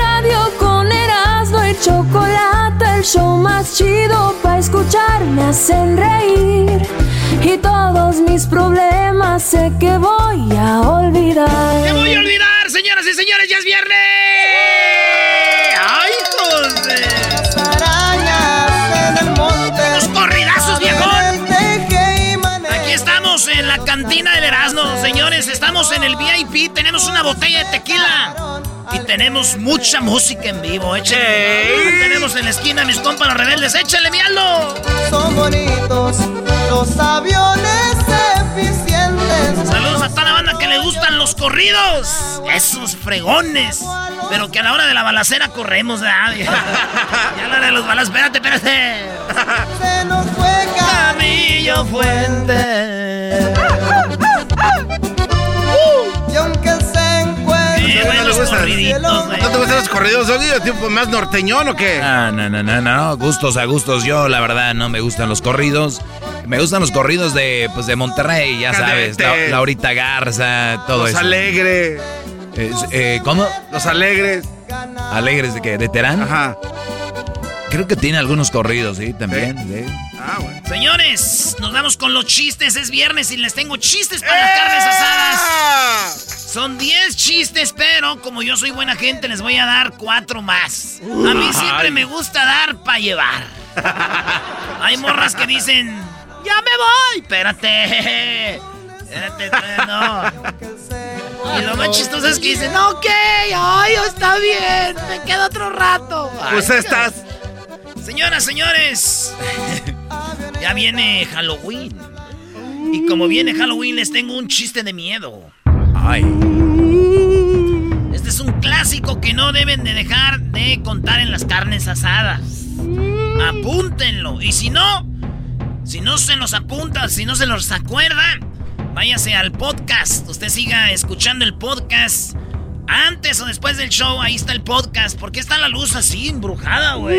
Chocolate, el show más chido para escuchar, me hacen reír. Y todos mis problemas sé que voy a olvidar. ¡Te voy a olvidar, señoras y señores! ¡Ya es viernes! ¡Ay, hijos de- arañas en el monte. ¡Los corridazos, viejón! Aquí estamos en la cantina del Erasmo, señores. Estamos en el VIP. Tenemos una botella de tequila. Y tenemos mucha música en vivo. Échale. Tenemos en la esquina a mis compas los rebeldes. ¡Échale, mialo! Son bonitos los aviones eficientes. Saludos a toda la banda que le gustan los corridos. Esos fregones. Pero que a la hora de la balacera corremos, ¿verdad? Ya a la hora de los balas. Espérate, espérate. Se nos fue Camillo Fuente. los corriditos, güey. ¿No te gustan los corridos, Doggy? ¿Tipo más norteñón o qué? Ah, no, no, no, no, gustos a gustos. Yo, la verdad, no me gustan los corridos. Me gustan los corridos de, pues, de Monterrey, ya sabes. La, Laurita Garza, todo Los eso. alegres. Es- eh, ¿Cómo? Los alegres. ¿Alegres de qué? ¿De Terán? Ajá. Creo que tiene algunos corridos, sí, también. sí. Ah, bueno. Señores, nos vamos con los chistes. Es viernes y les tengo chistes para las carnes asadas. ¡Ah! Son 10 chistes, pero como yo soy buena gente, les voy a dar 4 más. A mí siempre me gusta dar para llevar. Hay morras que dicen, ya me voy. Espérate. Espérate, no. Y lo más chistoso es que dicen, ok, ay, está bien, me quedo otro rato. Pues Ay, estás. Señoras, señores, ya viene Halloween. Y como viene Halloween, les tengo un chiste de miedo. Ay. Este es un clásico que no deben de dejar de contar en las carnes asadas. Apúntenlo. Y si no, si no se los apunta, si no se los acuerda, váyase al podcast. Usted siga escuchando el podcast. Antes o después del show, ahí está el podcast. ¿Por qué está la luz así embrujada, güey?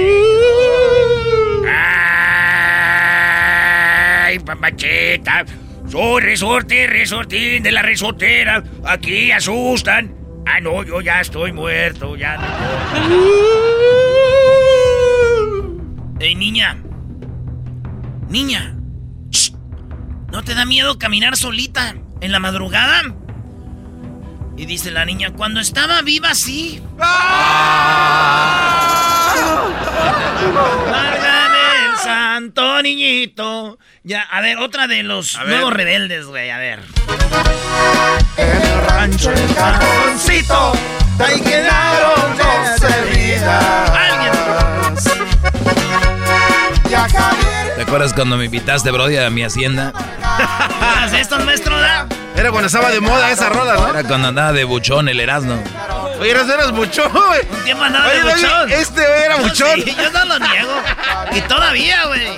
¡Ay, papachita! Soy resorte, resortín de la resortera. Aquí asustan. Ah, no, yo ya estoy muerto, ya no. Ey, niña. Niña. Shh. ¿No te da miedo caminar solita en la madrugada? Y dice la niña, cuando estaba viva, sí. Márgame el santo niñito. Ya, a ver, otra de los nuevos rebeldes, güey, a ver. en el rancho el cajoncito. De ahí quedaron doce vidas. Alguien. ¿Te acuerdas cuando me invitaste, Brody, a mi hacienda? ¿Haz esto, maestro? da? Era cuando estaba de moda esa rola, ¿no? Era cuando andaba de buchón el Erasmo. Oye, eras, eras buchón, güey. Un tiempo andaba Oye, de buchón. Este era buchón. Sí, yo no lo niego. Y todavía, güey.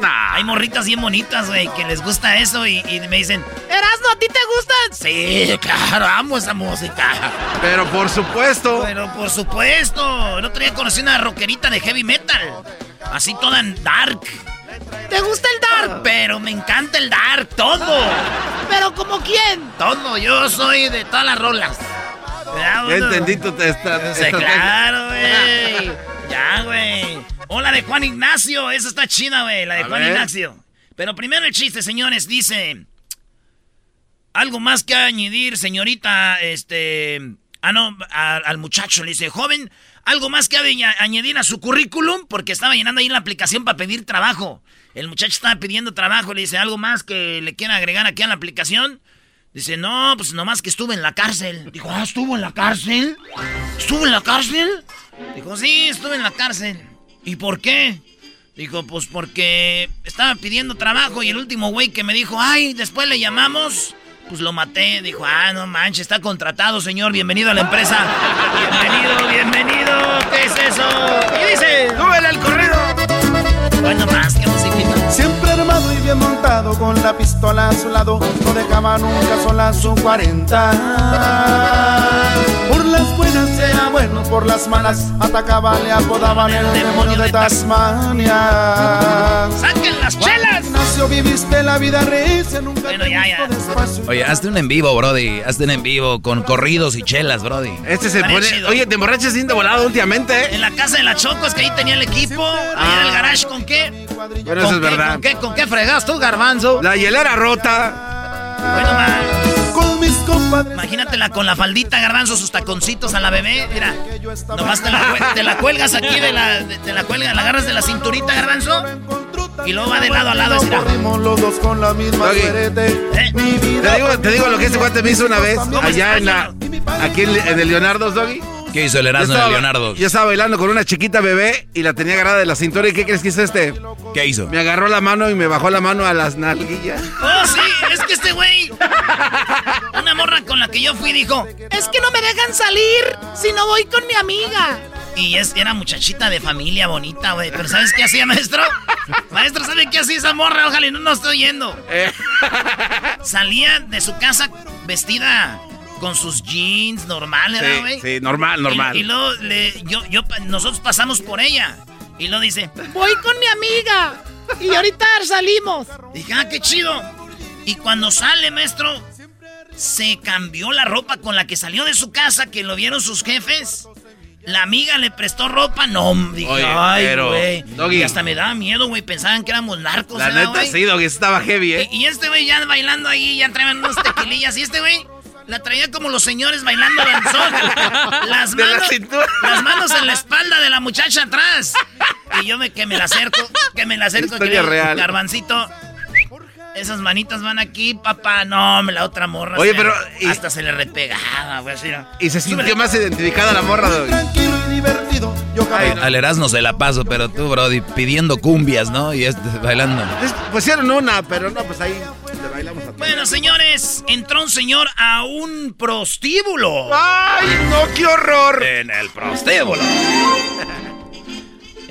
Nah. Hay morritas bien bonitas, güey, que les gusta eso y, y me dicen, Erasno, ¿a ti te gustan? Sí, claro, amo esa música. Pero por supuesto. Pero por supuesto. El otro día conocí una rockerita de heavy metal. Así toda en dark. ¿Te gusta el dark? Pero me encanta el dark, todo. ¿Pero como quién? Todo, yo soy de todas las rolas. Ya, entendí tu claro, güey. Ya, güey. O la de Juan Ignacio. Esa está chida, güey. La de A Juan ver. Ignacio. Pero primero el chiste, señores. Dice. Algo más que añadir, señorita. Este. Ah, no. a- al muchacho le dice, joven. Algo más que aña- añadir a su currículum. Porque estaba llenando ahí la aplicación para pedir trabajo. El muchacho estaba pidiendo trabajo. Le dice, algo más que le quiera agregar aquí a la aplicación. Dice, no, pues nomás que estuve en la cárcel. Dijo, ah, ¿estuvo en la cárcel? ¿Estuvo en la cárcel? Dijo, sí, estuve en la cárcel. ¿Y por qué? Dijo, pues porque estaba pidiendo trabajo y el último güey que me dijo, ay, después le llamamos, pues lo maté. Dijo, ah, no manches, está contratado, señor, bienvenido a la empresa. Bienvenido, bienvenido, ¿qué es eso? ¿Qué dice? ¡Súbele al corrido! Bueno, más que musiquita. Siempre armado y bien montado con la pistola a su lado, no dejaba nunca sola su 40. Era bueno, por las malas atacaba, le apodaban el demonio de Tasmania. ¡Saquen las chelas! Ignacio, viviste la vida recia, nunca Bueno, te ya, ya. despacio. Oye, hazte un en vivo, Brody. Hazte un en vivo con corridos y chelas, Brody. Este se pone. chido. Oye, te emborrachas sin de volado últimamente, ¿eh? En la casa de la Chocos, que ahí tenía el equipo. Ahí en el garage, ¿con qué? Bueno, eso ¿Con es qué, verdad. ¿Con qué, con qué fregas tú, garbanzo? La hielera rota. Bueno, ma, Compadres. imagínatela con la faldita, garbanzo, sus taconcitos a la bebé. Mira, nomás te la, te la cuelgas aquí de la, de- te la cuelgas, la agarras de la cinturita, garbanzo. Y luego va de lado a lado, los dos con la misma Doggy. suerte. ¿Eh? Te digo, te digo lo que este cuate me hizo una vez ¿Cómo allá en la. Aquí en, en el Leonardo Doggy. ¿Qué hizo el Erasmo de Leonardo? yo estaba bailando con una chiquita bebé y la tenía agarrada de la cintura. ¿Y qué crees que hizo este? ¿Qué hizo? Me agarró la mano y me bajó la mano a las nalguillas. Oh, sí, es que este güey. Una morra con la que yo fui dijo: Es que no me dejan salir si no voy con mi amiga. Y es, era muchachita de familia bonita, güey. Pero ¿sabes qué hacía, maestro? Maestro, ¿sabe qué hacía esa morra? Ojalá y no nos estoy yendo. Eh, Salía de su casa vestida con sus jeans normales, ¿verdad, güey? sí, sí, normal, normal. Y, y luego le- yo, yo, nosotros pasamos por ella. Y luego dice, voy con mi amiga. Y ahorita salimos. Dije, ah, qué chido. Y cuando sale, maestro, se cambió la ropa con la que salió de su casa, que lo vieron sus jefes. La amiga le prestó ropa. No, dije, Oye, ay, pero, güey. Doggy. Y hasta me daba miedo, güey. Pensaban que éramos narcos, la ¿verdad, neta güey? sí, Doggy, estaba heavy, ¿eh? Y, y este güey ya bailando ahí, ya traían unos tequilillas. Y este güey la traía como los señores bailando danzón. Las la manos, las manos en la espalda de la muchacha atrás. Y yo me que me la acerco, que me la acerco. que Historia le- real. Garbancito. Esas manitas van aquí, papá. No, me la otra morra. Oye, se- pero, y- Hasta se le repegaba, güey. Así, ¿no? Y se Súbele. sintió más identificada la morra, Doggy. Tranquilo y divertido. Yo jamás Al Erasmo se la paso, pero tú, Brody, pidiendo cumbias, ¿no? Y este bailando. Es- Pusieron una, pero no, pues ahí le bailamos a todos. Bueno, señores, entró un señor a un prostíbulo. ¡Ay, no, qué horror! En el prostíbulo.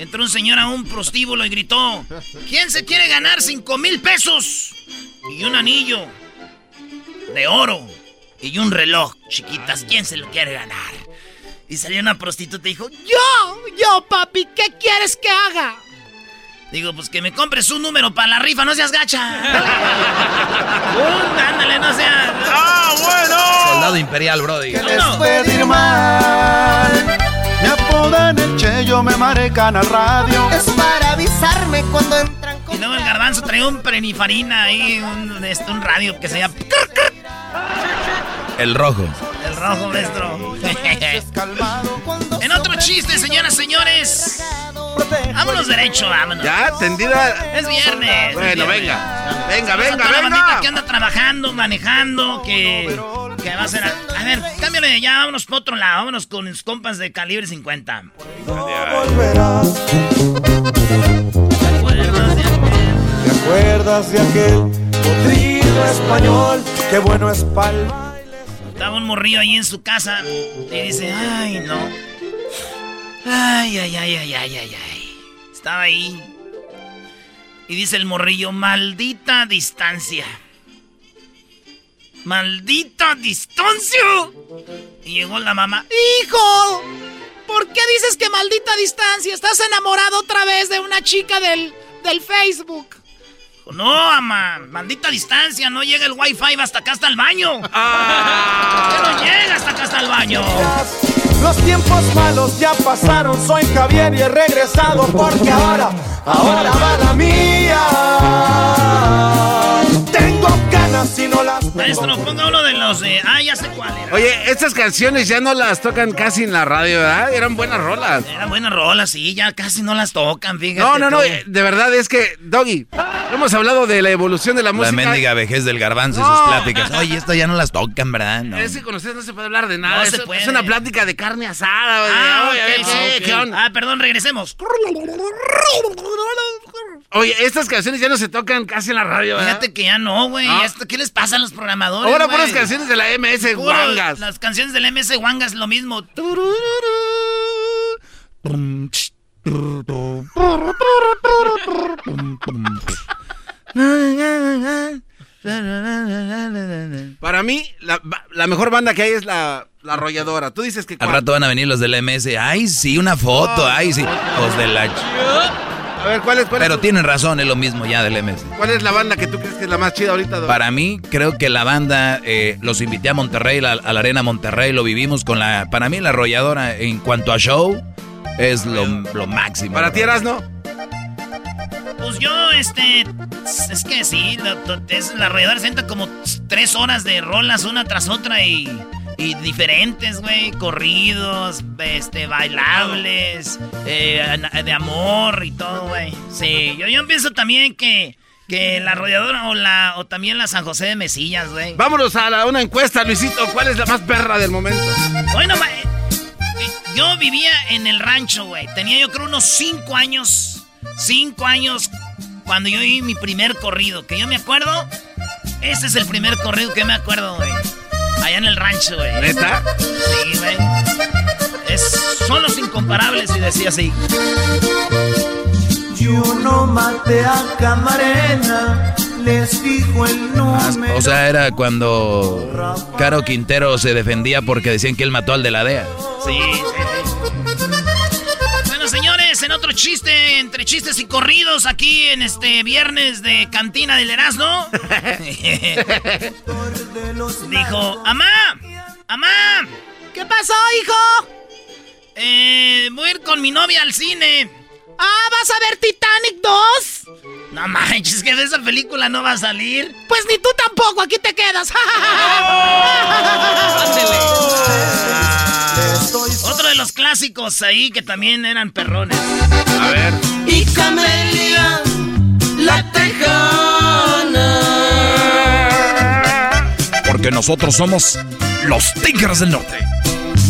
Entró un señor a un prostíbulo y gritó: ¿Quién se quiere ganar cinco mil pesos? Y un anillo de oro y un reloj, chiquitas. ¿Quién se lo quiere ganar? Y salió una prostituta y dijo: ¡Yo! ¡Yo, papi! ¿Qué quieres que haga? Digo, pues que me compres un número para la rifa, no seas gacha. Uh, ándale, no seas. ¡Ah, bueno! Soldado imperial, Brody. que les puede ir mal. Me apodan el Cheyo, me marecan al radio. Es para avisarme cuando entran Y con luego el garbanzo traía un prenifarina ahí, un, este, un radio que se llama El rojo. El rojo, maestro. En otro chiste, señoras, señores. Vámonos derecho, vámonos. Ya, tendida. Es viernes. es Bueno, viernes. venga. Venga, a venga, toda la bandita que venga. anda trabajando, manejando, que, que va a ser... A, a ver, cámbiale de ya, vámonos por otro lado. Vámonos con los compas de calibre 50. volverás. ¿Recuerdas de aquel? ¿Te acuerdas de aquel potrillo español? Qué bueno es palma. Estaba un morrillo ahí en su casa y dice, ay, no. Ay, ay, ay, ay, ay, ay, ay. Estaba ahí. Y dice el morrillo, maldita distancia. ¡Maldita distancia! Y llegó la mamá. ¡Hijo! ¿Por qué dices que maldita distancia? ¿Estás enamorado otra vez de una chica del, del Facebook? No, mamá, maldita distancia, no llega el wifi hasta acá hasta el baño. Ah. ¿Por qué no llega hasta acá hasta el baño? Los tiempos malos ya pasaron, soy Javier y he regresado porque ahora, ahora va la mía. No las Maestro, ponga uno de los de... Ah, ya sé cuál era. Oye, estas canciones ya no las tocan casi en la radio, ¿verdad? Eran buenas rolas. Eran buenas rolas, sí, ya casi no las tocan, fíjate. No, no, no, de verdad es que, Doggy, hemos hablado de la evolución de la música. La mendiga vejez del garbanzo y sus pláticas. Oye, esto ya no las tocan, ¿verdad? No. Es que con ustedes no se puede hablar de nada. No se puede. Es una plática de carne asada. Ah, okay, ah, perdón, regresemos. Oye, estas canciones ya no se tocan casi en la radio, ¿verdad? Fíjate que ya no, güey. ¿Qué les pasa a los programadores, Ahora por las canciones de la MS Wangas. Las canciones de la MS Wangas, lo mismo. Para mí, la, mejor banda que hay es la, la arrolladora. Tú dices que... Al rato van a venir los del MS. Ay, sí, una foto. Ay, sí. Los de la... A ver, ¿cuál es? Cuál Pero tienen razón, es lo mismo ya del MS. ¿Cuál es la banda que tú crees que es la más chida ahorita? Para mí, creo que la banda, eh, los invité a Monterrey, a la Arena Monterrey, lo vivimos con la... Para mí, la arrolladora, en cuanto a show, es lo, lo máximo. ¿Para ti, no? Pues yo, este. Es que sí, es, la arrolladora sienta como tres horas de rolas una tras otra y. Y diferentes, güey, corridos, este, bailables, eh, de amor y todo, güey. Sí, yo, yo pienso también que, que la arrolladora o la o también la San José de Mesillas, güey. Vámonos a la, una encuesta, Luisito. ¿Cuál es la más perra del momento? Bueno, eh, yo vivía en el rancho, güey. Tenía yo creo unos cinco años. Cinco años cuando yo vi mi primer corrido. Que yo me acuerdo. Ese es el primer corrido que me acuerdo, güey. Allá en el rancho, güey. ¿Neta? Sí, güey. son los incomparables y decía así. Yo no maté a Camarena, les dijo el ah, número. o sea, era cuando Caro Quintero se defendía porque decían que él mató al de la DEA. Sí, sí. Bueno, chiste, entre chistes y corridos, aquí en este viernes de Cantina del Erasmo. Dijo, ¡Amá! ¡Amá! ¿Qué pasó, hijo? Eh, voy a ir con mi novia al cine. Ah, ¿vas a ver Titanic 2? No manches, que de esa película no va a salir. Pues ni tú tampoco, aquí te quedas. Otro de los clásicos ahí que también eran perrones. A ver. Y Camelia, la tejana. Porque nosotros somos los Tigres del Norte.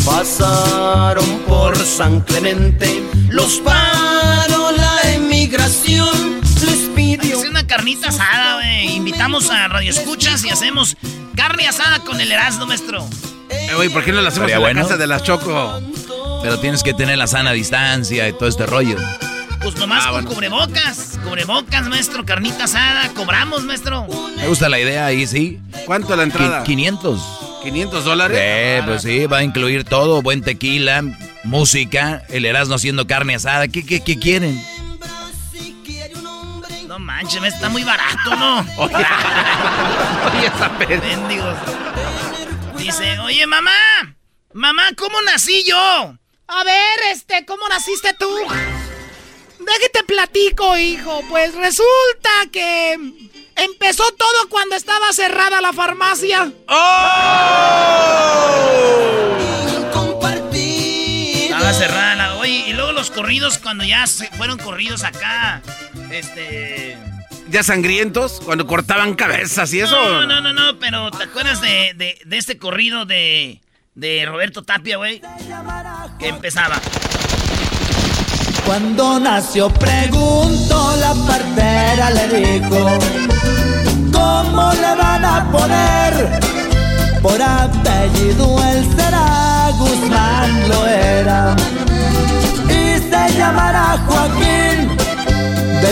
Pasaron por San Clemente, los paró la emigración, les pidió... Es una carnita asada, güey. Invitamos a Radio Escuchas y hacemos carne asada con el Erasmo, maestro. Eh, ¿por qué no la hacemos en la casa de las Choco? Pero tienes que tener la sana distancia y todo este rollo. Pues nomás ah, con cubrebocas. Cubrebocas, maestro. Carnita asada. Cobramos, maestro. Me gusta la idea ahí, sí. ¿Cuánto la entrada? 500. ¿500 dólares? Eh, pues sí, va a incluir todo. Buen tequila, música, el Erasmo haciendo carne asada. ¿Qué, qué, qué quieren? No manches, está muy barato, ¿no? oye, oye Mendigos. Dice, oye, mamá, mamá, ¿cómo nací yo? A ver, este, ¿cómo naciste tú? Déjate platico, hijo. Pues resulta que empezó todo cuando estaba cerrada la farmacia. ¡Oh! Estaba cerrada Oye, y luego los corridos cuando ya se fueron corridos acá. Este ya sangrientos cuando cortaban cabezas y eso. No, no, no, no, pero ¿te acuerdas de, de, este corrido de, de Roberto Tapia, güey? Que empezaba. Cuando nació pregunto, la partera le dijo, ¿cómo le van a poner? Por apellido él será, Guzmán lo era. Y se llamará Joaquín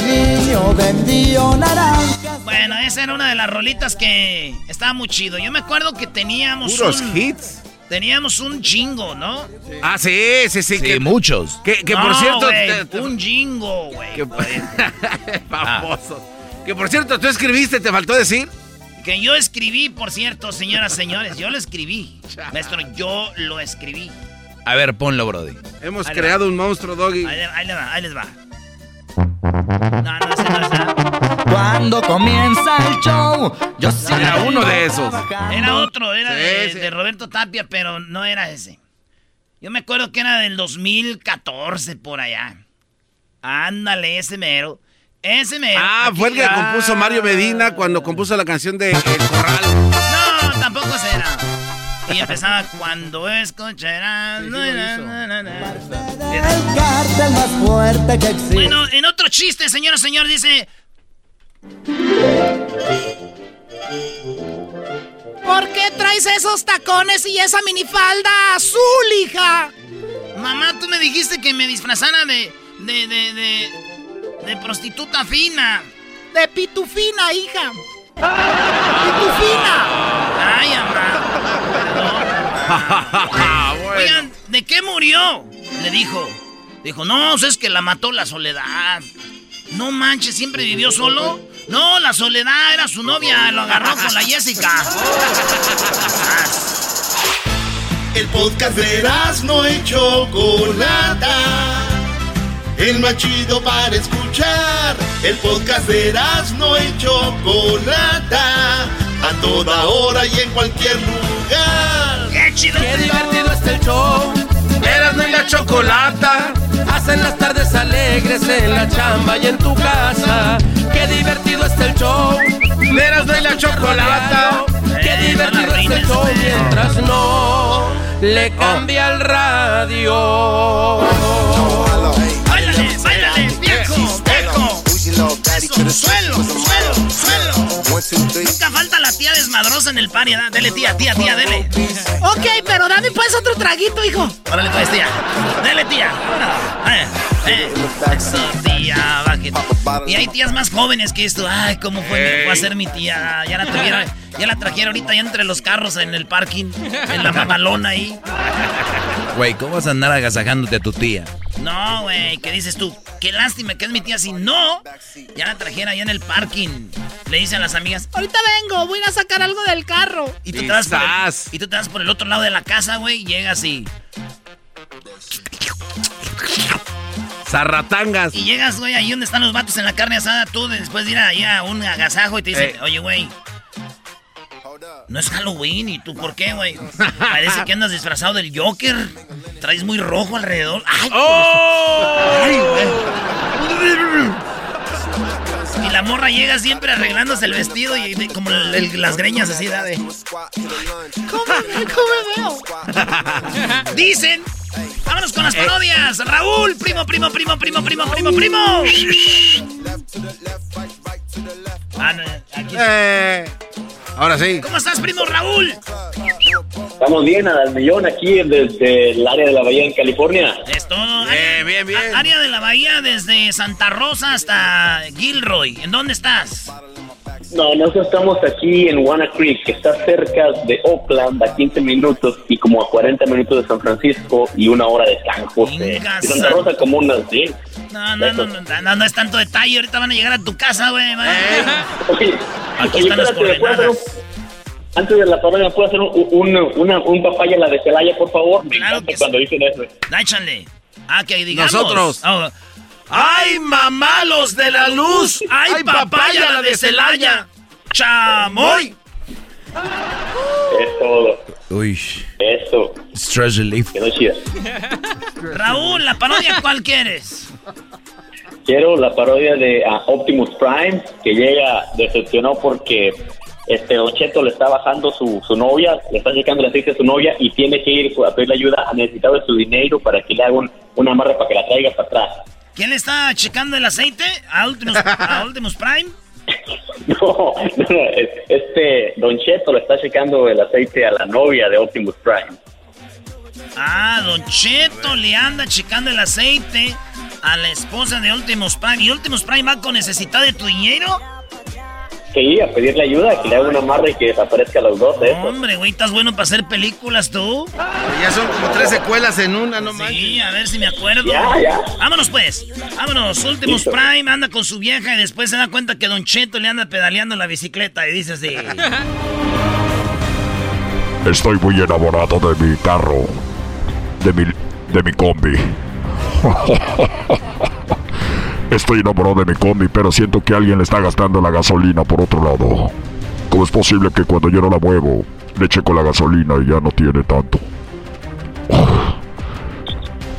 niño vendió naranjas. Bueno, esa era una de las rolitas que estaba muy chido. Yo me acuerdo que teníamos Puros un... hits. Teníamos un jingo, ¿no? Ah, sí, sí, sí. Sí, que, muchos. que, que No, por cierto. güey, te- te- un jingo, güey. que, Famoso. Que por cierto, tú escribiste, te faltó decir. Que yo escribí, por cierto, señoras, señores. Yo lo escribí. Maestro, yo lo escribí. A ver, ponlo, Brody. Hemos Ahí creado un monstruo, Doggy. Ahí, le- ahí le va, ahí les va. No, no, ese no es nada. Cuando comienza el show, yo sí Era uno de esos. Era otro, era Sí, de, sí. de Roberto Tapia, pero no era ese. Yo me acuerdo que era del 2014 por allá. Ándale, ese mero. Ese mero. Ah, Aquí- fue el que ah. compuso Mario Medina cuando compuso la canción de El Corral. No, tampoco será. Y empezaba cuando na, na. El cártel más fuerte que existe. Bueno, en otro chiste, señor, señor, dice. ¿Por qué traes esos tacones y esa minifalda azul, hija? Mamá, tú me dijiste que me disfrazara de. de. de. de, de prostituta fina. De pitufina, hija. ¡Pitufina! Ay, mamá. Oigan, ¿de qué murió? Le dijo. Dijo, no, es que la mató la soledad. No manches, ¿siempre vivió solo? No, la soledad era su novia, lo agarró con la Jessica. El podcast de no y Chocolata. El más chido para escuchar. El podcast de no y Chocolata. A toda hora y en cualquier lugar. ¡Qué chido! Qué divertido está el show. Erasmo y la chocolata. Hacen las tardes alegres en la chamba y en tu casa. Qué divertido está el show. Erasmo y la chocolata. Qué Eh, divertido está el show mientras no le cambia el radio. ¡Báilale, báilale, viejo, viejo! Suelo, suelo, suelo. Nunca falta la tía desmadrosa en el party, ¿verdad? Dele, tía, tía, tía, dele. Ok, pero dame pues otro traguito, hijo. Órale, pues, tía. Dele, tía. Eh, eh. Eso, tía, bájate. Y hay tías más jóvenes que esto. Ay, cómo fue, fue a ser mi tía. Ya la trajeron, ya la trajeron ahorita ya entre los carros en el parking, en la mamalona ahí. Güey, ¿cómo vas a andar agasajándote a tu tía? No, güey, ¿qué dices tú? Qué lástima que es mi tía. Si no, ya la trajera allá en el parking. Le dicen a las amigas, ahorita vengo, voy a sacar algo del carro. Y tú, te vas por el, y tú te vas por el otro lado de la casa, güey, y llegas y... Zarratangas. Y llegas, güey, ahí donde están los vatos en la carne asada, tú después de ir ahí a un agasajo y te dicen, Eh. oye, güey, no es Halloween, ¿y tú por qué, güey? Parece que andas disfrazado del Joker. Traes muy rojo alrededor. ¡Ay! ¡Oh! Ay, güey. Y la morra llega siempre arreglándose el vestido y como el- el- las greñas así, ¿da? De... ¿Cómo, cómo veo? Dicen. Vámonos con las parodias. Raúl, primo, primo, primo, primo, primo, primo, primo. Ah, no, aquí. Eh, ahora sí. ¿Cómo estás, primo Raúl? Estamos bien al millón aquí desde el área de la Bahía en California. Esto. Bien, bien, Área de la Bahía desde Santa Rosa hasta Gilroy. ¿En dónde estás? No, nosotros estamos aquí en Wanna Creek, que está cerca de Oakland, a 15 minutos y como a 40 minutos de San Francisco y una hora de San José. De Santa Rosa como unas 10. No, no, no, no, no, no es tanto detalle. Ahorita van a llegar a tu casa, güey. Aquí están las espérate, ¿me puedes hacer un- coordenadas. antes de la ¿me puedes hacer un, un, una- un papaya la de Celaya, por favor? Me Claro encanta que cuando dicen eso. Échale. Ah, que digamos. Nosotros. ¡Ay, mamá, los de la luz! ¡Ay, ¡Ay, papaya, papaya, la de Celaya! ¡Chamoy! Es todo. Uy, Eso. stress relief. Quedó chida. Raúl, ¿la parodia cuál quieres? Quiero la parodia de ah, Optimus Prime, que llega decepcionado porque este Don Cheto le está bajando su, su novia, le está checando el aceite a su novia y tiene que ir a pedirle ayuda a necesitar de su dinero para que le haga un, una amarre para que la traiga para atrás. ¿Quién le está checando el aceite? ¿A Ultimus, a Ultimus Prime? No, no, no, es- este Don Cheto le está checando el aceite a la novia de Optimus Prime. Ah, Don Cheto le anda checando el aceite A la esposa de Últimos Prime. ¿Y Últimos Prime va con necesidad de tu dinero? Sí, a pedirle ayuda, que le haga una amarra y que desaparezca los dos de Hombre, güey, estás bueno para hacer películas tú. Ya son como tres secuelas en una, no manches. Sí, a ver si me acuerdo. Ya, ya. Vámonos pues. Vámonos. Últimos Listo. Prime anda con su vieja y después se da cuenta que Don Cheto le anda pedaleando la bicicleta y dice así. Estoy muy enamorado de mi carro. De mi, de mi combi. Estoy enamorado de mi combi, pero siento que alguien le está gastando la gasolina por otro lado. ¿Cómo es posible que cuando yo no la muevo, le checo la gasolina y ya no tiene tanto?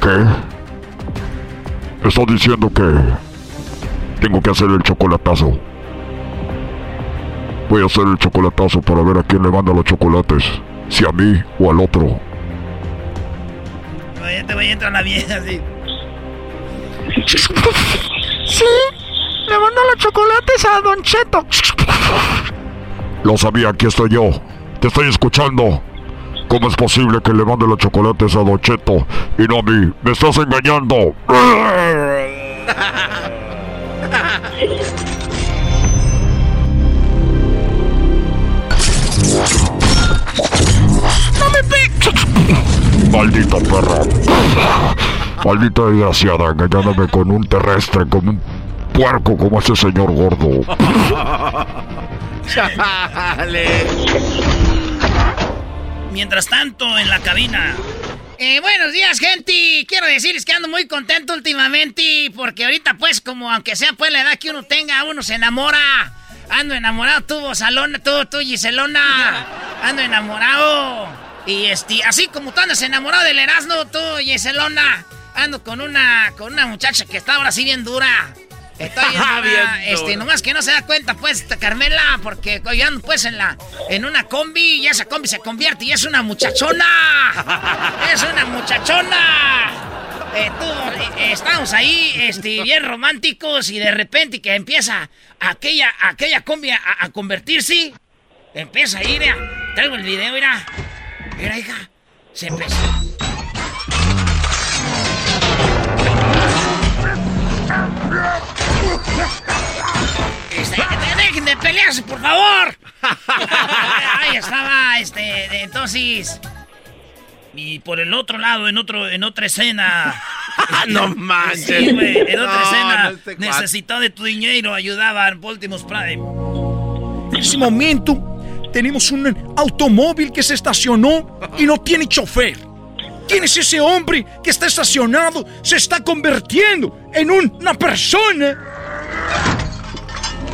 ¿Qué? Está diciendo que tengo que hacer el chocolatazo. Voy a hacer el chocolatazo para ver a quién le manda los chocolates. Si a mí o al otro. Te voy a entrar la vieja así. Sí, le mando los chocolates a Don Cheto. Lo sabía, aquí estoy yo. Te estoy escuchando. ¿Cómo es posible que le mande los chocolates a Don Cheto y no a mí? ¡Me estás engañando! ¡No me pegues! Maldita perra. Maldita desgraciada, engañándome con un terrestre, como un puerco como ese señor gordo. Chale. Mientras tanto, en la cabina. Eh, buenos días, gente. Quiero decirles que ando muy contento últimamente. Porque ahorita, pues, como aunque sea pues la edad que uno tenga, uno se enamora. Ando enamorado, tú, Salona, tú, tú, Giselona. Ando enamorado. Y este, así como tú andas enamorado del Erasmo, tú, Giselona. Ando con una, con una muchacha que está ahora sí bien dura. Está bien dura. Bien este, dura. nomás que no se da cuenta, pues, Carmela, porque yo ando pues en la, en una combi y esa combi se convierte y es una muchachona. es una muchachona. Eh, tú, eh, estamos ahí, este, bien románticos y de repente que empieza aquella, aquella combi a, a convertirse, empieza a ir, mira, traigo el video, mira, mira, hija, se empezó. Pelearse, por favor. Ahí estaba, este, de- entonces. Y por el otro lado, en otro, en otra escena. no manches. Sí, güey, en otra No, escena. no, este necesitaba de tu dinero, ayudaban Baltimore Prime. En ese momento tenemos un automóvil que se estacionó y no tiene chofer. ¿Quién es ese hombre que está estacionado? Se está convirtiendo en un- una persona.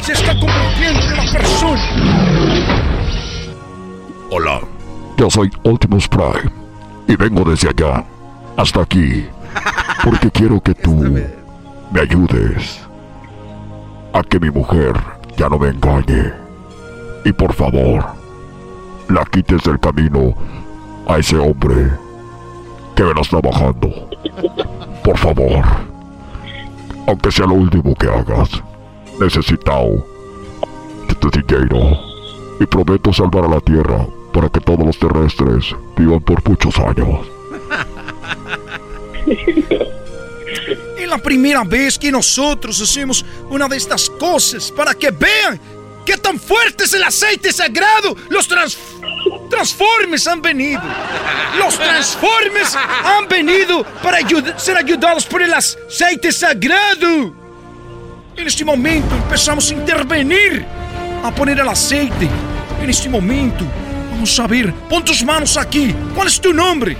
Se está convirtiendo en una persona. Hola, yo soy Optimus Prime y vengo desde allá hasta aquí porque quiero que tú me ayudes a que mi mujer ya no me engañe y por favor la quites del camino a ese hombre que me la está bajando. Por favor, aunque sea lo último que hagas, necesitado de tu dinero y prometo salvar a la Tierra para que todos los terrestres vivan por muchos años. Es la primera vez que nosotros hacemos una de estas cosas para que vean qué tan fuerte es el aceite sagrado. Los trans transformes han venido. Los transformes han venido para ayud- ser ayudados por el aceite sagrado. En este momento empezamos a intervenir, a poner el aceite. En este momento, vamos a ver, pon tus manos aquí. ¿Cuál es tu nombre?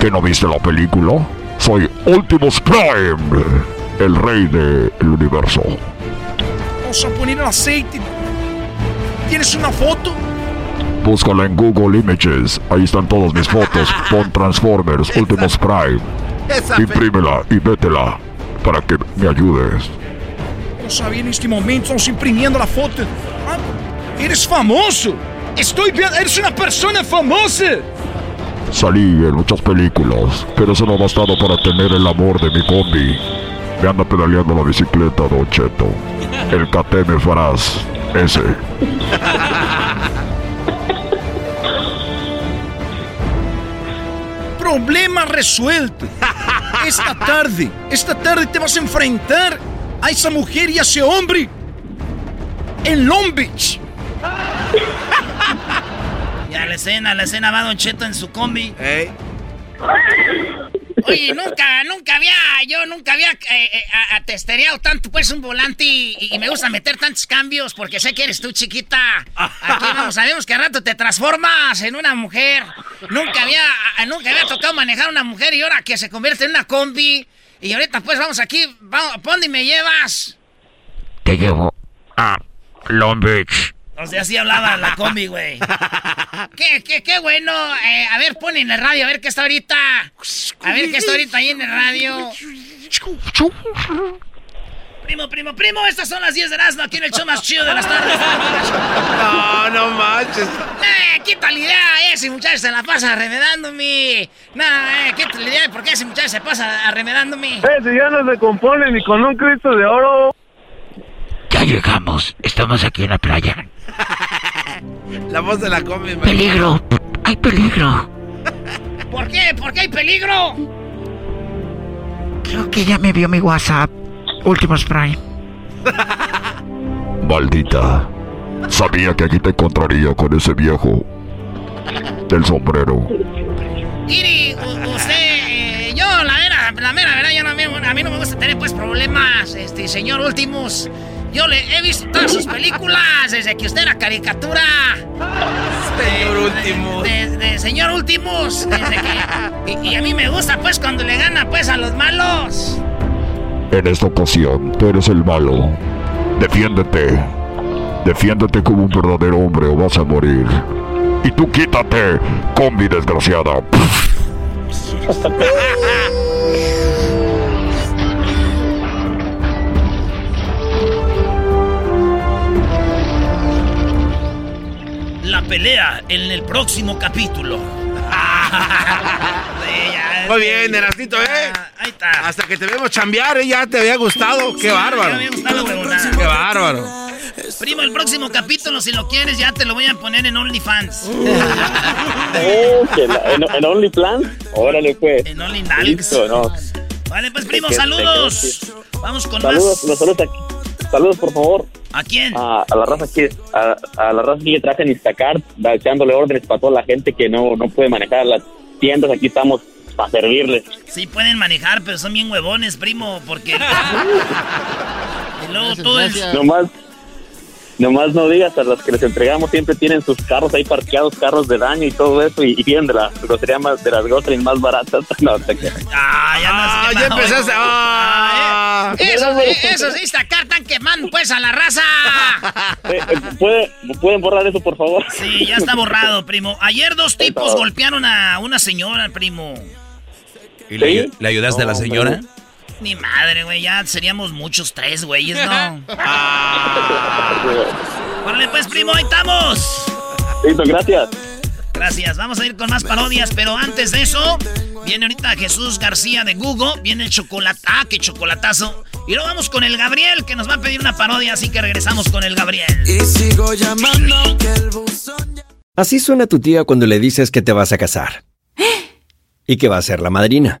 ¿Que no viste la película? Soy Optimus Prime, el rey del universo. Vamos a poner el aceite. ¿Tienes una foto? Búscala en Google Images, ahí están todas mis fotos. Pon Transformers Optimus Prime. Imprímela y vétela para que me ayudes. Vamos a ver en este momento, estamos imprimiendo la foto. Ah, eres famoso. Estoy viendo, eres una persona famosa. Salí en muchas películas, pero eso no ha bastado para tener el amor de mi combi. Me anda pedaleando la bicicleta, Don Cheto. El KTM Faraz, ese. Problema resuelto. esta tarde, esta tarde te vas a enfrentar a esa mujer y a ese hombre en Long Beach. Ya la escena, la escena va Don Cheto en su combi. Oye, nunca, nunca había, yo nunca había eh, eh, tanto pues un volante y, me gusta meter tantos cambios porque sé que eres tú chiquita. Aquí vamos, sabemos que a rato te transformas en una mujer. Nunca había, nunca había tocado manejar una mujer y ahora que se convierte en una combi. Y ahorita pues vamos aquí, vamos, ¿a dónde me llevas? Te llevo a Long Beach. O sea, así hablaba la combi, güey. ¿Qué, qué, qué bueno? Eh, a ver, pon en el radio, a ver qué está ahorita. A ver qué está ahorita ahí en el radio. Primo, primo, primo, estas son las 10 de Erasmo aquí en el show más chido de las tardes. No, no manches. Eh, quita la idea, ese muchacho se la pasa arremedándome. No, eh, quita la idea porque ese muchacho se pasa arremedándome. Ese ya no se compone ni con un Cristo de oro. Llegamos, estamos aquí en la playa. La voz de la combi. Peligro, hay peligro. ¿Por qué? ¿Por qué hay peligro? Creo que ya me vio mi WhatsApp. Últimos Prime. Maldita. Sabía que aquí te encontraría con ese viejo del sombrero. Iri, usted, eh, yo la mera, la mera verdad, yo no, a mí no me gusta tener pues problemas, este, señor Últimos. Yo le he visto todas sus películas desde que usted era caricatura. Señor Últimos. De, señor Últimos. Desde que, y, a mí me gusta pues cuando le gana pues a los malos. En esta ocasión, tú eres el malo. Defiéndete. Defiéndete como un verdadero hombre o vas a morir. Y tú quítate, combi desgraciada. La pelea en el próximo capítulo. Muy bien, Erasnito, ¿eh? Ahí está. Hasta que te vemos chambear, ¿eh? Ya te había gustado. Qué bárbaro. Qué bárbaro. Primo, el próximo capítulo, si lo quieres, ya te lo voy a poner en OnlyFans. Oh, en, OnlyFans. Órale, pues. En OnlyNalks. no. Vale, pues, primo, saludos. Vamos con saludos, más. Saludos, aquí. Saludos, por favor. ¿A quién? A, la raza que a, la raza que traje en Instacart, echándole órdenes para toda la gente que no, no puede manejar las tiendas. Aquí estamos para servirles. Sí, pueden manejar, pero son bien huevones, primo, porque... y luego todo es... Nomás, nomás no digas, a los que les entregamos siempre tienen sus carros ahí parqueados, carros de daño y todo eso, y, vienen de la grosería más, de las groserías más baratas. No, te Ah, ya, no ah, ya empezaste. Ah, eh, eso, eso sí, Instacart están quemando pues a la raza. Eh, eh, ¿Pueden borrar eso, por favor? Sí, ya está borrado, primo. Ayer dos tipos golpearon a una señora, primo. ¿Y le, ayudaste a la señora? Ni madre, güey, ya seríamos muchos tres, güeyes, ¿no? ah. pues, primo, ahí estamos. Listo, gracias. Gracias, vamos a ir con más parodias, pero antes de eso, viene ahorita Jesús García de Google, viene el chocolate, ah, qué chocolatazo. Y luego vamos con el Gabriel, que nos va a pedir una parodia, así que regresamos con el Gabriel. Y sigo llamando que el buzón... Así suena tu tía cuando le dices que te vas a casar. y que va a ser la madrina.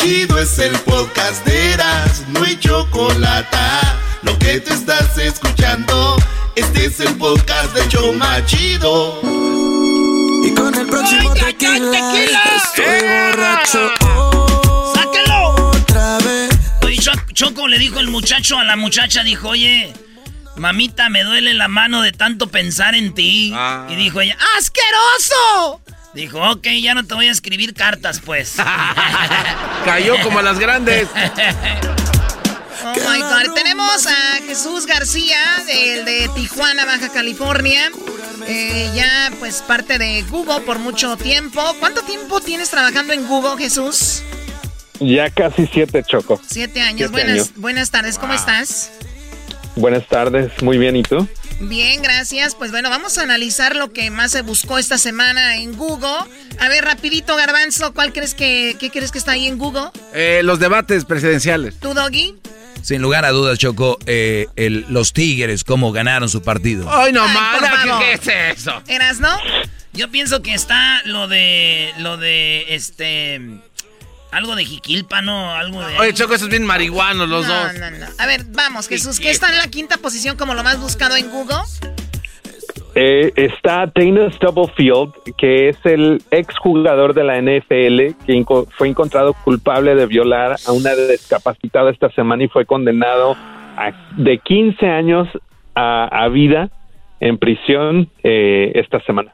Chido, es el podcast de Eras, no hay chocolate. Lo que te estás escuchando, este es el podcast de Choma Chido. Y con el próximo tequila, estoy borracho ¡Sáquelo! otra vez. Oye, Cho- Choco le dijo el muchacho a la muchacha, dijo, oye, mamita, me duele la mano de tanto pensar en ti. Ah. Y dijo ella, ¡asqueroso! Dijo, ok, ya no te voy a escribir cartas, pues. Cayó como a las grandes. Oh my God. Tenemos a Jesús García, del de Tijuana, Baja California. Eh, ya, pues, parte de Google por mucho tiempo. ¿Cuánto tiempo tienes trabajando en Google, Jesús? Ya casi siete, Choco. Siete años. Siete buenas, años. buenas tardes, ¿cómo estás? Buenas tardes, muy bien, ¿y tú? Bien, gracias. Pues bueno, vamos a analizar lo que más se buscó esta semana en Google. A ver, rapidito, Garbanzo, ¿cuál crees que, qué crees que está ahí en Google? Eh, los debates presidenciales. ¿Tú, Doggy? Sin lugar a dudas, Choco, eh, el- los Tigres, cómo ganaron su partido. Ay, no. ¿Qué, qué es eso? ¿Eras, no? Yo pienso que está lo de, lo de, este, algo de Jiquilpa, ¿no? Algo de... Oye, Choco, esos bien marihuanos los no, dos. no, no. A ver, vamos, Jesús, ¿qué está en la quinta posición como lo más buscado en Google? Eh, está Dana Stubblefield, que es el exjugador de la NFL, que inco- fue encontrado culpable de violar a una discapacitada esta semana y fue condenado a, de 15 años a, a vida en prisión eh, esta semana.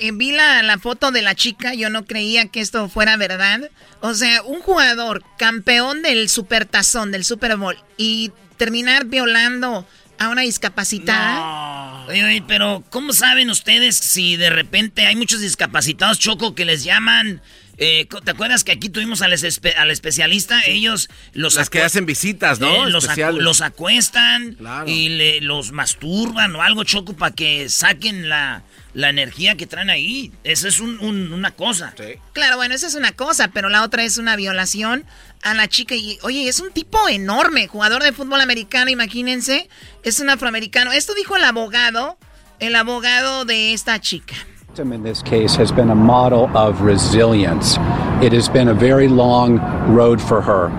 Eh, vi la, la foto de la chica, yo no creía que esto fuera verdad. O sea, un jugador campeón del supertazón, del Super Bowl, y terminar violando a una discapacitada. Oye, oye, pero ¿cómo saben ustedes si de repente hay muchos discapacitados, Choco, que les llaman... eh, ¿Te acuerdas que aquí tuvimos al, espe- al especialista? Ellos los Las que hacen visitas, ¿no? Eh, los, acu- Especiales. los acuestan Claro. y le- los masturban o algo, Choco, para que saquen la, la energía que traen ahí. Eso es un- un- una cosa. Claro, bueno, esa es una cosa, pero la otra es una violación a la chica. Y, oye, es un tipo enorme, jugador de fútbol americano, imagínense. Es un afroamericano. Esto dijo el abogado, el abogado de esta chica. in this case has been a model of resilience. It has been a very long road for her.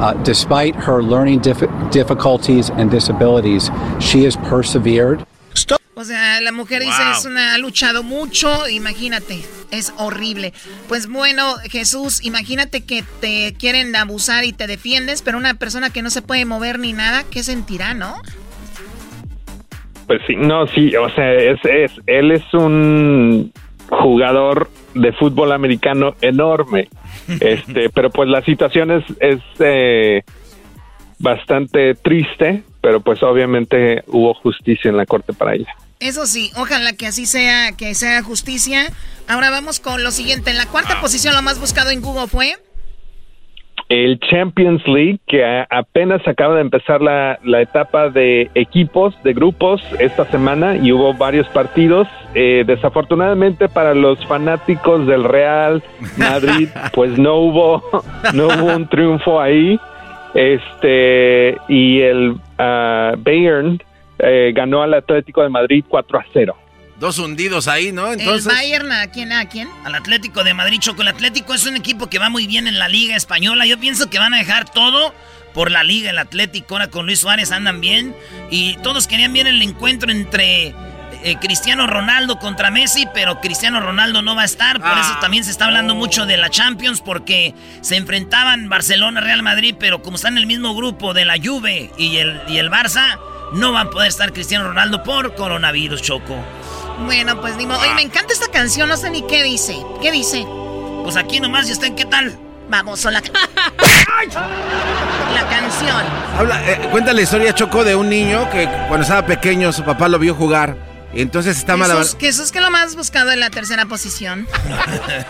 Uh, despite her learning dif- difficulties and disabilities, she has persevered. O sea, la mujer dice, es una, ha luchado mucho, imagínate, es horrible. Pues bueno, Jesús, imagínate que te quieren abusar y te defiendes, pero una persona que no se puede mover ni nada, ¿qué sentirá, no? Pues sí, no, sí, o sea, es, es, él es un jugador de fútbol americano enorme, este, pero pues la situación es, es eh, bastante triste, pero pues obviamente hubo justicia en la corte para ella. Eso sí, ojalá que así sea, que sea justicia. Ahora vamos con lo siguiente. En la cuarta posición, lo más buscado en Google fue. El Champions League, que apenas acaba de empezar la, la etapa de equipos, de grupos esta semana y hubo varios partidos. Eh, desafortunadamente para los fanáticos del Real Madrid, pues no hubo, no hubo un triunfo ahí. Este, y el ah, Bayern eh, ganó al Atlético de Madrid 4 a 0. Dos hundidos ahí, ¿no? Entonces. el Bayern, ¿a quién? ¿A quién? Al Atlético de Madrid, Choco. El Atlético es un equipo que va muy bien en la Liga Española. Yo pienso que van a dejar todo por la Liga. El Atlético ahora con Luis Suárez andan bien. Y todos querían ver el encuentro entre eh, Cristiano Ronaldo contra Messi, pero Cristiano Ronaldo no va a estar. Por eso también se está hablando mucho de la Champions, porque se enfrentaban Barcelona-Real Madrid, pero como están en el mismo grupo de la Juve y el, y el Barça, no van a poder estar Cristiano Ronaldo por coronavirus, Choco. Bueno, pues ni modo. Oye, me encanta esta canción, no sé ni qué dice. ¿Qué dice? Pues aquí nomás, ¿y usted qué tal? Vamos, hola. la canción. Habla, eh, cuenta la historia, Choco, de un niño que cuando estaba pequeño su papá lo vio jugar Entonces está mal. Jesús, Jesús, ¿qué es lo más buscado en la tercera posición?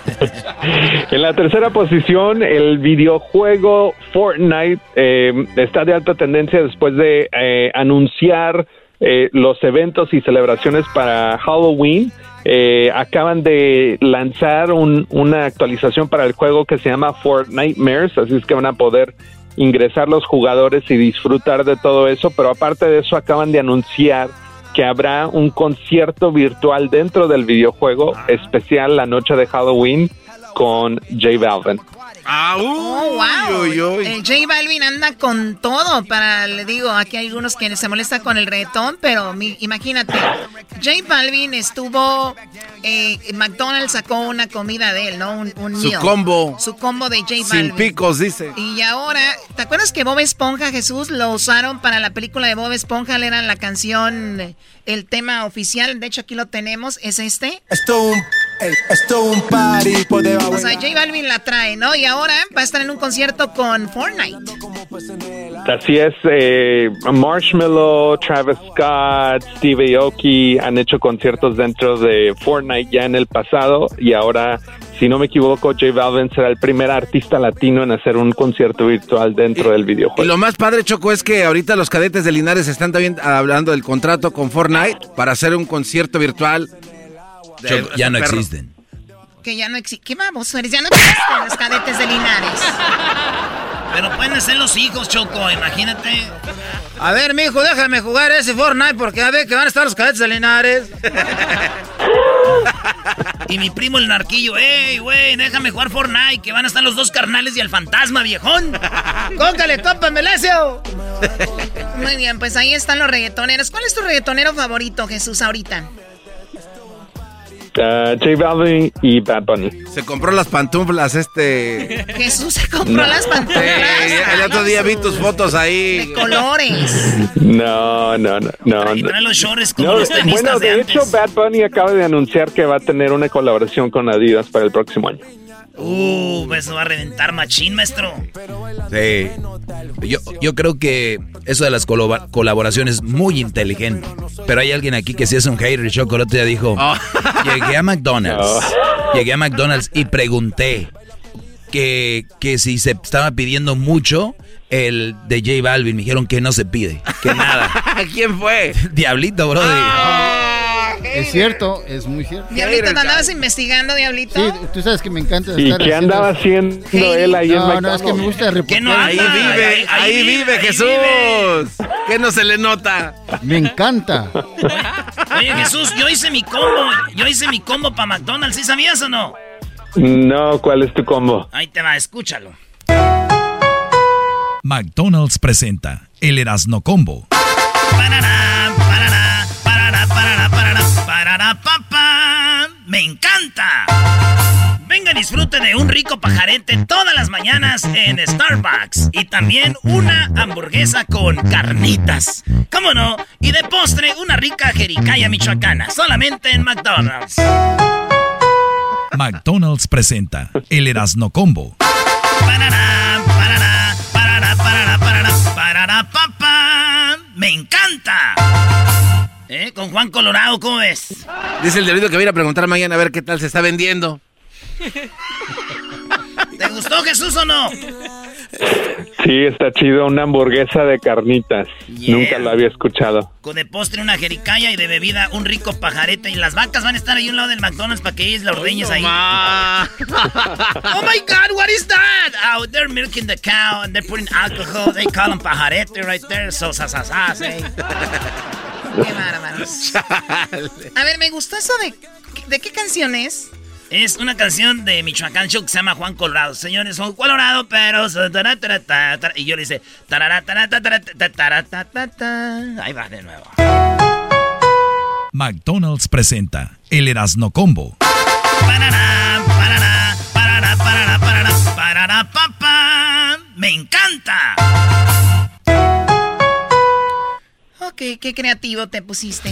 en la tercera posición, el videojuego Fortnite eh, está de alta tendencia después de eh, anunciar eh, los eventos y celebraciones para Halloween. acaban de lanzar una actualización para el juego que se llama Fortnite Mares, así es que van a poder ingresar los jugadores y disfrutar de todo eso, pero aparte de eso acaban de anunciar que habrá un concierto virtual dentro del videojuego especial la noche de Halloween con J Balvin. Ah, oh, wow. El J Balvin anda con todo para, le digo, aquí hay algunos quienes se molestan con el reggaetón, pero imagínate, J Balvin estuvo, eh, McDonald's sacó una comida de él, ¿no? Un, Su combo. Su combo de J Balvin. Sin picos, dice. Y ahora, ¿te acuerdas que Bob Esponja, Jesús, lo usaron para la película de Bob Esponja? Le eran la canción, el tema oficial, de hecho aquí lo tenemos, es este. Esto un esto un party por debajo. O sea, J Balvin la trae, ¿no? Y ahora va a estar en un concierto con Fortnite. Así es, eh, Marshmallow, Travis Scott, Steve Aoki han hecho conciertos dentro de Fortnite ya en el pasado y ahora, si no me equivoco, J Balvin será el primer artista latino en hacer un concierto virtual dentro del videojuego. Y lo más padre, Choco, es que ahorita los cadetes de Linares están también hablando del contrato con Fortnite para hacer un concierto virtual ya no existen. Que ya no existen. ¿Qué vamos? Ya no existen los cadetes de Linares. Pero pueden ser los hijos, Choco, imagínate. A ver, mijo, déjame jugar ese Fortnite porque a ver que van a estar los cadetes de Linares. y mi primo el narquillo, ey, güey, déjame jugar Fortnite, que van a estar los dos carnales y el fantasma, viejón. ¡Cóncale, compa, Melesio! Muy bien, pues ahí están los reggaetoneros. ¿Cuál es tu reggaetonero favorito, Jesús, ahorita? Uh, J Balvin y Bad Bunny. Se compró las pantuflas este. Jesús se compró las pantuflas. el otro día vi tus fotos ahí. De colores. No, no, no, no. Y los shorts como los tenistas Bueno, de, hecho, Bad Bunny acaba de anunciar que va a tener una colaboración con Adidas para el próximo año. Uh, eso va a reventar machín, maestro. Sí. Yo, yo creo que eso de las colaboraciones es muy inteligente. Pero hay alguien aquí que si es un hater, Chocolate ya dijo, oh. llegué a McDonald's, oh. llegué a McDonald's y pregunté que, que si se estaba pidiendo mucho el de J Balvin. Me dijeron que no se pide, que nada. ¿Quién fue? Diablito, bro. Es cierto, es muy cierto. Diablito, ¿te andabas investigando, Diablito? Sí, tú sabes que me encanta ¿Y qué andaba haciendo él ahí no, en No, es que me gusta reportar. No ahí vive, ahí, vive, Jesús. ¿Qué no se le nota? Me encanta. Oye, Jesús, yo hice mi combo. Yo hice mi combo para McDonald's. ¿Sí sabías o no? No, ¿cuál es tu combo? Ahí te va, escúchalo. McDonald's presenta el Erasno Combo. ¡Me encanta! Venga, disfrute de un rico pajarete todas las mañanas en Starbucks. Y también una hamburguesa con carnitas. ¿Cómo no? Y de postre, una rica jericaya michoacana. Solamente en McDonald's. McDonald's presenta el Erasno Combo. Parará, parará, parará, parará, parará, parará, papá. ¡Me encanta! ¿Eh? Con Juan Colorado, ¿cómo ves? Dice el delito que voy a ir a preguntar mañana a ver qué tal se está vendiendo. ¿Te gustó Jesús o no? Sí, está chido, una hamburguesa de carnitas. Nunca lo había escuchado. Con de postre una jericaya y de bebida un rico pajarete. Y las vacas van a estar ahí a un lado del McDonald's para que ellos la ordeñes ahí. oh my God, what is that? Oh, they're milking the cow and they're putting alcohol. They call them pajarete right there. So, sasasas, eh. Qué bárbaros. A ver, me gustó eso de. ¿De qué canción es? Es una canción de Michoacán Show que se llama Juan Colorado. Señores, Juan Colorado, pero. Y yo le dice. Ahí va de nuevo. McDonald's presenta el Erasno Combo. Parará, parará, parará, parará, parará, parará, papá. ¡Me encanta! Ok, qué creativo te pusiste.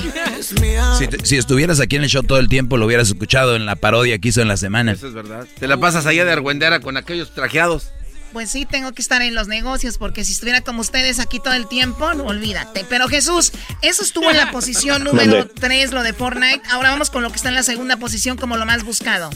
Si, estuvieras aquí en el show todo el tiempo, lo hubieras escuchado en la parodia que hizo en la semana. Eso es verdad. Te la pasas allá de argüendera con aquellos trajeados. Pues sí, tengo que estar en los negocios porque si estuviera como ustedes aquí todo el tiempo, no olvídate. Pero Jesús, eso estuvo en la posición número 3, lo de Fortnite. Ahora vamos con lo que está en la segunda posición como lo más buscado.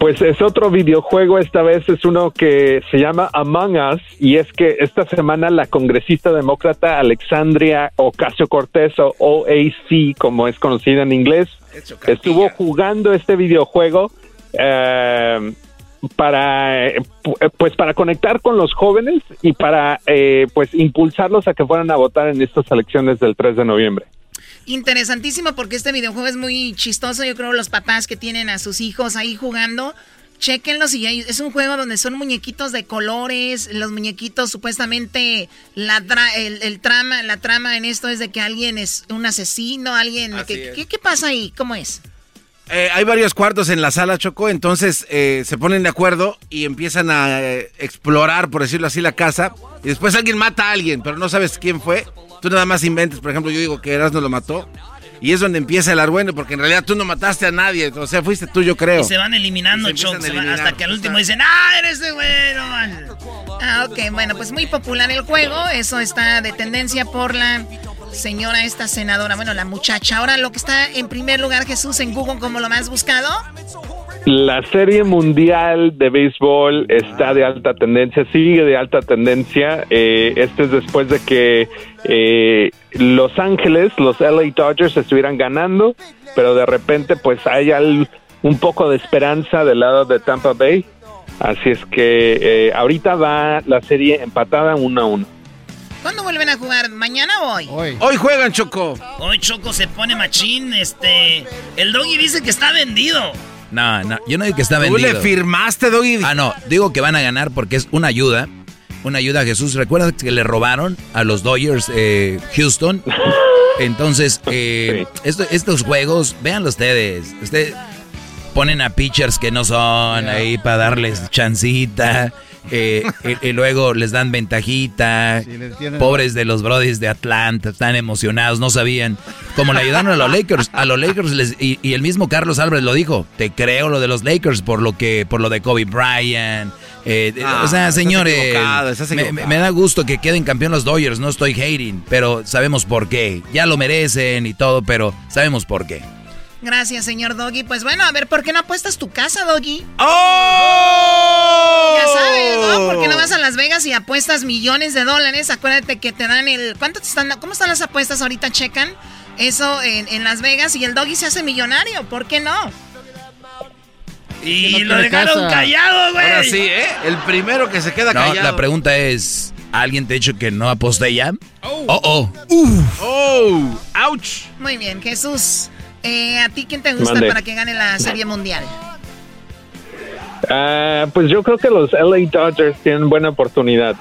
Pues es otro videojuego, esta vez es uno que se llama Among Us y es que esta semana la congresista demócrata Alexandria Ocasio Cortez o OAC, como es conocida en inglés, estuvo jugando este videojuego eh, para eh, pues para conectar con los jóvenes y para eh, pues impulsarlos a que fueran a votar en estas elecciones del 3 de noviembre. Interesantísimo porque este videojuego es muy chistoso. Yo creo los papás que tienen a sus hijos ahí jugando, chequenlos y es un juego donde son muñequitos de colores. Los muñequitos supuestamente la el, trama la trama en esto es de que alguien es un asesino, alguien. ¿qué, pasa ahí? ¿Cómo es? Eh, hay varios cuartos en la sala, Choco, entonces eh, se ponen de acuerdo y empiezan a eh, explorar, por decirlo así, la casa. Y después alguien mata a alguien, pero no sabes quién fue. Tú nada más inventes, por ejemplo, yo digo que Erasmo lo mató. Y es donde empieza el argüeno, porque en realidad tú no mataste a nadie. O sea, fuiste tú, yo creo. Y se van eliminando, Choco, hasta que al último dicen, ¡ah, eres de bueno! Ah, ok, bueno, pues muy popular el juego. Eso está de tendencia por la señora, esta senadora, bueno, la muchacha. Ahora lo que está en primer lugar, Jesús, en Google como lo más buscado. La serie mundial de béisbol está de alta tendencia, sigue de alta tendencia. Eh, este es después de que eh, Los Ángeles, los LA Dodgers estuvieran ganando, pero de repente pues hay un poco de esperanza del lado de Tampa Bay. Así es que eh, ahorita va la serie empatada uno a uno. ¿Cuándo vuelven a jugar? ¿Mañana o hoy? Hoy. juegan, Choco. Hoy Choco se pone machín. Este. El doggy dice que está vendido. No, no, yo no digo que está vendido. ¿Tú le firmaste, Doggy? Ah, no, digo que van a ganar porque es una ayuda. Una ayuda a Jesús. ¿Recuerdas que le robaron a los Dodgers eh, Houston? Entonces, eh, estos juegos, véanlo ustedes. Ustedes ponen a pitchers que no son ahí para darles chancita. Eh, y, luego les dan ventajita. Pobres de los brodis de Atlanta, están emocionados, no sabían. Como le ayudaron a los Lakers, a los Lakers les, y, el mismo Carlos Álvarez lo dijo, te creo lo de los Lakers por lo que, por lo de Kobe Bryant. Eh, ah, o sea, señores, me, da gusto que queden campeón los Dodgers, no estoy hating, pero sabemos por qué. Ya lo merecen y todo, pero sabemos por qué. Gracias, señor Doggy. Pues bueno, a ver, ¿por qué no apuestas tu casa, Doggy? ¡Oh! Ya sabes, ¿no? ¿Por qué no vas a Las Vegas y apuestas millones de dólares? Acuérdate que te dan el... ¿Cuánto te están ¿Cómo están las apuestas ahorita? Checan eso en, Las Vegas y el Doggy se hace millonario. ¿Por qué no? Y lo dejaron callado, güey. Ahora sí, ¿eh? El primero que se queda callado. La pregunta es, ¿alguien te ha dicho que no aposté ya? Oh, oh. Oh, ouch. Muy bien, Jesús. Eh, ¿A ti quién te gusta para que gane la Serie Mundial? Ah, pues yo creo que los LA Dodgers tienen buena oportunidad.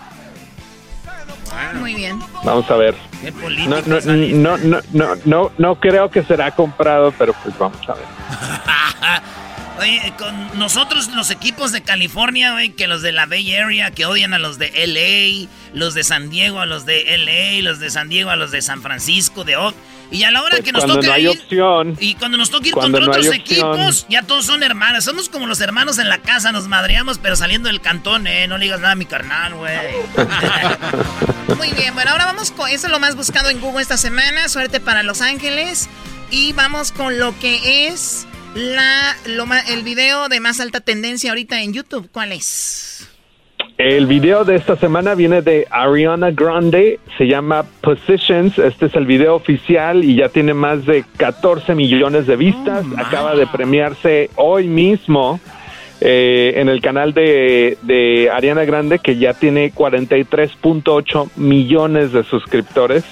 Muy bien. Vamos a ver. No, no, no, no, no, no, no creo que será comprado, pero pues vamos a ver. Oye, con nosotros los equipos de California, güey, que los de la Bay Area, que odian a los de LA, los de San Diego a los de LA, los de San Diego a los de San Francisco, de Oak. Y a la hora pues que nos toca ir. y cuando nos toca ir contra otros equipos, ya todos son hermanos. Somos como los hermanos en la casa, nos madreamos, pero saliendo del cantón, eh. No le digas nada a mi carnal, güey. Muy bien, bueno, ahora vamos con. Eso es lo más buscado en Google esta semana. Suerte para Los Ángeles. Y vamos con lo que es la, el video de más alta tendencia ahorita en YouTube. ¿Cuál es? El video de esta semana viene de Ariana Grande, se llama Positions, este es el video oficial y ya tiene más de 14 millones de vistas, oh, acaba de premiarse hoy mismo eh, en el canal de, de Ariana Grande que ya tiene 43.8 millones de suscriptores,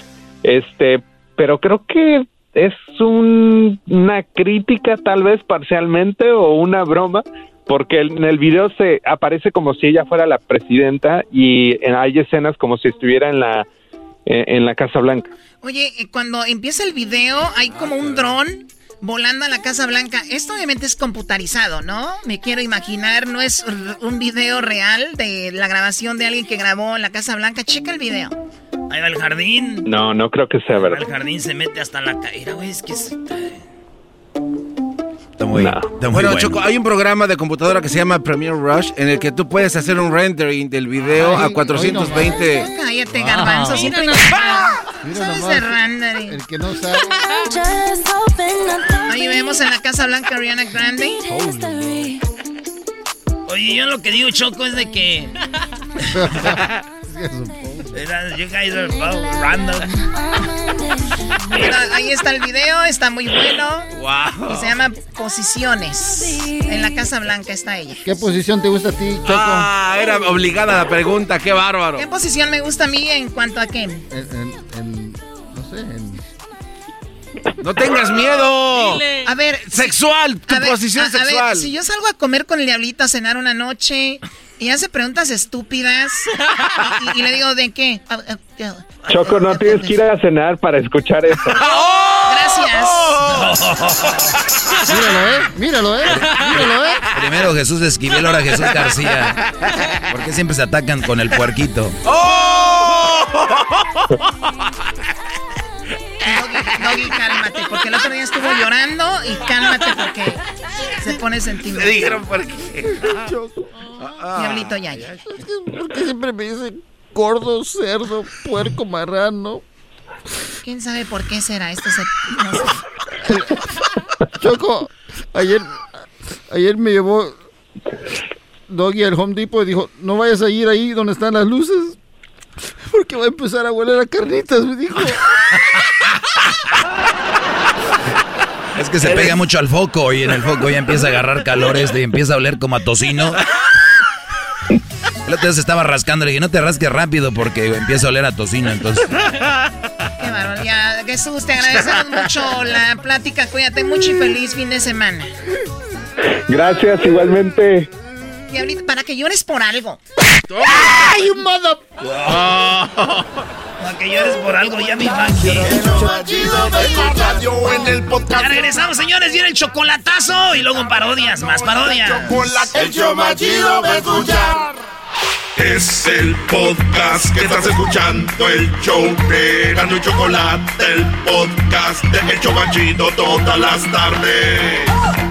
este, pero creo que es una crítica tal vez parcialmente o una broma porque en el video se aparece como si ella fuera la presidenta y hay escenas como si estuviera en la en la Casa Blanca. Oye, eh, cuando empieza el video hay como un dron volando a la Casa Blanca. Esto obviamente es computarizado, ¿no? Me quiero imaginar, no es un video real de la grabación de alguien que grabó en la Casa Blanca. Checa el video. Ahí va el jardín. No, no creo que sea verdad. El jardín se mete hasta la caída, güey. Es que. Muy, está muy bueno, Choco, hay un programa de computadora que se llama Premiere Rush en el que tú puedes hacer un rendering del video a 420. Cállate, garbanzo. Siempre ¿Sabes de rendering? El que no sabe. Ahí vemos en la Casa Blanca Ariana Grande. Oye, yo lo que digo, Choco, es de que... You guys are random. ahí está el video, está muy bueno. Wow. Y se llama Posiciones. En la Casa Blanca está ella. ¿Qué posición te gusta a ti, Choco? Ah, era obligada la pregunta, qué bárbaro. ¿Qué posición me gusta a mí en cuanto a qué? En, en, no sé, en... No tengas miedo. A ver. Sexual, tu posición a, sexual. A ver, si yo salgo a comer con el diablito a cenar una noche y hace preguntas estúpidas y, y le digo, ¿de qué? Choco, no tienes que ir a cenar para escuchar eso. Gracias. Míralo, ¿eh? Míralo, ¿eh? Míralo, ¿eh? Primero Jesús Esquivel, ahora Jesús García. ¿Por qué siempre se atacan con el puerquito? ¡Oh! Doggy, cálmate, porque el otro día estuvo llorando y cálmate porque se pone sentimental. Le dijeron por qué. Diablito ya, ya. ¿Por qué siempre me dicen gordo, cerdo, puerco, marrano? ¿Quién sabe por qué será? Esto se... no sé. Choco, ayer, ayer me llevó Doggy al Home Depot y dijo, no vayas a ir ahí donde están las luces, porque va a empezar a hueler a carnitas, me dijo. Es que se pega mucho al foco y en el foco ya empieza a agarrar calor este y empieza a oler como a tocino. El otro día se estaba rascando, le dije, no te rasques rápido porque empieza a oler a tocino, entonces... Qué bárbaro, ya, Jesús, te agradecemos mucho la plática, cuídate mucho y feliz fin de semana. Gracias, igualmente. Y ahorita, para que llores por algo. ¡Ay, un modo! Para que llores por algo, ya me imagino. Ya regresamos, señores. Viene el chocolatazo y luego parodias, más parodias. El show más chido de escuchar. Es el podcast que estás escuchando, el show de Gano y Chocolate, el podcast de El Chobachito todas las tardes.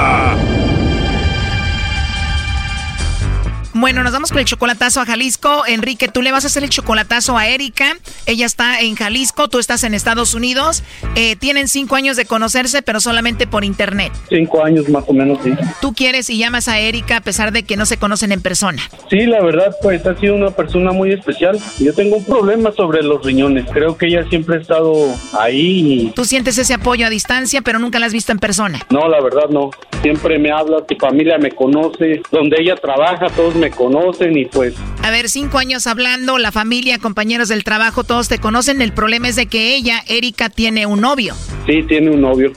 Bueno, nos vamos con el chocolatazo a Jalisco. Enrique, tú le vas a hacer el chocolatazo a Erika. Ella está en Jalisco, tú estás en Estados Unidos. Eh, tienen cinco años de conocerse, pero solamente por internet. Cinco años más o menos, sí. Tú quieres y llamas a Erika a pesar de que no se conocen en persona. Sí, la verdad, pues ha sido una persona muy especial. Yo tengo un problema sobre los riñones. Creo que ella siempre ha estado ahí. Y... Tú sientes ese apoyo a distancia, pero nunca la has visto en persona. No, la verdad no. Siempre me habla, su familia me conoce, donde ella trabaja, todos me conocen y pues... A ver, cinco años hablando, la familia, compañeros del trabajo, todos te conocen. El problema es de que ella, Erika, tiene un novio. Sí, tiene un novio.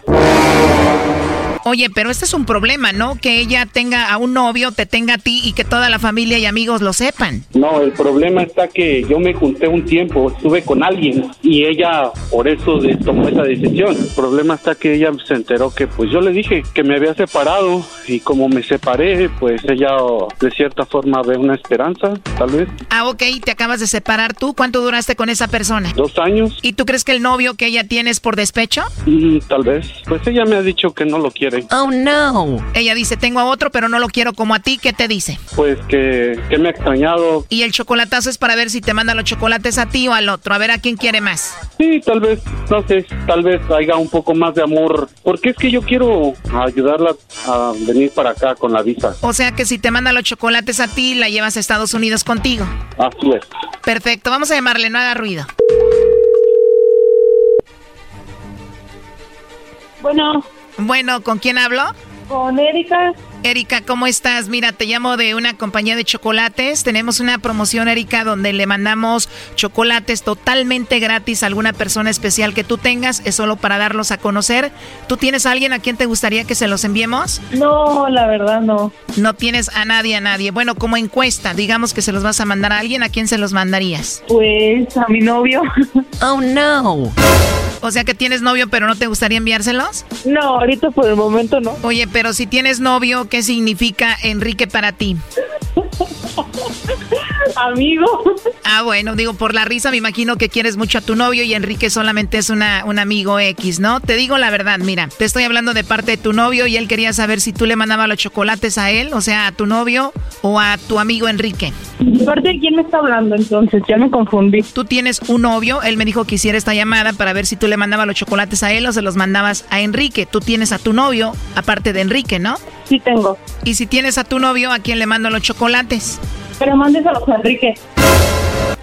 Oye, pero este es un problema, ¿no? Que ella tenga a un novio, te tenga a ti y que toda la familia y amigos lo sepan. No, el problema está que yo me junté un tiempo, estuve con alguien y ella por eso tomó esa decisión. El problema está que ella se enteró que pues yo le dije que me había separado y como me separé, pues ella de cierta forma ve una esperanza, tal vez. Ah, ok, te acabas de separar tú. ¿Cuánto duraste con esa persona? Dos años. ¿Y tú crees que el novio que ella tiene es por despecho? Mm, tal vez. Pues ella me ha dicho que no lo quiere. Oh, no. Ella dice, tengo a otro, pero no lo quiero como a ti. ¿Qué te dice? Pues que, que me ha extrañado. Y el chocolatazo es para ver si te manda los chocolates a ti o al otro. A ver a quién quiere más. Sí, tal vez, no sé, tal vez haya un poco más de amor. Porque es que yo quiero ayudarla a venir para acá con la visa. O sea que si te manda los chocolates a ti, la llevas a Estados Unidos contigo. Así es. Perfecto, vamos a llamarle, no haga ruido. Bueno, Bueno, ¿con quién hablo? con Erika. Erika, ¿cómo estás? Mira, te llamo de una compañía de chocolates. Tenemos una promoción, Erika, donde le mandamos chocolates totalmente gratis a alguna persona especial que tú tengas. Es solo para darlos a conocer. ¿Tú tienes a alguien a quien te gustaría que se los enviemos? No, la verdad no. No tienes a nadie, a nadie. Bueno, como encuesta, digamos que se los vas a mandar a alguien, ¿a quién se los mandarías? Pues a mi novio. Oh, no. O sea que tienes novio, pero no te gustaría enviárselos? No, ahorita por el momento no. Oye, pero si tienes novio, ¿qué significa Enrique para ti? Amigo. Ah, bueno, digo, por la risa me imagino que quieres mucho a tu novio y Enrique solamente es una, un amigo X, ¿no? Te digo la verdad, mira, te estoy hablando de parte de tu novio y él quería saber si tú le mandabas los chocolates a él, o sea, a tu novio o a tu amigo Enrique. ¿De parte de quién me está hablando entonces? Ya me confundí. Tú tienes un novio, él me dijo que hiciera esta llamada para ver si tú le mandabas los chocolates a él o se los mandabas a Enrique. Tú tienes a tu novio, aparte de Enrique, ¿no? Sí tengo. Y si tienes a tu novio, ¿a quién le mando los chocolates? Pero mándeselos a Enrique.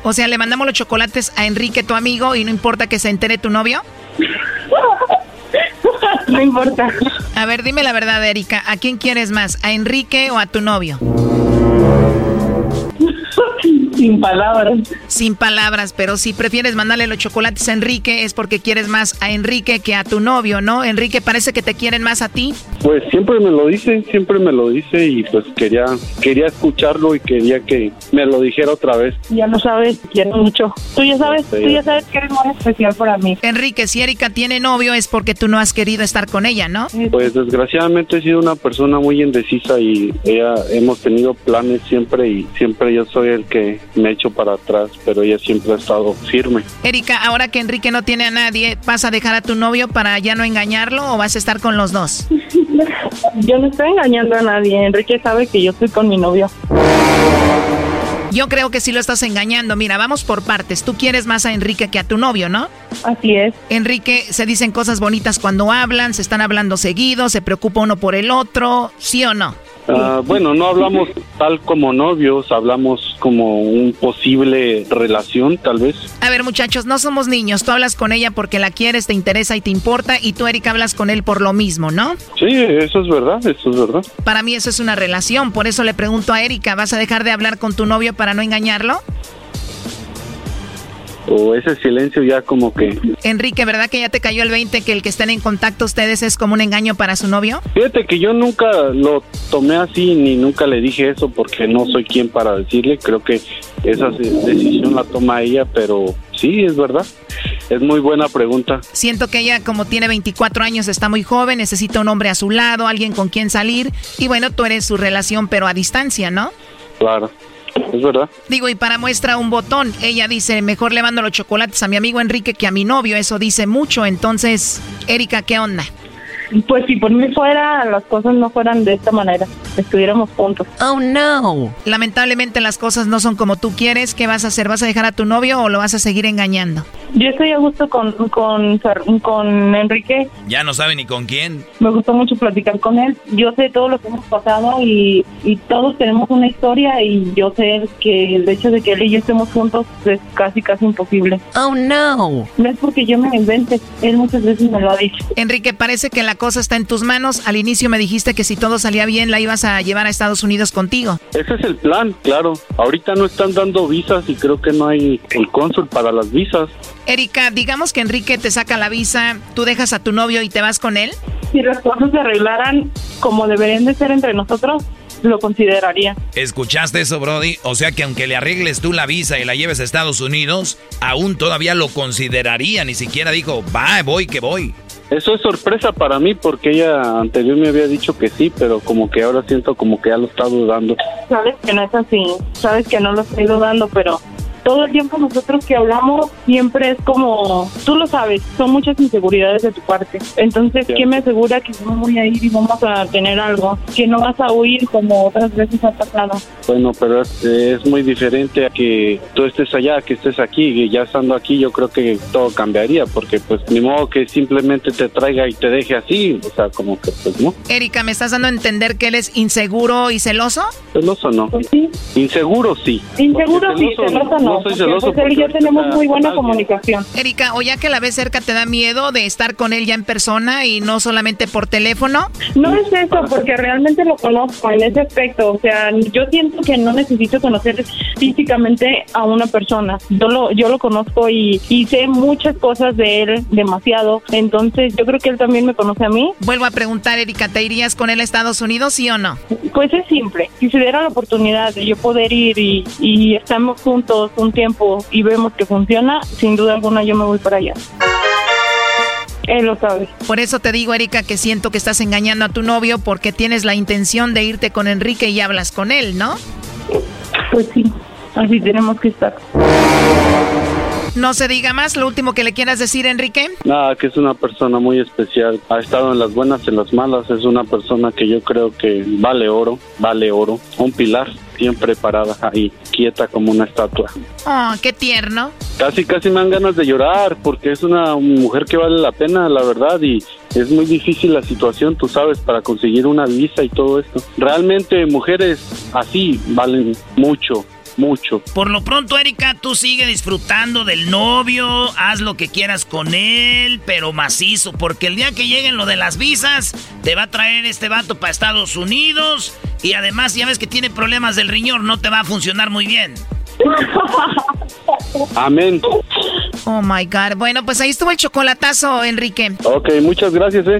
O sea, le mandamos los chocolates a Enrique, tu amigo, y no importa que se entere tu novio. no importa. A ver, dime la verdad, Erika. ¿A quién quieres más? ¿A Enrique o a tu novio? Sin palabras. Sin palabras, pero si prefieres mandarle los chocolates a Enrique es porque quieres más a Enrique que a tu novio, ¿no? Enrique, parece que te quieren más a ti. Pues siempre me lo dice, siempre me lo dice y pues quería quería escucharlo y quería que me lo dijera otra vez. Ya lo sabes, quiero mucho. Tú ya sabes, tú ya sabes que eres muy especial para mí. Enrique, si Erika tiene novio es porque tú no has querido estar con ella, ¿no? Pues desgraciadamente he sido una persona muy indecisa y ella hemos tenido planes siempre y siempre yo soy el que me echo para atrás, pero ella siempre ha estado firme. Erika, ahora que Enrique no tiene a nadie, ¿vas a dejar a tu novio para ya no engañarlo o vas a estar con los dos? Yo no estoy engañando a nadie. Enrique sabe que yo estoy con mi novio. Yo creo que sí lo estás engañando. Mira, vamos por partes. Tú quieres más a Enrique que a tu novio, ¿no? Así es. Enrique, se dicen cosas bonitas cuando hablan, se están hablando seguido, se preocupa uno por el otro, ¿sí o no? Ah, bueno, no hablamos tal como novios, hablamos como un posible relación, tal vez. A ver, muchachos, no somos niños. Tú hablas con ella porque la quieres, te interesa y te importa, y tú, Erika, hablas con él por lo mismo, ¿no? Sí, eso es verdad, eso es verdad. Para mí eso es una relación, por eso le pregunto a Erika, ¿vas a dejar de hablar con tu novio para no engañarlo? O ese silencio ya como que... Enrique, ¿verdad que ya te cayó el 20 que el que estén en contacto ustedes es como un engaño para su novio? Fíjate que yo nunca lo tomé así ni nunca le dije eso porque no soy quien para decirle, creo que esa decisión la toma ella, pero sí, es verdad. Es muy buena pregunta. Siento que ella como tiene 24 años está muy joven, necesita un hombre a su lado, alguien con quien salir y bueno, tú eres su relación pero a distancia, ¿no? Claro. Es verdad. Digo, y para muestra un botón, ella dice, mejor le mando los chocolates a mi amigo Enrique que a mi novio, eso dice mucho. Entonces, Erika, ¿qué onda? Pues si por mí fuera, las cosas no fueran de esta manera, estuviéramos juntos. Oh, no. Lamentablemente las cosas no son como tú quieres. ¿Qué vas a hacer? ¿Vas a dejar a tu novio o lo vas a seguir engañando? Yo estoy a gusto con, con, con Enrique. Ya no sabe ni con quién. Me gustó mucho platicar con él. Yo sé todo lo que hemos pasado y, y todos tenemos una historia y yo sé que el hecho de que él y yo estemos juntos es casi, casi imposible. Oh, no. No es porque yo me lo invente, él muchas veces me lo ha dicho. Enrique, parece que la cosa está en tus manos. Al inicio me dijiste que si todo salía bien la ibas a llevar a Estados Unidos contigo. Ese es el plan, claro. Ahorita no están dando visas y creo que no hay el cónsul para las visas. Erika, digamos que Enrique te saca la visa, tú dejas a tu novio y te vas con él. Si las cosas se arreglaran como deberían de ser entre nosotros, lo consideraría. ¿Escuchaste eso, Brody? O sea que aunque le arregles tú la visa y la lleves a Estados Unidos, aún todavía lo consideraría. Ni siquiera dijo, va, voy, que voy. Eso es sorpresa para mí porque ella anterior me había dicho que sí, pero como que ahora siento como que ya lo está dudando. Sabes que no es así, sabes que no lo estoy dudando, pero todo el tiempo nosotros que hablamos siempre es como, tú lo sabes, son muchas inseguridades de tu parte. Entonces, ¿quién me asegura que no voy a ir y vamos a tener algo? Que no vas a huir como otras veces ha pasado. Bueno, pero es, es muy diferente a que tú estés allá, que estés aquí, y ya estando aquí yo creo que todo cambiaría, porque pues ni modo que simplemente te traiga y te deje así, o sea, como que pues no. Erika, ¿me estás dando a entender que él es inseguro y celoso? Celoso no. Pues sí. Inseguro sí. Inseguro sí, Celoso celoso no. No, soy porque, celoso pues, él y yo porque tenemos muy buena comunicación. Erika, o ya que la ves cerca, ¿te da miedo de estar con él ya en persona y no solamente por teléfono? No es eso, porque realmente lo conozco en ese aspecto. O sea, yo siento que no necesito conocer físicamente a una persona. Yo lo, yo lo conozco y, y sé muchas cosas de él, demasiado. Entonces, yo creo que él también me conoce a mí. Vuelvo a preguntar, Erika, ¿te irías con él a Estados Unidos, sí o no? Pues es simple. Si se diera la oportunidad de yo poder ir y, y estamos juntos un tiempo y vemos que funciona, sin duda alguna yo me voy para allá. Él lo sabe. Por eso te digo, Erika, que siento que estás engañando a tu novio porque tienes la intención de irte con Enrique y hablas con él, ¿no? Pues sí, así tenemos que estar. No se diga más, lo último que le quieras decir, Enrique. Nada, que es una persona muy especial. Ha estado en las buenas y en las malas. Es una persona que yo creo que vale oro, vale oro. Un pilar, siempre parada ahí, quieta como una estatua. Oh, qué tierno. Casi, casi me dan ganas de llorar porque es una mujer que vale la pena, la verdad, y es muy difícil la situación, tú sabes, para conseguir una visa y todo esto. Realmente mujeres así valen mucho, mucho. Por lo pronto, Erika, tú sigue disfrutando del novio, haz lo que quieras con él, pero macizo, porque el día que lleguen lo de las visas, te va a traer este vato para Estados Unidos y además ya ves que tiene problemas del riñón, no te va a funcionar muy bien. Amén. Oh my God. Bueno, pues ahí estuvo el chocolatazo, Enrique. Ok, muchas gracias, eh.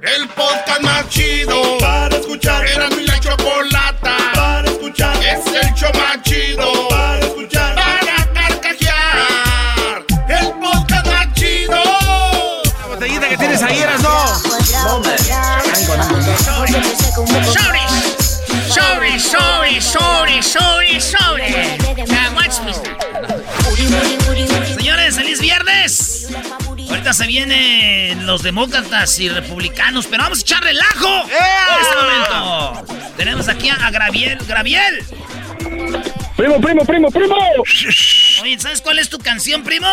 El podcast más chido para escuchar. Era mi la chocolata para escuchar. Es el show más chido para escuchar. Para carcajear. El podcast más chido. La botellita que tienes ahí, eras no. Sobre, sobre, sobre, sobre, sobre. Now watch me. Señores, feliz viernes. Ahorita se vienen los demócratas y republicanos, pero vamos a echar relajo en este momento. Tenemos aquí a Graviel. Graviel. Primo, primo, primo, primo. Oye, ¿sabes cuál es tu canción, primo?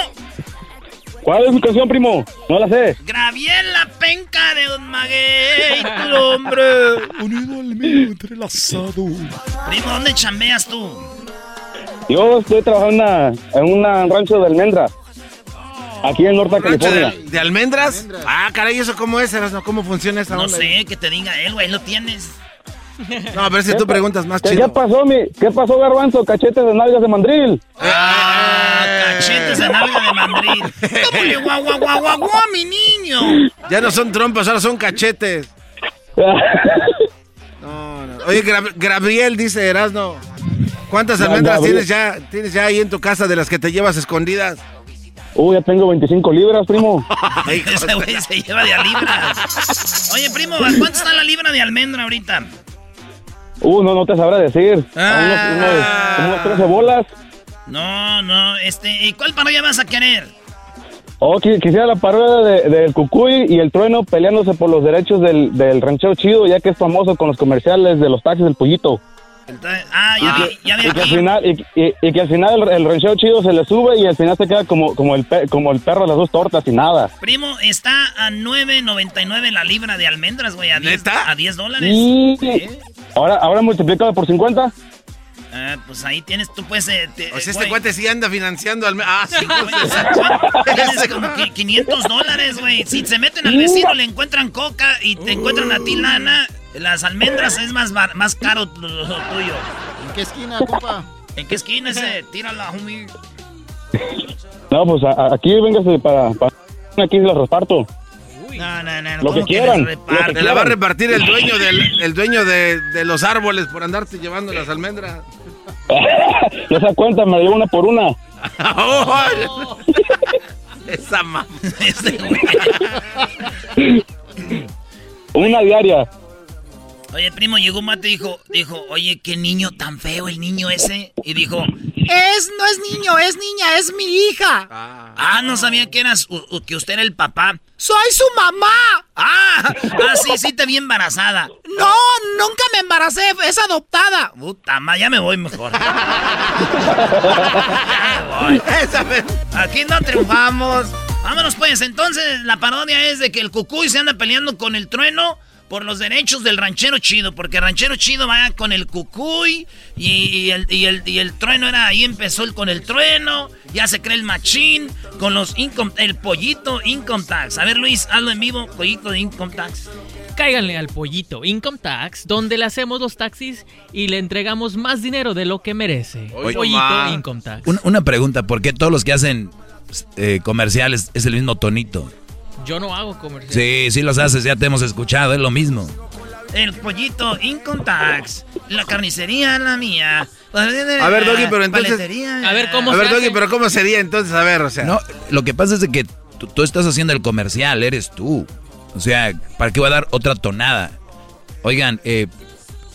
¿Cuál es mi canción, primo? No la sé. Graviel, la penca de un maguey, tu hombre. Unido al mío, entrelazado. Primo, ¿dónde chambeas tú? Yo estoy trabajando en un rancho de almendra. Aquí en Norte ¿Rancho California. de, de almendras? Ah, caray, ¿eso cómo es, Erasno? ¿Cómo funciona esa No onda? sé, que te diga él, güey, lo tienes. No, a ver si tú preguntas más ¿Qué, chido. qué pasó, mi? ¿Qué pasó, Garbanzo? Cachetes de nalgas de mandril. Ah, cachetes de nalga de mandril. ¿Cómo le guau, guau, guau, guau, guau, mi niño? Ya no son trompas, ahora son cachetes. No, no. Oye, Gra- Gabriel dice Erasno. ¿Cuántas almendras tienes ya, tienes ya ahí en tu casa de las que te llevas escondidas? Uy, ya tengo 25 libras, primo. Ese güey se lleva de a libras. Oye, primo, ¿a cuánto está la libra de almendra ahorita? Uh, no, no te sabrá decir. A unos, unos, como unos 13 bolas. No, no, este, ¿y cuál parodia vas a querer? Oh, qui- quisiera la parodia de- del Cucuy y el Trueno peleándose por los derechos del, del ranchero chido, ya que es famoso con los comerciales de los taxis del pollito. Ah, ya y vi, ya vi y que al final, y, y- y que al final el, el ranchero chido se le sube y al final se queda como, como, el, pe- como el perro de las dos tortas y nada. Primo, está a 9.99 la libra de almendras, güey. A 10, a 10 dólares. Y ahora, ahora multiplicado por 50. Ah, pues ahí tienes, tú puedes... eh, te- O sea, este cuate sí anda financiando al... Ah, sí. Tienes como qui- 500 dólares, güey. Si se meten al vecino, le encuentran coca y te encuentran a ti lana, las almendras es más, más caro lo, lo tuyo. ¿En qué esquina, compa? ¿En qué esquina ese? Tírala, homie. No, pues a- a- aquí véngase para, para... Aquí se los reparto. No, no, no. Lo que ¿cómo quieran. lo que Te la va a repartir el dueño del el dueño de, de los árboles por andarte llevando las almendras. No se cuenta, me dio una por una. Esa mamá. Una diaria. Oye, primo, llegó un mate y dijo, dijo, oye, qué niño tan feo el niño ese. Y dijo, Es, no es niño, es niña, es mi hija. ah, no sabía que eras, u- u- que usted era el papá. Soy su mamá. Ah, ah, sí, sí te vi embarazada. No, nunca me embaracé, es adoptada. Puta ma, ya me voy mejor. Ya me voy. Aquí no triunfamos. Vámonos pues, entonces la parodia es de que el cucuy se anda peleando con el trueno por los derechos del ranchero chido, porque el ranchero chido va con el cucuy y, y el, y el- y el trueno era, ahí empezó el con el trueno, ya se cree el machín, con los income, el pollito income tax. A ver Luis, hazlo en vivo, pollito de income tax. Cáiganle al pollito Income Tax, donde le hacemos los taxis y le entregamos más dinero de lo que merece. Oye, pollito ma. Income Tax. Una, una pregunta, ¿por qué todos los que hacen eh, comerciales es el mismo tonito? Yo no hago comercial. Sí, sí los haces, ya te hemos escuchado, es lo mismo. El pollito income tax, la carnicería la mía. A ver, Doggy, pero entonces... Paletería. A ver, ¿cómo A ver? Doggy, pero ¿cómo sería entonces? A ver, o sea... No, lo que pasa es que tú, tú estás haciendo el comercial, eres tú. O sea, ¿para qué voy a dar otra tonada? Oigan, eh,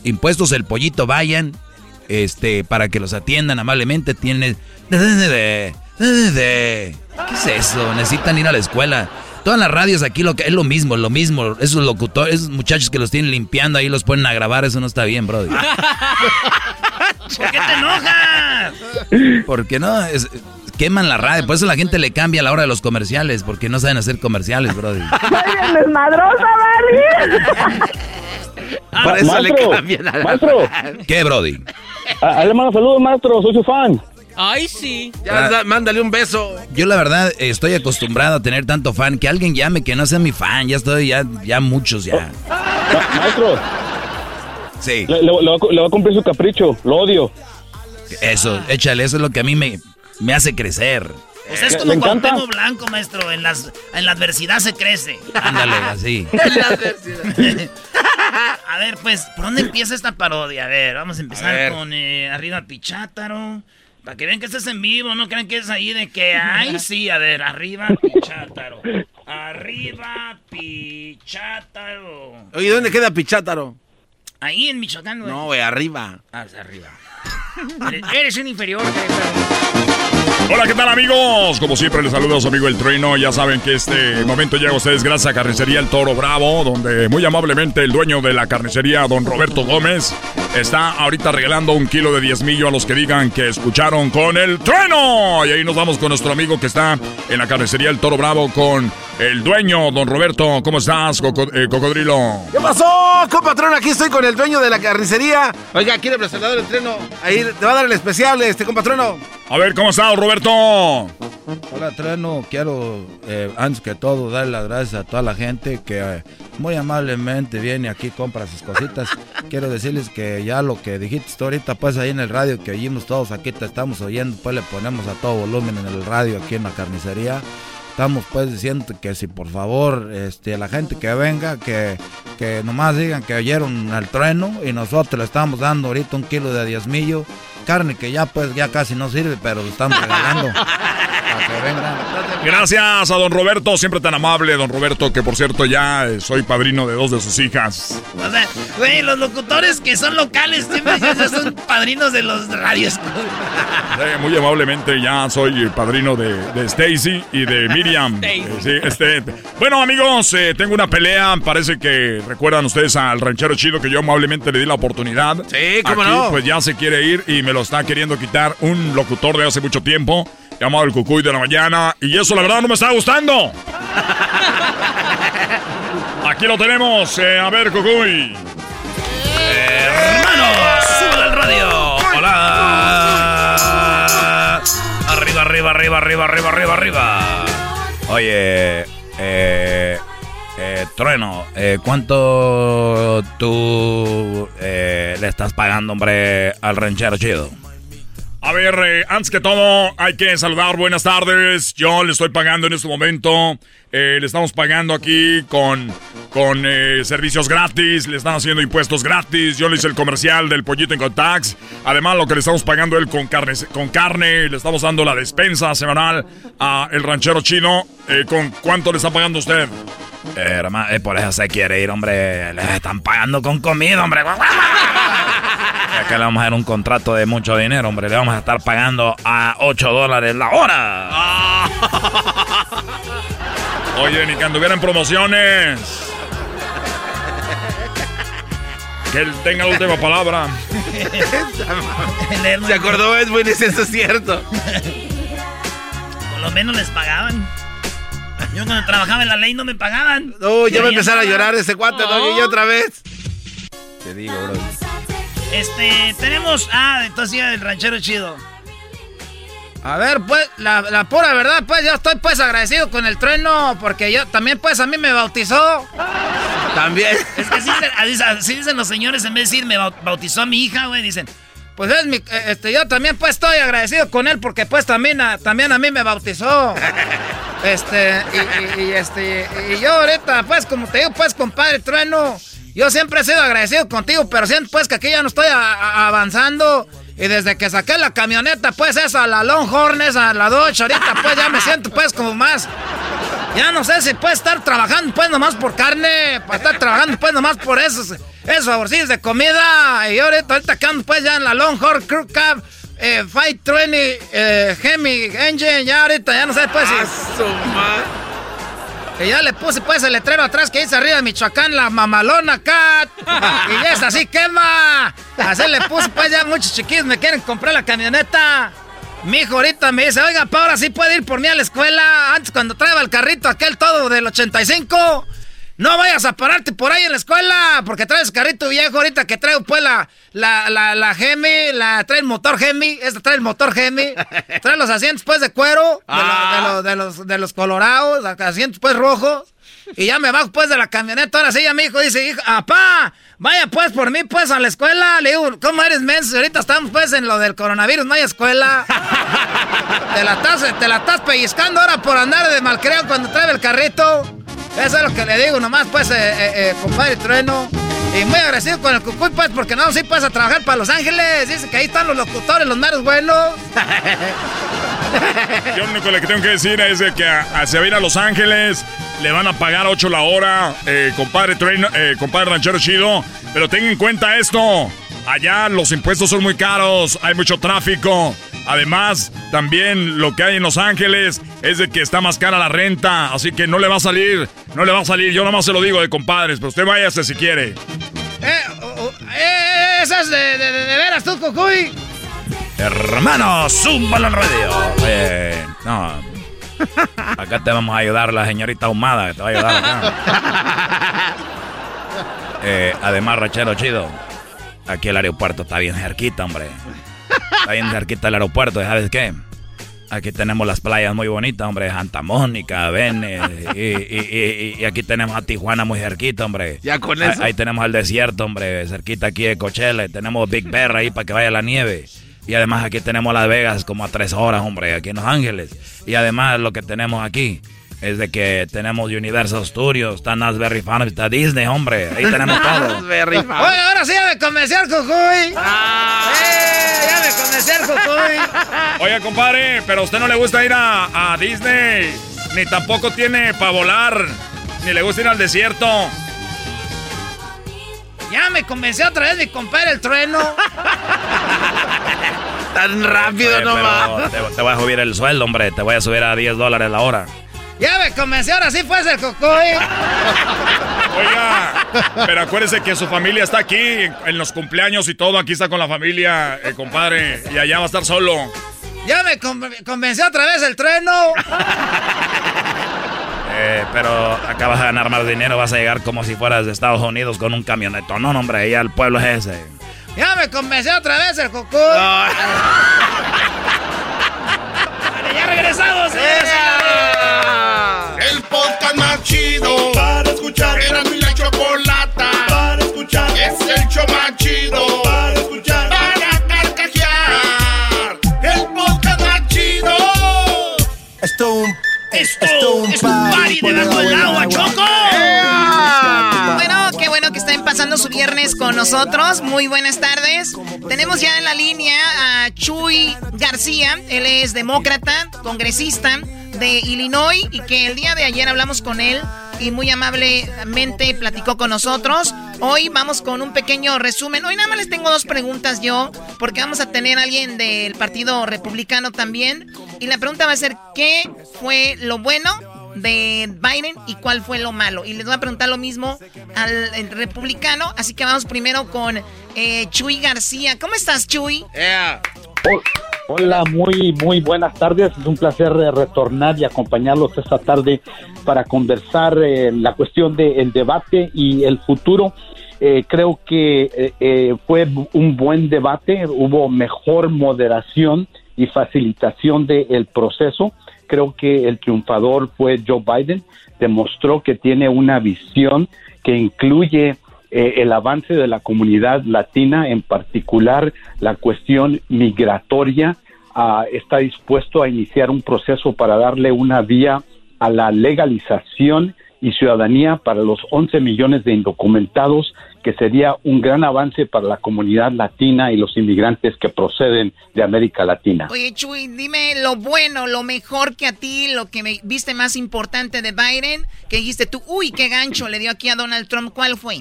impuestos el pollito, vayan, este, para que los atiendan amablemente, tienen... ¿Qué es eso? Necesitan ir a la escuela. Todas las radios aquí lo que es lo mismo, lo mismo. Esos locutores, esos muchachos que los tienen limpiando ahí los ponen a grabar, eso no está bien, brother. ¿Por qué te enojas? Porque no, es- queman la radio, por eso la gente le cambia a la hora de los comerciales, porque no saben hacer comerciales, desmadrosa, Barry. Por eso le cambian a la maestro. ¿Qué, brody? A- Ahí le mando saludos, maestro, soy su fan. Ay, sí. Ya, mándale un beso. Yo la verdad estoy acostumbrado a tener tanto fan, que alguien llame que no sea mi fan, ya estoy, ya, ya muchos ya. Ma- maestro, Sí, le, le- le va, a cu- le va a cumplir su capricho, lo odio. eso, échale, eso es lo que a mí me, me hace crecer. Pues es ¿Le- como encanta? Cuauhtémoc Blanco, maestro. En, las, en la adversidad se crece. Ándale, así. A ver, pues, ¿por dónde empieza esta parodia? A ver, vamos a empezar A con eh, arriba Pichátaro. Para que vean que estás en vivo, no crean que es ahí de que, ay, sí, a ver, arriba Pichátaro. Arriba Pichátaro. Oye, ¿dónde queda Pichátaro? Ahí en Michoacán, güey. No, güey, arriba. Ah, arriba. Eres, eres un inferior, güey. Hola, ¿qué tal amigos? Como siempre les saluda a su amigo El Trueno. Ya saben que este momento llega a ustedes gracias a Carnicería El Toro Bravo, donde muy amablemente el dueño de la carnicería, don Roberto Gómez, está ahorita regalando un kilo de diezmillo a los que digan que escucharon con El Trueno. Y ahí nos vamos con nuestro amigo que está en la carnicería El Toro Bravo con el dueño, don Roberto. ¿Cómo estás, Coco- eh, Cocodrilo? ¿Qué pasó, compatrón? Aquí estoy con el dueño de la carnicería. Oiga, aquí el representador del treno. Ahí te va a dar el especial, este compatrono. A ver, ¿cómo estás, Roberto? Hola, Treno. Quiero, eh, antes que todo, darle las gracias a toda la gente que eh, muy amablemente viene aquí, compra sus cositas. Quiero decirles que ya lo que dijiste tú ahorita, pues ahí en el radio que oímos todos aquí, te estamos oyendo, pues le ponemos a todo volumen en el radio aquí en la carnicería. Estamos pues diciendo que si por favor, este, la gente que venga, que, que nomás digan que oyeron al trueno y nosotros le estamos dando ahorita un kilo de diezmillo carne que ya pues ya casi no sirve, pero están regalando. Gracias a don Roberto, siempre tan amable, don Roberto, que por cierto ya eh, soy padrino de dos de sus hijas. O sea, güey, los locutores que son locales siempre son padrinos de los radios. Muy amablemente ya soy padrino de, de Stacy y de Miriam. Eh, sí, este. Bueno, amigos, eh, tengo una pelea. Parece que recuerdan ustedes al ranchero chido que yo amablemente le di la oportunidad. Sí, cómo Aquí, no. Pues ya se quiere ir y me lo está queriendo quitar un locutor de hace mucho tiempo, llamado el Cucuy de la Mañana. Y eso, la verdad, no me está gustando. Aquí lo tenemos. eh, a ver, Cucuy. Hermanos, sube al radio. Hola. Arriba, arriba, arriba, arriba, arriba, arriba, arriba. Oye, eh, eh, Trueno, eh, ¿cuánto tú eh, le estás pagando, hombre, al ranchero chido? A ver, eh, antes que todo, hay que saludar. Buenas tardes. Yo le estoy pagando en este momento. eh, le estamos pagando aquí con, con eh, servicios gratis. Le están haciendo impuestos gratis. Yo le hice el comercial del pollito en Contax. Además, lo que le estamos pagando él con carne. Con carne le estamos dando la despensa semanal a el ranchero chino. ¿Con cuánto le está pagando usted? Eh, hermano, eh, por eso se quiere ir, hombre. Le están pagando con comida, hombre. Es que le vamos a dar un contrato de mucho dinero, hombre. Le vamos a estar pagando a 8 dólares la hora. Oye, ni que anduviera en promociones. Que él tenga la última palabra. Se acordó, es muy eso es cierto. Por lo menos les pagaban. Yo cuando trabajaba en la ley no me pagaban. No, ya va a empezar a llorar ese cuate, ¿no? Y otra vez. Te digo, bro. Este, tenemos. Ah, entonces el ranchero chido. A ver, pues, la, la pura verdad, pues, yo estoy, pues, agradecido con el trueno, porque yo también, pues, a mí me bautizó. También. Es que así, así- así dicen los señores, en vez de decir me bau- bautizó a mi hija, güey, dicen. Pues es mi, eh, este, yo también, pues, estoy agradecido con él, porque, pues, también a, también a mí me bautizó. Este, y, y- y, este, y yo ahorita, pues, como te digo, pues, compadre Trueno, yo siempre he sido agradecido contigo, pero siento, pues, que aquí ya no estoy a- a- avanzando. Y desde que saqué la camioneta, pues, esa, la Longhorn, esa, la Dodge, ahorita, pues, ya me siento, pues, como más... Ya no sé si puede estar trabajando, pues, nomás por carne, para estar trabajando, pues, nomás por esos, esos favorcillos de comida. Y ahorita, ahorita que ando, pues, ya en la Longhorn Crew Cab, eh, Fight 20, eh, Hemi Engine, ya ahorita, ya no sé, pues, si... Que ya le puse, pues, el letrero atrás que dice arriba de Michoacán, la mamalona cat. y es así, quema. Así le puse, pues, ya muchos chiquillos me quieren comprar la camioneta. Mi hijo ahorita me dice, oiga, pa, ahora sí puede ir por mí a la escuela. Antes cuando traeba el carrito aquel todo del 85, no vayas a pararte por ahí en la escuela, porque traes carrito viejo ahorita que traigo pues la, la, la, la Gemi, la, trae el motor Gemi, esta trae el motor Gemi, trae los asientos pues de cuero, de, lo- de, lo- de los, de los colorados, los asientos pues rojos. Y ya me bajo pues de la camioneta, ahora sí ya mi hijo dice, hijo, apá, vaya pues por mí pues a la escuela. Le digo, ¿cómo eres menso? Ahorita estamos pues en lo del coronavirus, no hay escuela. te, la estás, te la estás pellizcando ahora por andar de malcriado cuando trae el carrito. Eso es lo que le digo nomás pues, eh, eh, eh, compadre Trueno. Y muy agradecido con el cucuy pues, porque no, sí puedes a trabajar para Los Ángeles. Dice que ahí están los locutores, los meros buenos. Yo lo único que tengo que decir es que a, a- ir a Los Ángeles, le van a pagar 8 la hora, compadre, Trueno- compadre ranchero chido, pero tengan en cuenta esto, allá los impuestos son muy caros, hay mucho tráfico, además también lo que hay en Los Ángeles es de que está más cara la renta, así que no le va a salir, no le va a salir, yo nomás se lo digo de compadres, pero usted váyase si quiere. Eh, oh, oh, eh, esas de, de, de- de veras tú, cucuy. Hermano, zúmbalo al radio. Oye, no. Acá te vamos a ayudar la señorita Ahumada, que te va a ayudar acá. Eh, además, Rachero Chido, aquí el aeropuerto está bien cerquita, hombre. Está bien cerquita el aeropuerto, ¿y ¿sabes qué? Aquí tenemos las playas muy bonitas, hombre, Santa Mónica, Vene, y, y- y- y aquí tenemos a Tijuana muy cerquita, hombre. Ya con eso. Ahí, tenemos el desierto, hombre, cerquita aquí de Coachella, y tenemos Big Bear ahí para que vaya la nieve. Y además aquí tenemos Las Vegas como a tres horas, hombre, aquí en Los Ángeles. Y además lo que tenemos aquí es de que tenemos Universal Studios, está Nasberry Farm, está Disney, hombre. Ahí tenemos todo. Oye, ahora sí ya me convencí al Jujuy. Ah. Eh, ya me convencí al Jujuy. Oye, compadre, pero a usted no le gusta ir a, a Disney, ni tampoco tiene para volar, ni le gusta ir al desierto. Ya me convenció otra vez mi compadre el trueno. Tan rápido nomás. Te, te, voy a subir el sueldo, hombre. Te voy a subir a 10 dólares la hora. Ya me convenció, ahora sí fue el cocoy. Oiga, pero acuérdese que su familia está aquí, en los cumpleaños y todo. Aquí está con la familia, el compadre. Y allá va a estar solo. Ya me convenció otra vez el trueno. Eh, pero acá vas a ganar más dinero, vas a llegar como si fueras de Estados Unidos con un camionetón. No, hombre, ya el pueblo es ese. Ya me convenció otra vez el cocó. No. ya regresamos. Más chido para escuchar. Era mi la chocolata para escuchar. Es el show más chido para escuchar. Para carcajear. El podcast más chido. Esto un esto, es un party debajo del agua, Choco. Bueno, qué bueno que estén pasando su viernes con nosotros. Muy buenas tardes. Tenemos ya en la línea a Chuy García. Él es demócrata, congresista de Illinois y que el día de ayer hablamos con él y muy amablemente platicó con nosotros. Hoy vamos con un pequeño resumen. Hoy nada más les tengo dos preguntas yo, porque vamos a tener a alguien del Partido Republicano también. Y la pregunta va a ser, ¿qué fue lo bueno de Biden y cuál fue lo malo? Y les voy a preguntar lo mismo al republicano. Así que vamos primero con eh, Chuy García. ¿Cómo estás, Chuy? Hola, muy, muy buenas tardes. Es un placer eh, retornar y acompañarlos esta tarde para conversar eh, la cuestión del debate y el futuro. Eh, creo que fue un buen debate, hubo mejor moderación y facilitación del proceso. Creo que el triunfador fue Joe Biden, demostró que tiene una visión que incluye eh, el avance de la comunidad latina, en particular la cuestión migratoria, ah, está dispuesto a iniciar un proceso para darle una vía a la legalización y ciudadanía para los 11 millones de indocumentados, que sería un gran avance para la comunidad latina y los inmigrantes que proceden de América Latina. Oye, Chuy, dime lo bueno, lo mejor que a ti, lo que me viste más importante de Biden, que dijiste tú, uy, qué gancho le dio aquí a Donald Trump, ¿cuál fue?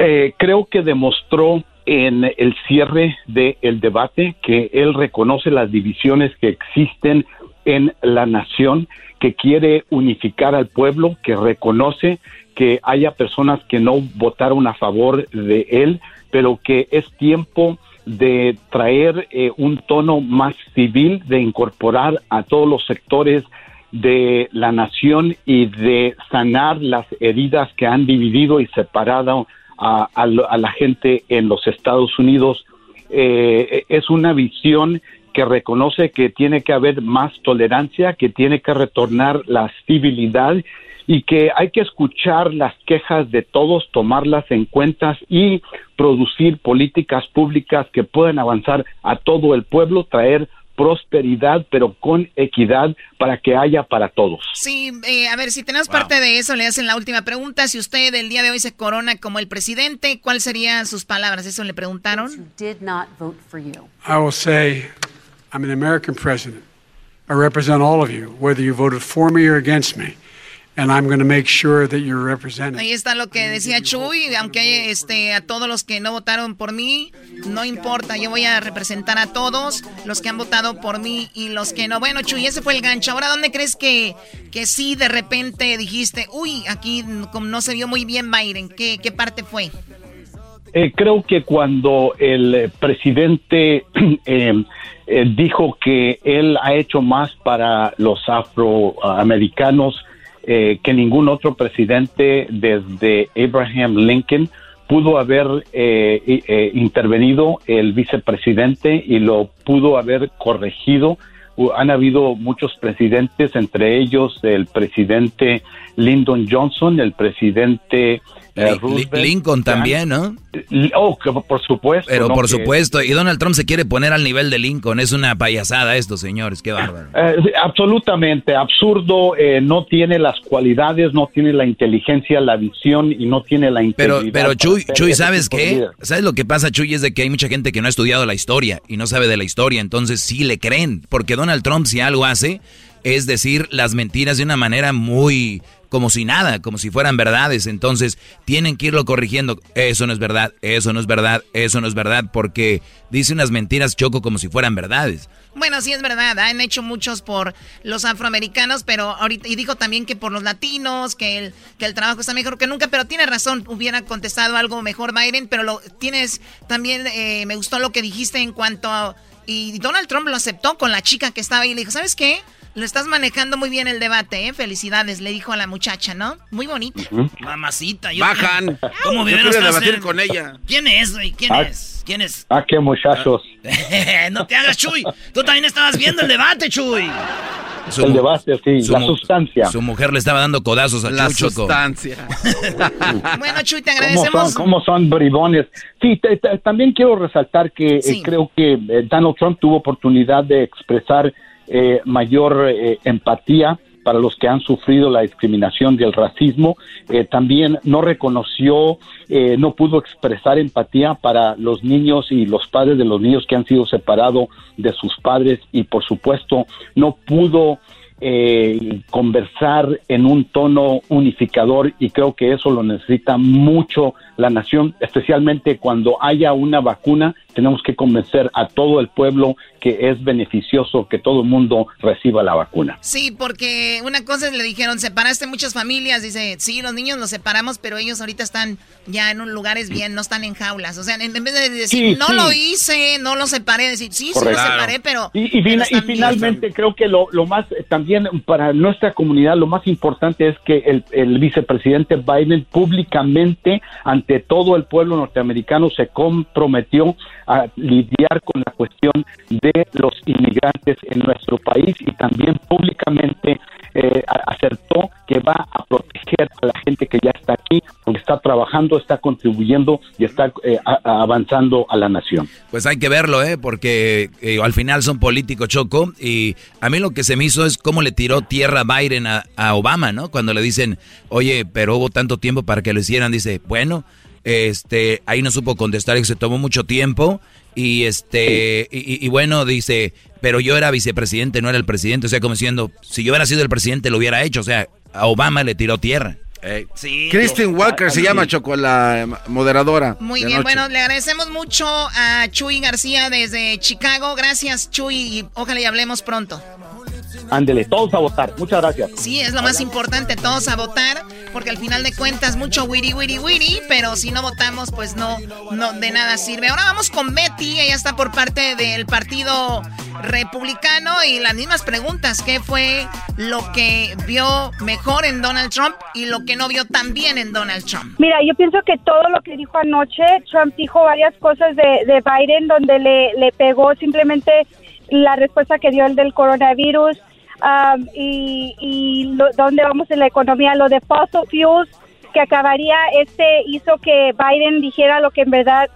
Eh, creo que demostró en el cierre del debate que él reconoce las divisiones que existen en la nación, que quiere unificar al pueblo, que reconoce que haya personas que no votaron a favor de él, pero que es tiempo de traer eh, un tono más civil, de incorporar a todos los sectores de la nación y de sanar las heridas que han dividido y separado a, la gente en los Estados Unidos. Eh, es una visión que reconoce que tiene que haber más tolerancia, que tiene que retornar la civilidad y que hay que escuchar las quejas de todos, tomarlas en cuenta y producir políticas públicas que puedan avanzar a todo el pueblo, traer prosperidad, pero con equidad para que haya para todos. Sí, eh, a ver, si tenemos parte de eso, le hacen la última pregunta. Si usted el día de hoy se corona como el presidente, ¿cuáles serían sus palabras? ¿Eso le preguntaron? I will say, I'm an American president. I represent all of you, whether you voted for me or against me. And I'm going to make sure that you're represented. Ahí está lo que decía Chuy, aunque este a todos los que no votaron por mí, no importa, yo voy a representar a todos los que han votado por mí y los que no. Bueno, Chuy, ese fue el gancho. Ahora, ¿dónde crees que, que sí de repente dijiste, uy, aquí no se vio muy bien Biden? ¿Qué, qué parte fue? Eh, creo que cuando el presidente eh, eh, dijo que él ha hecho más para los afroamericanos eh, que ningún otro presidente desde Abraham Lincoln pudo haber eh, eh, intervenido el vicepresidente y lo pudo haber corregido. Han habido muchos presidentes, entre ellos el presidente Lyndon Johnson, el presidente eh, Roosevelt, Lincoln también, ¿no? Oh, por supuesto. Pero ¿no? por supuesto. Y Donald Trump se quiere poner al nivel de Lincoln. Es una payasada esto, señores. Qué bárbaro. Eh, absolutamente absurdo, eh, no tiene las cualidades, no tiene la inteligencia, la visión y no tiene la Pero, integridad. pero para Chuy, Chuy, ¿sabes qué? ¿Sabes lo que pasa, Chuy? Es de que hay mucha gente que no ha estudiado la historia y no sabe de la historia, entonces sí le creen. Porque Donald Trump, si algo hace, es decir las mentiras de una manera muy como si nada, como si fueran verdades. Entonces tienen que irlo corrigiendo. Eso no es verdad, eso no es verdad, eso no es verdad, porque dice unas mentiras choco como si fueran verdades. Bueno, sí es verdad, han hecho muchos por los afroamericanos, pero ahorita, y dijo también que por los latinos, que el, que el trabajo está mejor que nunca, pero tiene razón, hubiera contestado algo mejor Biden, pero lo tienes también, eh, me gustó lo que dijiste en cuanto a, y Donald Trump lo aceptó con la chica que estaba ahí, le dijo, ¿sabes qué? Lo estás manejando muy bien el debate, ¿eh? Felicidades, le dijo a la muchacha, ¿no? Muy bonita. Mamacita, yo. Bajan. ¿Cómo me quiero debatir con ella. ¿Quién es, güey? ¿Quién Ah. es? ¿Quién es? Ah, qué muchachos. no te hagas, Chuy. Tú también estabas viendo el debate, Chuy. Su el debate, sí, su la sustancia. Su mujer le estaba dando codazos a La Chuy, Choco. sustancia. Bueno, Chuy, te ¿Cómo agradecemos. son, cómo son bribones? Sí, te- te- también quiero resaltar que eh, creo que eh, Donald Trump tuvo oportunidad de expresar eh, mayor eh, empatía para los que han sufrido la discriminación y el racismo. Eh, también no reconoció, eh, no pudo expresar empatía para los niños y los padres de los niños que han sido separados de sus padres y por supuesto no pudo eh, conversar en un tono unificador y creo que eso lo necesita mucho la nación, especialmente cuando haya una vacuna, tenemos que convencer a todo el pueblo que es beneficioso que todo el mundo reciba la vacuna. Sí, porque una cosa es, le dijeron, separaste muchas familias. Dice, sí, los niños los separamos, pero ellos ahorita están ya en un lugares bien, no están en jaulas. O sea, en, en vez de decir, Sí, no sí. lo hice, no lo separé, decir, sí, sí lo Correcto. separé, pero. Y, y pero fina- y están bien. finalmente creo que lo, lo más eh, también para nuestra comunidad lo más importante es que el, el vicepresidente Biden públicamente ante todo el pueblo norteamericano se comprometió a lidiar con la cuestión de los inmigrantes en nuestro país y también públicamente eh, acertó que va a proteger a la gente que ya está aquí, porque está trabajando, está contribuyendo y está eh, avanzando a la nación. Pues hay que verlo, ¿eh? Porque eh, al final son políticos, Choco. Y a mí lo que se me hizo es cómo le tiró tierra Biden a Obama, ¿no? Cuando le dicen, oye, pero hubo tanto tiempo para que lo hicieran. Dice, bueno, este, ahí no supo contestar, que se tomó mucho tiempo. Y este, y, y- y bueno, dice, pero yo era vicepresidente, no era el presidente. O sea, como diciendo, si yo hubiera sido el presidente, lo hubiera hecho. O sea, a Obama le tiró tierra. Sí. Kristen Walker se llama Choco, la eh, moderadora. Muy bien, noche. bueno, le agradecemos mucho a Chuy García desde Chicago. Gracias, Chuy, y ojalá y hablemos pronto. Ándele, todos a votar. Muchas gracias. Sí, es lo más importante, todos a votar, porque al final de cuentas mucho wiri wiri wiri, pero si no votamos, pues no, no de nada sirve. Ahora vamos con Betty, ella está por parte del Partido Republicano y las mismas preguntas, ¿qué fue lo que vio mejor en Donald Trump y lo que no vio tan bien en Donald Trump? Mira, yo pienso que todo lo que dijo anoche, Trump dijo varias cosas de, de Biden donde le, le pegó simplemente la respuesta que dio el del coronavirus um, y, y lo- dónde vamos en la economía, lo de fossil fuels que acabaría, este hizo que Biden dijera lo que en verdad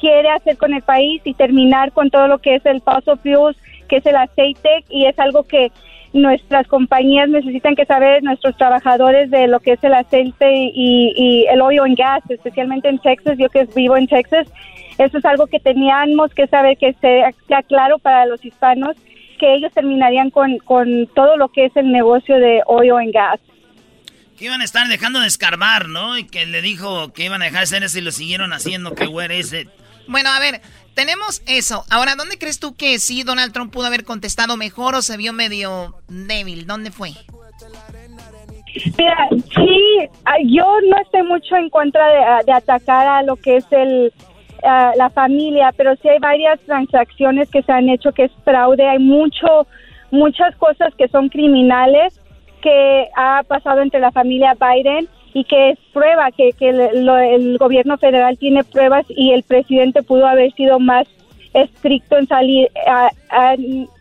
quiere hacer con el país y terminar con todo lo que es el fossil fuels, que es el aceite y es algo que nuestras compañías necesitan que saber, nuestros trabajadores de lo que es el aceite y, el oil and gas, especialmente en Texas, yo que vivo en Texas, eso es algo que teníamos que saber que sea claro para los hispanos, que ellos terminarían con, con todo lo que es el negocio de oil and gas. Que iban a estar dejando de escarbar, ¿no? Y que le dijo que iban a dejar de hacer eso y lo siguieron haciendo. Que güey ese. Bueno, a ver, tenemos eso. Ahora, ¿dónde crees tú que sí Donald Trump pudo haber contestado mejor o se vio medio débil? ¿Dónde fue? Mira, sí, ah, yo no estoy mucho en contra de, ah, de atacar a lo que es el ah, la familia, pero sí hay varias transacciones que se han hecho que es fraude, hay mucho muchas cosas que son criminales que ha pasado entre la familia Biden y que es prueba que, que el, lo- el gobierno federal tiene pruebas y el presidente pudo haber sido más estricto en salir.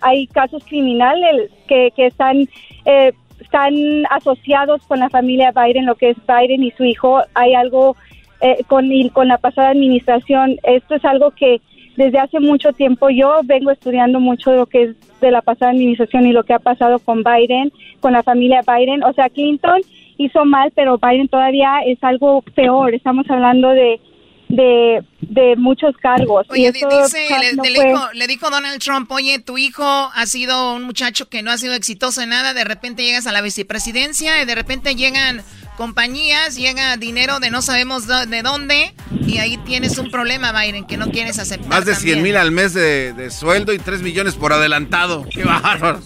Hay casos criminales que, que están eh, están asociados con la familia Biden, lo que es Biden y su hijo. Hay algo eh, con, y con la pasada administración. Esto es algo que desde hace mucho tiempo yo vengo estudiando mucho de lo que es de la pasada administración y lo que ha pasado con Biden, con la familia Biden. O sea, Clinton hizo mal, pero Biden todavía es algo peor. Estamos hablando de de, de muchos cargos. Oye, y dice, le, le, dijo, le, dijo, Donald Trump, oye, tu hijo ha sido un muchacho que no ha sido exitoso en nada, de repente llegas a la vicepresidencia y de repente llegan compañías, llega dinero de no sabemos de dónde y ahí tienes un problema, Biden, que no quieres aceptar. Más de 100 mil al mes de, de, sueldo y 3 millones por adelantado. ¡Qué bárbaro!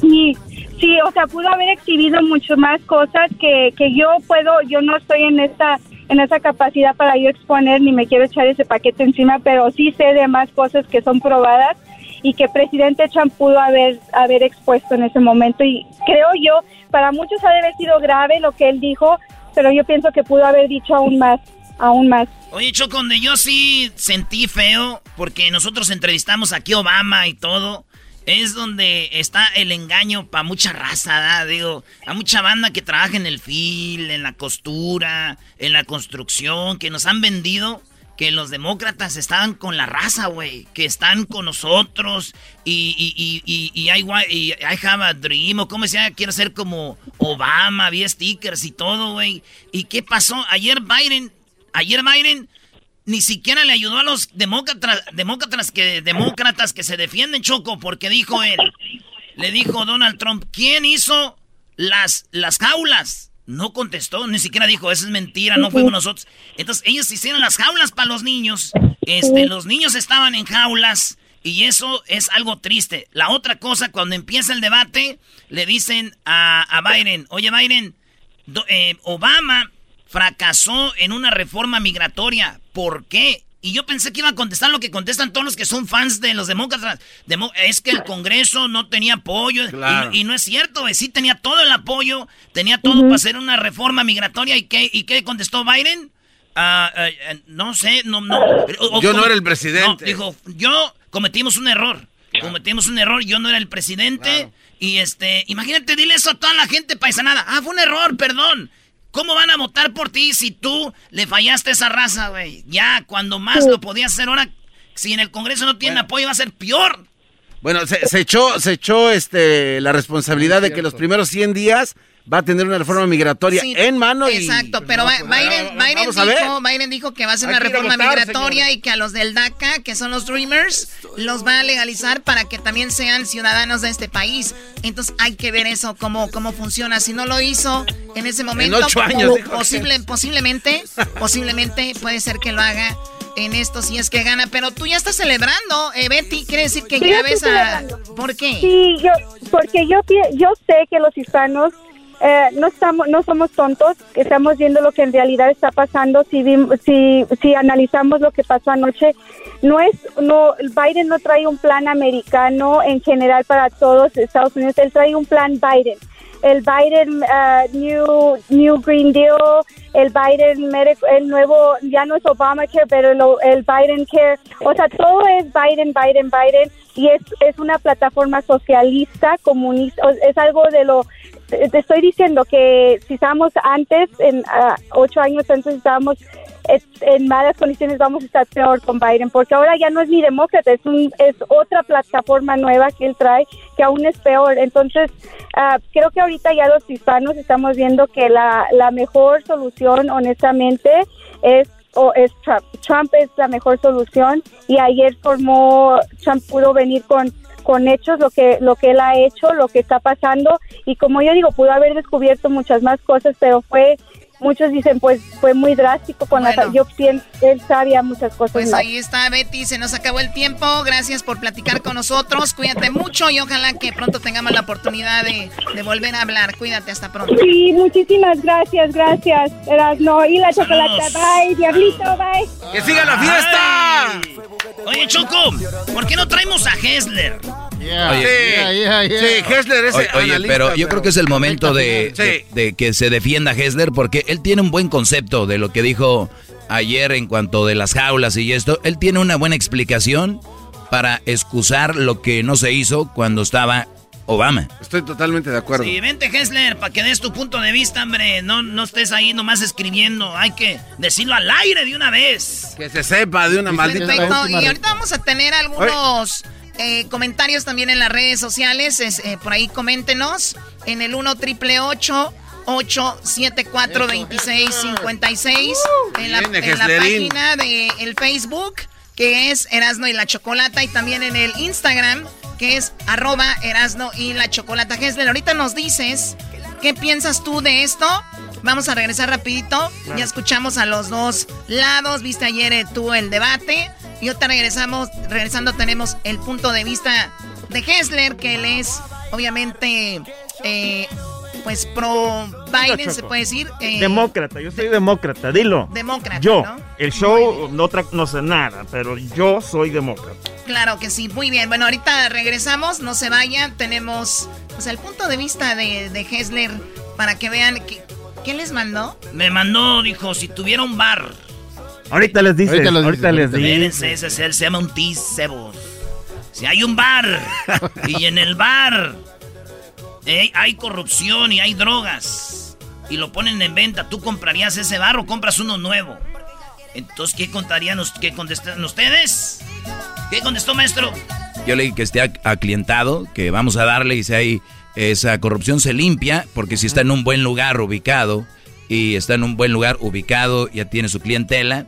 Sí, sí, o sea, pudo haber exhibido mucho más cosas que, que yo puedo, yo no estoy en esta en esa capacidad para yo exponer ni me quiero echar ese paquete encima, pero sí sé de más cosas que son probadas y que presidente Trump pudo haber, haber expuesto en ese momento. Y creo yo, para muchos ha de haber sido grave lo que él dijo, pero yo pienso que pudo haber dicho aún más, aún más. Oye, Choconde, yo sí sentí feo porque nosotros entrevistamos aquí Obama y todo es donde está el engaño para mucha raza, digo, a mucha banda que trabaja en el fil, en la costura, en la construcción, que nos han vendido que los demócratas estaban con la raza, güey, que están con nosotros y, y, y, y, y I have dream, o como decía, quiero ser como Obama, había stickers y todo, güey. ¿Y qué pasó? Ayer Biden, ayer Biden ni siquiera le ayudó a los demócratas, demócratas que, demócratas que se defienden, Choco, porque dijo él, le dijo Donald Trump, ¿quién hizo las, las jaulas? No contestó, ni siquiera dijo, eso es mentira, no fuimos nosotros. Entonces ellos hicieron las jaulas para los niños, este, los niños estaban en jaulas y eso es algo triste. La otra cosa, cuando empieza el debate, le dicen a, a Biden, oye Biden, eh, Obama fracasó en una reforma migratoria. ¿Por qué? Y yo pensé que iba a contestar lo que contestan todos los que son fans de los demócratas. es que el Congreso no tenía apoyo. Y, no es cierto, sí tenía todo el apoyo, tenía todo para hacer una reforma migratoria. ¿Y qué, y qué contestó Biden? Eh, eh, no sé, no, no. yo no era el presidente. dijo, yo cometimos un error. Cometimos un error, yo no era el presidente. Y este, imagínate, dile eso a toda la gente paisanada. Ah, fue un error, perdón. ¿Cómo van a votar por ti si tú le fallaste a esa raza, güey? Ya, cuando más lo podías hacer ahora, si en el Congreso no tienen apoyo, va a ser peor. Bueno, se, se, echó, se echó este, la responsabilidad de que los primeros 100 días va a tener una reforma migratoria en mano. Exacto, pero Biden, dijo, Biden, dijo, que va a ser una reforma migratoria y que a los del DACA, que son los Dreamers, los va a legalizar para que también sean ciudadanos de este país. Entonces hay que ver eso, cómo, cómo funciona. Si no lo hizo en ese momento, en ocho años, posible, posiblemente, posiblemente puede ser que lo haga en esto si es que gana. Pero tú ya estás celebrando, eh, Betty. Quiere decir que ya ves a... ¿Por qué? Sí, yo, porque yo, yo sé que los hispanos eh, no estamos, no somos tontos, estamos viendo lo que en realidad está pasando. Si, si, si analizamos lo que pasó anoche, no es, no, Biden no trae un plan americano en general para todos Estados Unidos, él trae un plan Biden. El Biden uh, New, New Green Deal, el Biden el nuevo, ya no es Obamacare, pero el, el Biden Care, o sea, todo es Biden, Biden, Biden, y es, es una plataforma socialista, comunista, es algo de lo te estoy diciendo que si estábamos antes, en ah, ocho años antes estábamos en malas condiciones, vamos a estar peor con Biden, porque ahora ya no es ni demócrata, es, un, es otra plataforma nueva que él trae, que aún es peor. Entonces, ah, creo que ahorita ya los hispanos estamos viendo que la, la mejor solución, honestamente, es o es Trump. Trump es la mejor solución y ayer formó, Trump pudo venir con con hechos lo que lo que él ha hecho, lo que está pasando. Y como yo digo, pudo haber descubierto muchas más cosas, pero fue muchos dicen pues fue muy drástico con la yo pienso él sabía muchas cosas pues ahí está Betty se nos acabó el tiempo. Gracias por platicar con nosotros. Cuídate mucho y ojalá que pronto tengamos la oportunidad de, volver a hablar. Cuídate hasta pronto. Sí muchísimas gracias gracias Erasno. Y la chocolate bye diablito bye. Que siga la fiesta. Oye Choco ¿por qué no traemos a Hessler? Oye, sí, Hessler es Oye, pero yo creo que es el momento de, de, que se defienda Hessler porque él tiene un buen concepto de lo que dijo ayer en cuanto de las jaulas y esto. Él tiene una buena explicación para excusar lo que no se hizo cuando estaba Obama. Estoy totalmente de acuerdo. Sí, vente, Hessler, para que des tu punto de vista, hombre. No, no estés ahí nomás escribiendo. Hay que decirlo al aire de una vez. Que se sepa de una maldita Perfecto. Y ahorita vamos a tener algunos eh, comentarios también en las redes sociales. Es, eh, por ahí coméntenos en el 1 triple 874 2656 en la, en la página de el Facebook que es Erasno y la Chocolata y también en el Instagram que es arroba Erasno y la Chocolata. Hessler, ahorita nos dices qué piensas tú de esto. Vamos a regresar rapidito. Ya escuchamos a los dos lados. Viste ayer eh, tú el debate. Y ahorita regresamos, regresando tenemos el punto de vista de Hessler, que él es obviamente eh, pues pro Biden, se puede decir. eh, demócrata, yo soy demócrata, dilo. Demócrata, Yo, ¿no? el show no, tra- no sé nada, pero yo soy demócrata. Claro que sí, muy bien. Bueno, ahorita regresamos, no se vayan. Tenemos pues, el punto de vista de, de Hessler para que vean que- qué les mandó. Me mandó, dijo, si tuviera un bar. Ahorita les dices, ahorita, Ahorita les dices. Espérense, ese es se llama un tisebo. Si hay un bar y en el bar eh, hay corrupción y hay drogas y lo ponen en venta, ¿tú comprarías ese bar o compras uno nuevo? Entonces, ¿qué contarían, us- qué contestan ustedes? ¿Qué contestó, maestro? Yo le dije que esté ac- aclientado, que vamos a darle y si hay esa corrupción se limpia, porque si está en un buen lugar ubicado y está en un buen lugar ubicado, ya tiene su clientela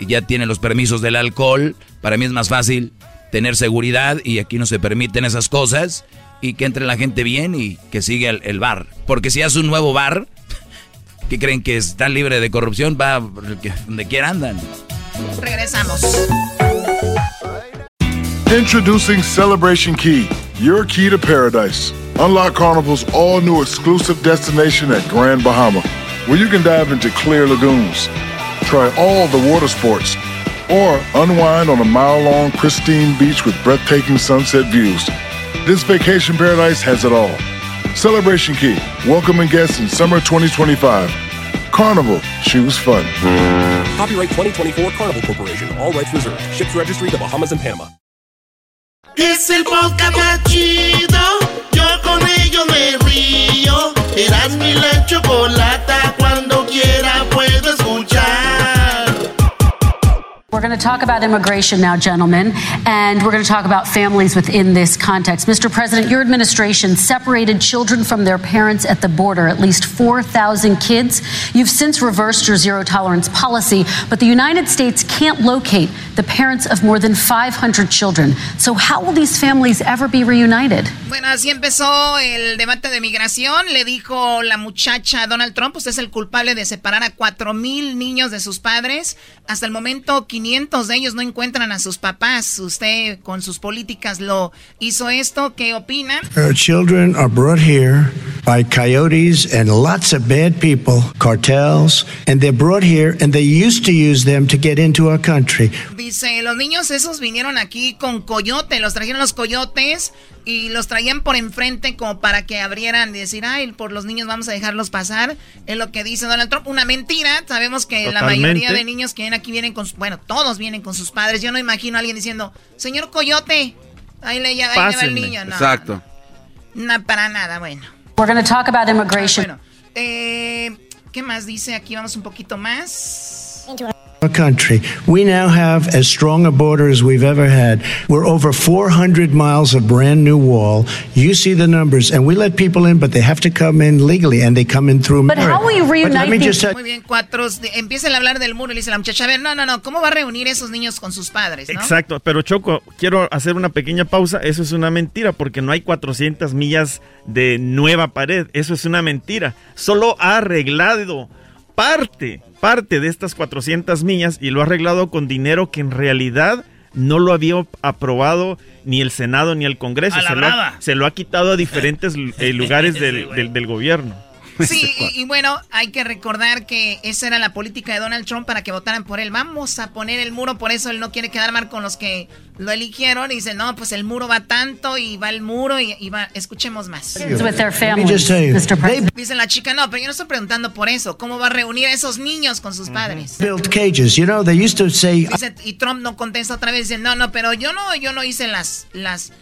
ya tiene los permisos del alcohol, para mí es más fácil tener seguridad y aquí no se permiten esas cosas y que entre la gente bien y que siga el, el bar. Porque si hace un nuevo bar, que creen que está libre de corrupción, va donde quiera andan. Regresamos. Introducing Celebration Key, your key to paradise. Unlock Carnival's all new exclusive destination at Grand Bahama, where you can dive into clear lagoons, try all the water sports, or unwind on a mile long pristine beach with breathtaking sunset views. This vacation paradise has it all. Celebration Key, welcoming guests in summer 2025. Carnival, choose fun. Copyright 2024 Carnival Corporation. All rights reserved. Ships registry the Bahamas and Panama. Es el podcast chido. Yo con ello me río. Eras mi la chocolata. Cuando quiera We're going to talk about immigration now, gentlemen, and we're going to talk about families within this context. Mr. President, your administration separated children from their parents at the border, at least 4,000 kids. You've since reversed your zero tolerance policy, but the United States can't locate the parents of more than 500 children. So, how will these families ever be reunited? Bueno, así empezó el debate de migración. Le dijo la muchacha Donald Trump, usted es el culpable de separar a cuatro mil niños de sus padres. Hasta el momento, 500 de ellos no encuentran a sus papás. Usted con sus políticas lo hizo esto. ¿Qué opina? Our children are brought here by coyotes and lots of bad people, cartels, and they're brought here and they used to use them to get into our country. Dice, los niños esos vinieron aquí con coyote, los trajeron los coyotes y los traían por enfrente como para que abrieran y decir, ay, por los niños vamos a dejarlos pasar. Es lo que dice Donald Trump. Una mentira. Sabemos que la Totalmente. mayoría de niños que vienen aquí vienen con, bueno, todos vienen con sus padres. Yo no imagino a alguien diciendo, señor coyote, ahí le, ahí le va el niño. No, Exacto. no, para nada, bueno. We're going to talk about immigration. Bueno, eh, ¿qué más dice? Aquí vamos un poquito más. Our country. We now have as strong a border as we've ever had. We're over 400 miles of brand new wall. You see the numbers, and we let people in, but they have to come in legally, and they come in through But how merit. will you But let reunite me these- just tell Muy bien, cuatro. Empieza a hablar del muro y le dice la muchacha, a ver, no, no, no, ¿cómo va a reunir esos niños con sus padres? ¿no? Exacto, pero Choco, quiero hacer una pequeña pausa. Eso es una mentira porque no hay 400 millas de nueva pared. Eso es una mentira. Solo ha arreglado parte, parte de estas 400 millas y lo ha arreglado con dinero que en realidad no lo había aprobado ni el Senado ni el Congreso. Se, lo ha, se lo ha quitado a diferentes eh, lugares del, del- del gobierno. Sí, y, y bueno, hay que recordar que esa era la política de Donald Trump para que votaran por él. Vamos a poner el muro, por eso él no quiere quedar mal con los que lo eligieron. Y dice, no, pues el muro va tanto y va el muro y, y va. Escuchemos más. Dice la chica, no, pero yo no estoy preguntando por eso. ¿Cómo va a reunir a esos niños con sus padres? built cages. You know, they used to say, Dice, y Trump no contesta otra vez, dice, no, no, pero yo no, yo no hice las, las,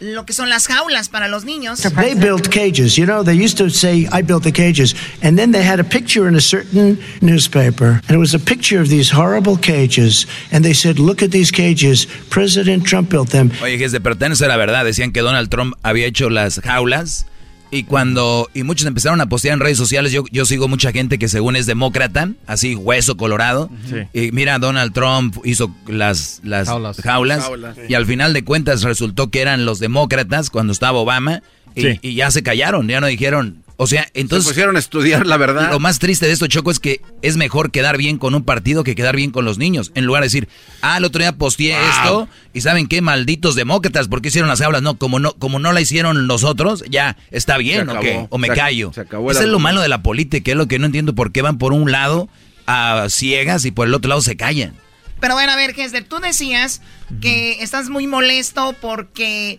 lo que son las jaulas para los niños. They built cages. You know, they used to say, I built the cages. And then they had a picture in a certain newspaper. And it was a picture of these horrible cages. And they said, look at these cages. President Trump built them. Oye, que es de pertenecer a la verdad. Decían que Donald Trump había hecho las jaulas. Y cuando, y muchos empezaron a postear en redes sociales, yo, yo sigo mucha gente que según es demócrata, así hueso colorado. Y mira, Donald Trump hizo las, las jaulas. Y al final de cuentas resultó que eran los demócratas cuando estaba Obama. Y, y ya se callaron, ya no dijeron, o sea, entonces... Se pusieron a estudiar la verdad. Lo más triste de esto, Choco, es que es mejor quedar bien con un partido que quedar bien con los niños. En lugar de decir, ah, el otro día posteé esto y ¿saben qué? Malditos demócratas, ¿por qué hicieron las hablas? No, como no, como no la hicieron nosotros, ya está bien, ¿o qué? O me Se callo. se acabó el Eso es lo malo de la política, es lo que no entiendo por qué van por un lado a ciegas y por el otro lado se callan. Pero bueno, a ver, Hesder, tú decías que estás muy molesto porque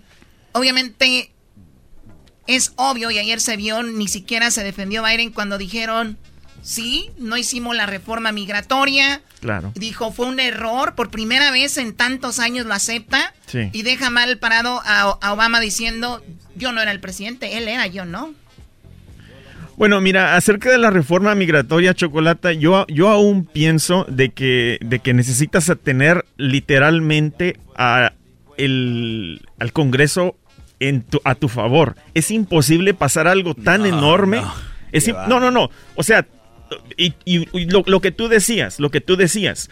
obviamente es obvio y ayer se vio, ni siquiera se defendió Biden cuando dijeron, sí, no hicimos la reforma migratoria. Claro. Dijo, fue un error, por primera vez en tantos años lo acepta Sí. y deja mal parado a, a Obama diciendo, yo no era el presidente, él era, yo no. Bueno, mira, acerca de la reforma migratoria, Chocolata, yo, yo aún pienso de que, de que necesitas tener literalmente a el, al Congreso en tu- a tu favor. Es imposible pasar algo tan enorme. Es im- no, no, no. O sea, y, y- y lo, lo que tú decías, lo que tú decías.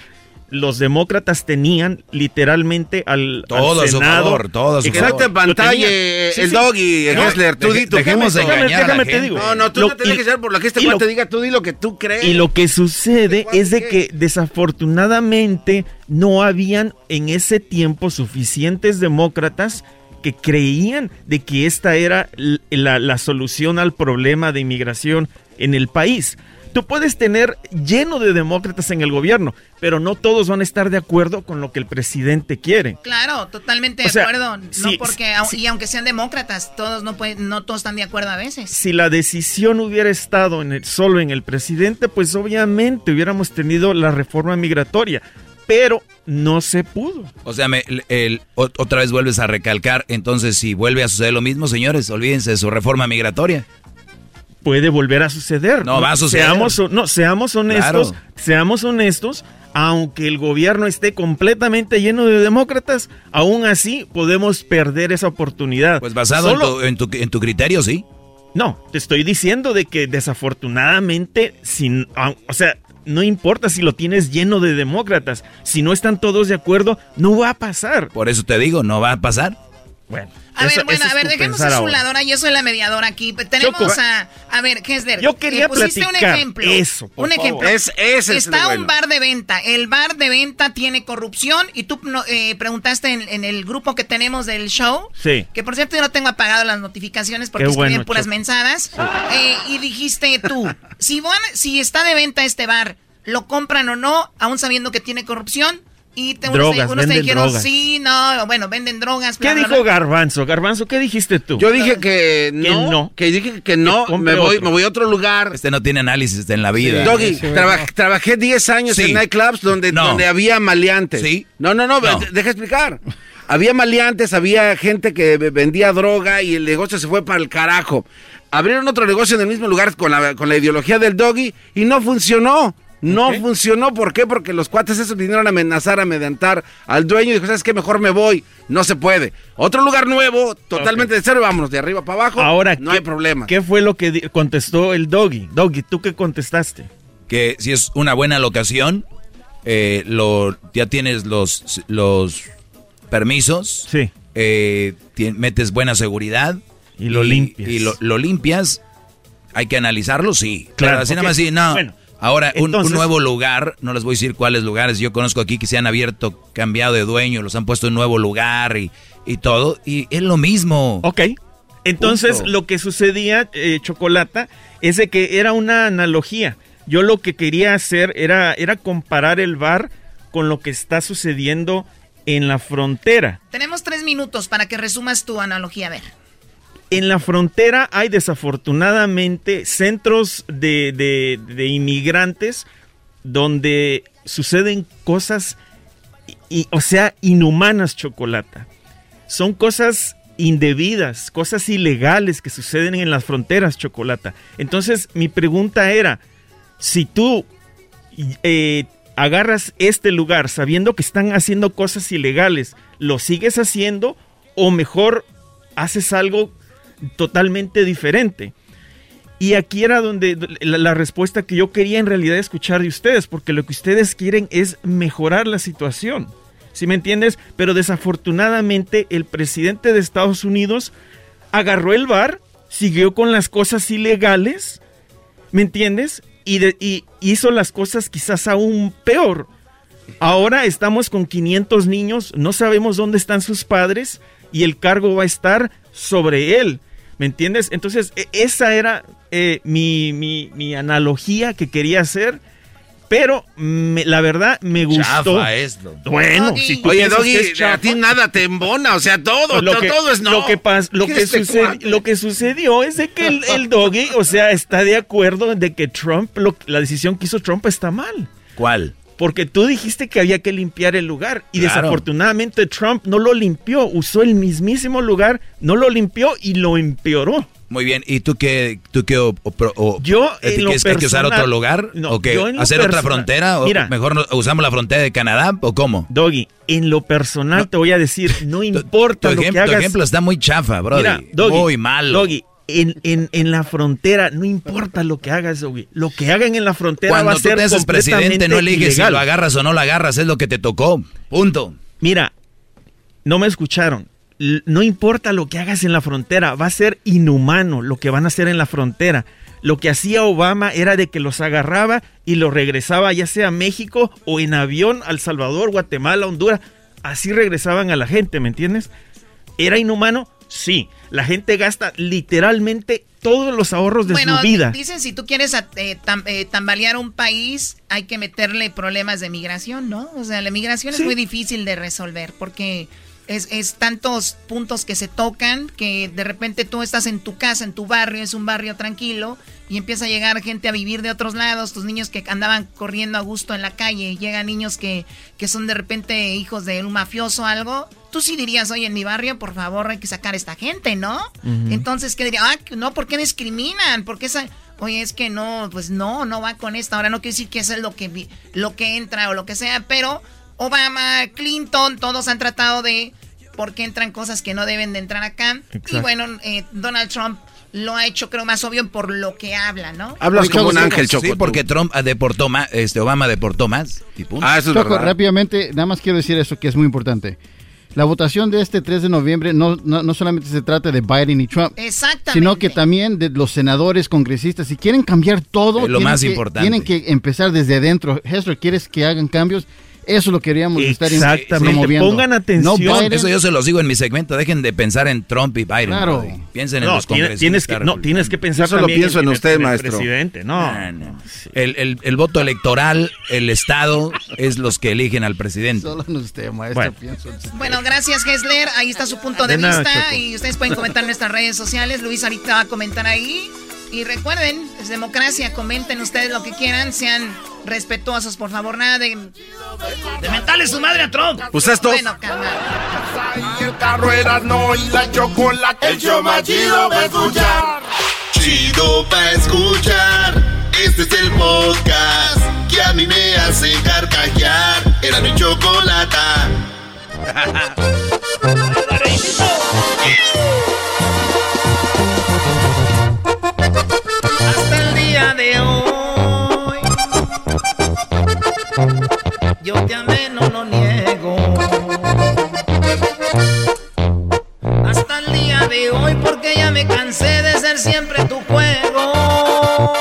Los demócratas tenían literalmente al, al Todo a su Senado. favor, todo a su Exacto, favor. en pantalla tenían. eh, Sí, el sí. doggy, No, Hessler. Tú di, déjame, engañar a la déjame te gente. digo. No, no, tú Lo- no te dejes llevar por lo que este y lo- cuate diga. Tú di lo que tú crees. Y lo que sucede es de que desafortunadamente no habían en ese tiempo suficientes demócratas que creían de que esta era la, la solución al problema de inmigración en el país. Tú puedes tener lleno de demócratas en el gobierno, pero no todos van a estar de acuerdo con lo que el presidente quiere. Claro, totalmente de O sea, acuerdo. No porque, y aunque sean demócratas, todos no pueden, no todos están de acuerdo a veces. Si la decisión hubiera estado en el- solo en el presidente, pues obviamente hubiéramos tenido la reforma migratoria, pero no se pudo. O sea, me- el- el- o- otra vez vuelves a recalcar, entonces si vuelve a suceder lo mismo, señores, olvídense de su reforma migratoria. Puede volver a suceder. No, va a suceder. Seamos, no, seamos honestos, Claro. seamos honestos. Aunque el gobierno esté completamente lleno de demócratas, aún así podemos perder esa oportunidad. Pues basado en tu- en, tu, en tu criterio, sí. No, te estoy diciendo de que desafortunadamente, sin, o sea, no importa si lo tienes lleno de demócratas, si no están todos de acuerdo, no va a pasar. Por eso te digo, no va a pasar. Bueno. A eso- ver, bueno, a ver, dejemos a su ahora. lado. Ahora yo soy la mediadora aquí. Tenemos Choco. a. A ver, Hesler. Yo quería eh, pusiste un platicar ejemplo. eso, por un favor. ejemplo. Es- ese es Está un bueno. bar de venta. El bar de venta tiene corrupción. Y tú eh, preguntaste en, en el grupo que tenemos del show. Sí. Que por cierto yo no tengo apagado las notificaciones porque escriben bueno, puras Choco. mensadas. Eh, y dijiste tú, si, van- si está de venta este bar, ¿lo compran o no? Aún sabiendo que tiene corrupción. Y te, Drogas, unos te venden dijeron, drogas. sí, no, bueno, venden drogas. ¿Qué bla, dijo bla. Garbanzo? Garbanzo, ¿qué dijiste tú? Yo dije que no, Que no. que dije que no, Que me voy, otro. me voy a otro lugar. Este no tiene análisis en la vida. Doggy, traba- trabajé 10 años Sí. en nightclubs donde, No. donde había maleantes. Sí. No, no, no, No. de- deja explicar. Había maleantes, había gente que ve- vendía droga y el negocio se fue para el carajo. Abrieron otro negocio en el mismo lugar con la, con la ideología del doggy y no funcionó. No funcionó, ¿por qué? Porque los cuates esos vinieron a amenazar, a amedrentar al dueño y dijo, ¿sabes qué? Mejor me voy. No se puede. Otro lugar nuevo, totalmente de cero, vámonos de arriba para abajo. Ahora, no ¿qué- hay problema. ¿Qué fue lo que contestó el Doggy? Doggy, ¿tú qué contestaste? Que si es una buena locación, eh, lo, ya tienes los, los permisos. Sí. eh, metes buena seguridad. Y lo limpias. Y lo, lo limpias. Hay que analizarlo, sí. Claro, Claro, así nada más sí, no. bueno, Ahora, un, nuevo lugar, no les voy a decir cuáles lugares, yo conozco aquí que se han abierto, cambiado de dueño, los han puesto en nuevo lugar y, y todo, y es lo mismo. Ok. Entonces, Punto. lo que sucedía, eh, Chocolata, es de que era una analogía. Yo lo que quería hacer era, era comparar el bar con lo que está sucediendo en la frontera. Tenemos tres minutos para que resumas tu analogía. A ver. En la frontera hay desafortunadamente centros de, de- inmigrantes donde suceden cosas, y, o sea, inhumanas, Chocolata. Son cosas indebidas, cosas ilegales que suceden en las fronteras, Chocolata. Entonces, mi pregunta era, si tú eh, agarras este lugar sabiendo que están haciendo cosas ilegales, ¿lo sigues haciendo o mejor haces algo totalmente diferente? Y aquí era donde la, respuesta que yo quería en realidad escuchar de ustedes, porque lo que ustedes quieren es mejorar la situación. ¿Sí me entiendes? Pero desafortunadamente el presidente de Estados Unidos agarró el bar, siguió con las cosas ilegales, ¿me entiendes? Y, y hizo las cosas quizás aún peor. Ahora estamos con 500 niños, no sabemos dónde están sus padres y el cargo va a estar sobre él. ¿Me entiendes? Entonces, e, esa era eh, mi, mi, mi, analogía que quería hacer. Pero me, la verdad me gustó. Chafa esto. Bueno, si tú Oye, Doggy, chafa, a ti nada te embona, o sea, todo, lo que, todo es no. Lo que, pas, lo, que este sucedi lo que sucedió es de que el, el, Doggy, o sea, está de acuerdo de que Trump, lo, la decisión que hizo Trump está mal. ¿Cuál? Porque tú dijiste que había que limpiar el lugar y claro. desafortunadamente Trump no lo limpió, usó el mismísimo lugar, no lo limpió y lo empeoró. Muy bien, ¿y tú qué? Tú qué o, o, yo ¿Hay que usar otro lugar? No, ¿O qué? ¿Hacer otra frontera? ¿O Mira, mejor no, usamos la frontera de Canadá? ¿O cómo? Doggy, en lo personal no, te voy a decir, no importa tu, tu lo ejemplo, que hagas. Tu ejemplo está muy chafa, bro. Muy malo. Doggy, en, en, en, la frontera, no importa lo que hagas. Lo que hagan en la frontera Cuando va a ser tú te haces presidente, no eliges ilegal. si lo agarras o no lo agarras, es lo que te tocó. Punto. Mira, no me escucharon no importa lo que hagas en la frontera, va a ser inhumano lo que van a hacer en la frontera. Lo que hacía Obama era de que los agarraba y los regresaba ya sea a México o en avión al Salvador, Guatemala, Honduras. Así regresaban a la gente, ¿me entiendes? ¿Era inhumano? Sí. La gente gasta literalmente todos los ahorros de bueno, su vida. Dicen, si tú quieres eh, tam, eh, tambalear un país, hay que meterle problemas de migración, ¿no? O sea, la migración sí. es muy difícil de resolver porque es, es, tantos puntos que se tocan que de repente tú estás en tu casa, en tu barrio, es un barrio tranquilo y empieza a llegar gente a vivir de otros lados, tus niños que andaban corriendo a gusto en la calle, llegan niños que, que son de repente hijos de un mafioso o algo. Tú sí dirías, oye, en mi barrio, por favor, hay que sacar a esta gente, ¿no? Uh -huh. Entonces, ¿qué diría? Ah, no, ¿por qué discriminan? ¿Por qué esa... Oye, es que no, pues no, no va con esta. Ahora no quiere decir que eso es lo que, lo que entra o lo que sea, pero Obama, Clinton, todos han tratado de por qué entran cosas que no deben de entrar acá. Exacto. Y bueno, eh, Donald Trump lo ha hecho, creo, más obvio por lo que habla, ¿no? Hablas Oye, como un ángel, Choco. Sí, porque Trump deportó más, este, Obama deportó más. Y punto. Ah, eso es Choco, verdad. rápidamente, nada más quiero decir eso que es muy importante. La votación de este 3 de noviembre no, no, no solamente se trata de Biden y Trump, Exactamente. sino que también de los senadores, congresistas. Si quieren cambiar todo, Es lo más que- importante. tienen que empezar desde adentro. Hester, ¿quieres que hagan cambios? Eso lo queríamos estar Exactamente. promoviendo. Pongan atención. No Biden, Eso yo se los digo en mi segmento. Dejen de pensar en Trump y Biden. Claro. Piensen en No, los congresistas. tienes que, no, tienes que pensar Yo solo también pienso en el- usted, el maestro. presidente, no. Ah, no. El, el- el voto electoral, el Estado, es los que eligen al presidente. Solo en usted, maestro, Bueno. pienso en usted. Bueno, gracias, Hessler. Ahí está su punto de, De nada, vista. Choco. Y ustedes pueden comentar en nuestras redes sociales. Luis ahorita va a comentar ahí. Y recuerden, es democracia. Comenten ustedes lo que quieran. Sean respetuosos, por favor. Nada de, de mentarle su madre a Trump. Pues esto. Bueno. Y el carro era no y la chocolate. El show más chido va a escuchar. Chido pa' escuchar. Este es el podcast que a mí me hace carcajear. Era mi chocolata. día de hoy. Yo te amé, no lo niego. Hasta el día de hoy, porque ya me cansé de ser siempre tu juego.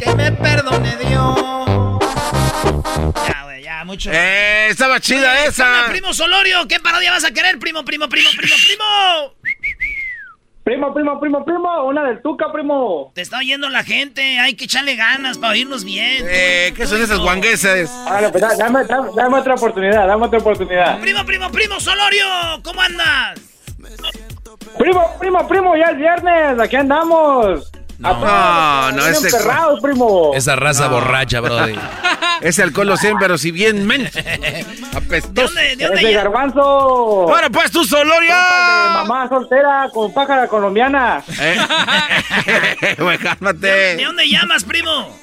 Que me perdone Dios. Ya, güey, ya, mucho. Eh, estaba chida Oye, esa. Primo Solorio, ¿qué parodia vas a querer, primo, primo, primo, primo, primo? Primo, primo, primo, primo, una del Tuca, primo. Te está oyendo la gente, hay que echarle ganas para oírnos bien. Eh, ¿qué son esas guanguesas? Ah, no, pues da- dame, dame, dame otra oportunidad, dame otra oportunidad. Primo, primo, primo, Solorio, ¿cómo andas? Primo, primo, primo, ya es viernes, aquí andamos. No, no, ese. Encerrados, primo. Esa raza borracha, brody. Ese alcohol lo sé, pero si bien men. Apestoso. ¿De dónde, de dónde Ese garbanzo. Ahora pues tú, Soloria. Mamá soltera con pájara colombiana. Eh, cálmate. ¿De dónde llamas, primo?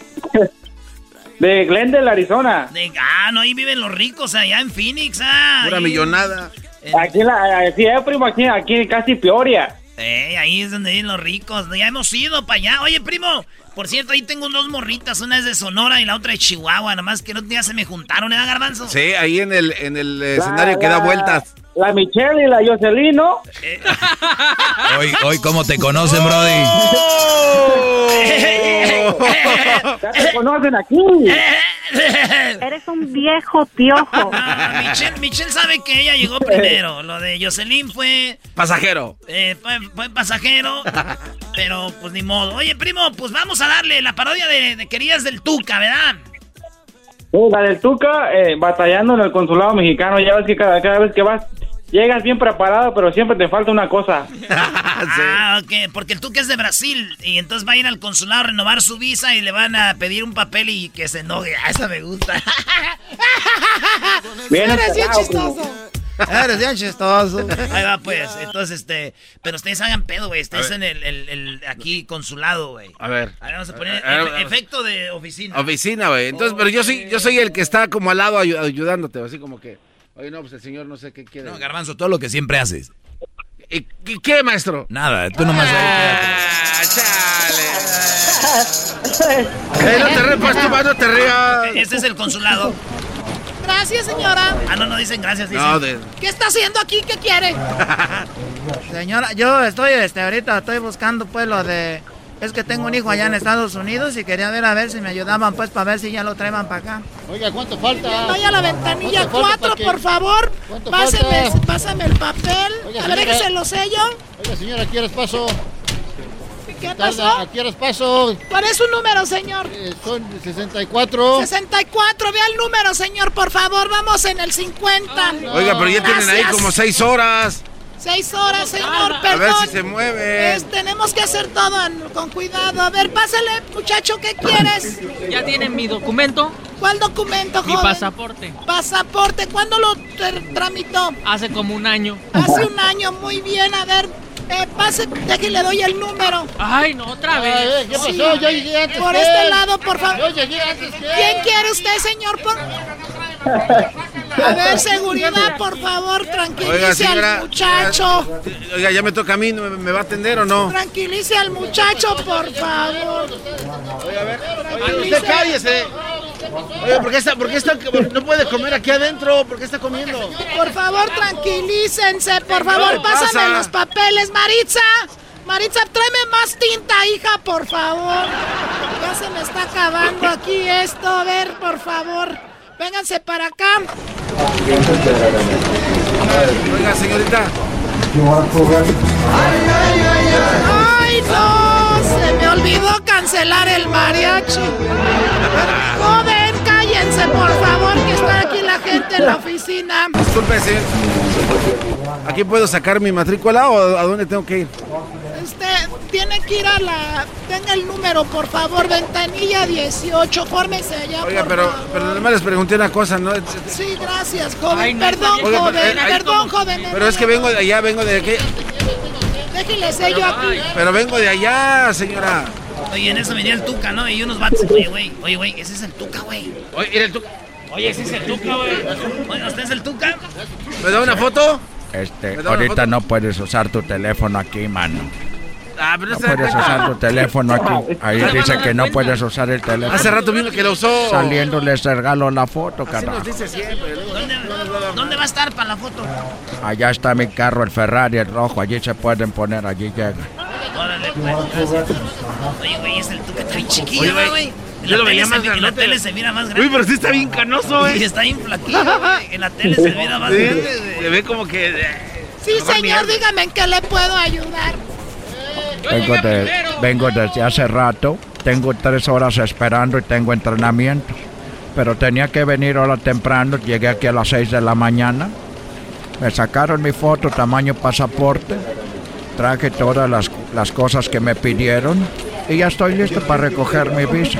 De Glendale, Arizona. De, ah, no, ahí viven los ricos, allá en Phoenix, ah. Pura ahí- millonada. Aquí, en la, sí, eh, primo, aquí, aquí casi Peoria. Eh, ahí es donde viven los ricos. Ya hemos ido para allá. Oye, primo, por cierto, ahí tengo dos morritas. Una es de Sonora y la otra de Chihuahua. Nomás que no día se me juntaron, ¿eh, Garbanzo? Sí, ahí en el, en el escenario que da vueltas. La Michelle y la Jocelyn, ¿no? Hoy, hoy ¿cómo te conocen, brody? Ya te conocen aquí. Eres un viejo piojo. Ah, Michelle, Michelle sabe que ella llegó primero. Lo de Jocelyn fue, Pasajero. eh, fue, fue pasajero. pero pues ni modo. Oye, primo, pues vamos a darle la parodia de, de Querías del Tuca, ¿verdad? Sí, La del Tuca, eh, batallando en el consulado mexicano. Ya ves que cada, cada vez que vas, llegas bien preparado, pero siempre te falta una cosa. Ah, ok, porque el Tuca es de Brasil y entonces va a ir al consulado a renovar su visa y le van a pedir un papel y que se enoje. Ah, esa me gusta. Bien Eres bien chistoso. Eres bien chistoso. Ahí va, pues. Entonces, este. Pero ustedes hagan pedo, güey. Ustedes A en el, el- el- aquí consulado, güey. A ver. Vamos a poner A ver, efe- a ver. efecto de oficina. Oficina, güey. Entonces, pero yo soy, yo soy el que está como al lado ayu- ayudándote, así como que. Oye, no, pues el señor no sé qué quiere. No, Garbanzo, todo lo que siempre haces. ¿Y qué, maestro? Nada, tú nomás ahí. Eh, no te pues, tú, va, no te rías. Este es el consulado. Gracias, señora. Ah, no, no dicen gracias, dicen. No, de- ¿Qué está haciendo aquí? ¿Qué quiere? Señora, yo estoy, este, ahorita estoy buscando, pues, lo de... Es que tengo un hijo allá en Estados Unidos y quería ver a ver si me ayudaban, pues, para ver si ya lo traían para acá. Oiga, ¿cuánto falta? Vaya a la ventanilla ¿Cuánto falta 4, para que- por favor. ¿Cuánto Páseme, falta? pásame el papel. Oiga, a ver, que se lo sello. Oiga, señora, ¿a qué horas paso? ¿Qué pasó? ¿A qué paso? ¿Cuál es su número, señor? Eh, son 64. 64, vea el número, señor, por favor. Vamos en el 50. Oiga, pero ya tienen ahí como seis horas. Seis horas, señor, A perdón. ver si se mueve. Es- tenemos que hacer todo en- con cuidado. A ver, pásale, muchacho, ¿qué quieres? ¿Ya tienen mi documento? ¿Cuál documento, Mi joven? pasaporte. Pasaporte, ¿cuándo lo tra- tramitó? Hace como un año. Hace un año, muy bien. A ver, eh, pase, déjale, le doy el número. Ay, no, otra vez. Ay, ¿Qué pasó? Sí. Yo llegué antes Por que este él. lado, por favor. Yo llegué antes que ¿Quién él. quiere usted, señor? Por... A ver, seguridad, por favor, tranquilice Oiga, señora. al muchacho. Oiga, ya me toca a mí, ¿me, me va a atender o no? Tranquilice al muchacho, por favor. Usted cállese. Oye, ¿por qué, está, por qué está, no puede comer aquí adentro? ¿Por qué está comiendo? Por favor, tranquilícense, por favor, pásame pasa? los papeles, Maritza. Maritza, tráeme más tinta, hija, por favor. Ya se me está acabando aquí esto. A ver, por favor. Vénganse para acá. Oiga, señorita. ¡Ay, no! Se me olvidó cancelar el mariachi. Joven, cállense, por favor, que está aquí la gente en la oficina. Disculpe, señor. ¿Aquí puedo sacar mi matrícula o a dónde tengo que ir? Este, tiene que ir a la... Tenga el número, por favor, ventanilla 18, fórmese allá, Oiga, por pero, favor. pero nada más les pregunté una cosa, ¿no? Sí, gracias, joven. Ay, no, perdón, Oiga, pero, joven, eh, perdón, joven. Pero es que vengo de allá, vengo de aquí. Déjele sello aquí. Pero vengo de allá, señora. Oye, en eso venía el Tuca, ¿no? Y unos vatos. Oye, güey, oye, güey, ese es el Tuca, güey. Oye, mira el tu- Oye, ese es el Tuca, güey. Oye, ¿usted es el Tuca? ¿Me da una foto? Este, ¿Me da una ahorita foto? no puedes usar tu teléfono aquí, mano. Ah, pero No ese- puedes usar tu teléfono aquí. Ahí dice que no puedes usar el teléfono. Hace rato vino que lo usó. Saliendo les regalo la foto, Así carajo. nos dice siempre. ¿Dónde, ¿Dónde va a estar para la foto? Allá está mi carro, el Ferrari, el rojo. Allí se pueden poner, allí llega. Órale, pues, gracias. Oye, güey, es el está bien chiquillo, Oye, güey. güey, En yo la lo veía tele más se- En la grandote. tele se mira más grande. Uy, pero sí está bien canoso, güey. Sí, está bien flaquillo, güey. En la tele se mira más Sí, grande. Se ve como que. eh, Sí, mejor ni señor, dígame en qué le puedo ayudar. Vengo, de, vengo desde hace rato. Tengo tres horas esperando y tengo entrenamiento. Pero tenía que venir ahora temprano. Llegué aquí a las seis de la mañana. Me sacaron mi foto, tamaño pasaporte. Traje todas las, las cosas que me pidieron. y ya estoy listo para recoger mi visa.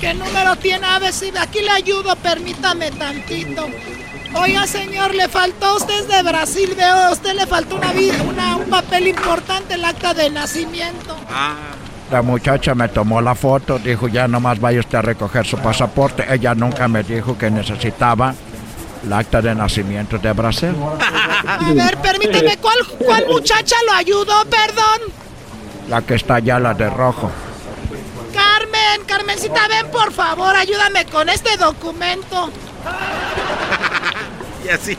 ¿Qué número tiene? A ver si aquí le ayudo, permítame tantito. Oiga, señor, le faltó, usted es de Brasil, veo, a usted le faltó una, una, un papel importante, el acta de nacimiento. Ah. La muchacha me tomó la foto, dijo ya nomás vaya usted a recoger su pasaporte. Ella nunca me dijo que necesitaba el acta de nacimiento de Brasil. A ver, permíteme, ¿cuál, cuál muchacha lo ayudó, perdón? La que está allá, la de rojo. Carmen, Carmencita, ven por favor, ayúdame con este documento. Y así.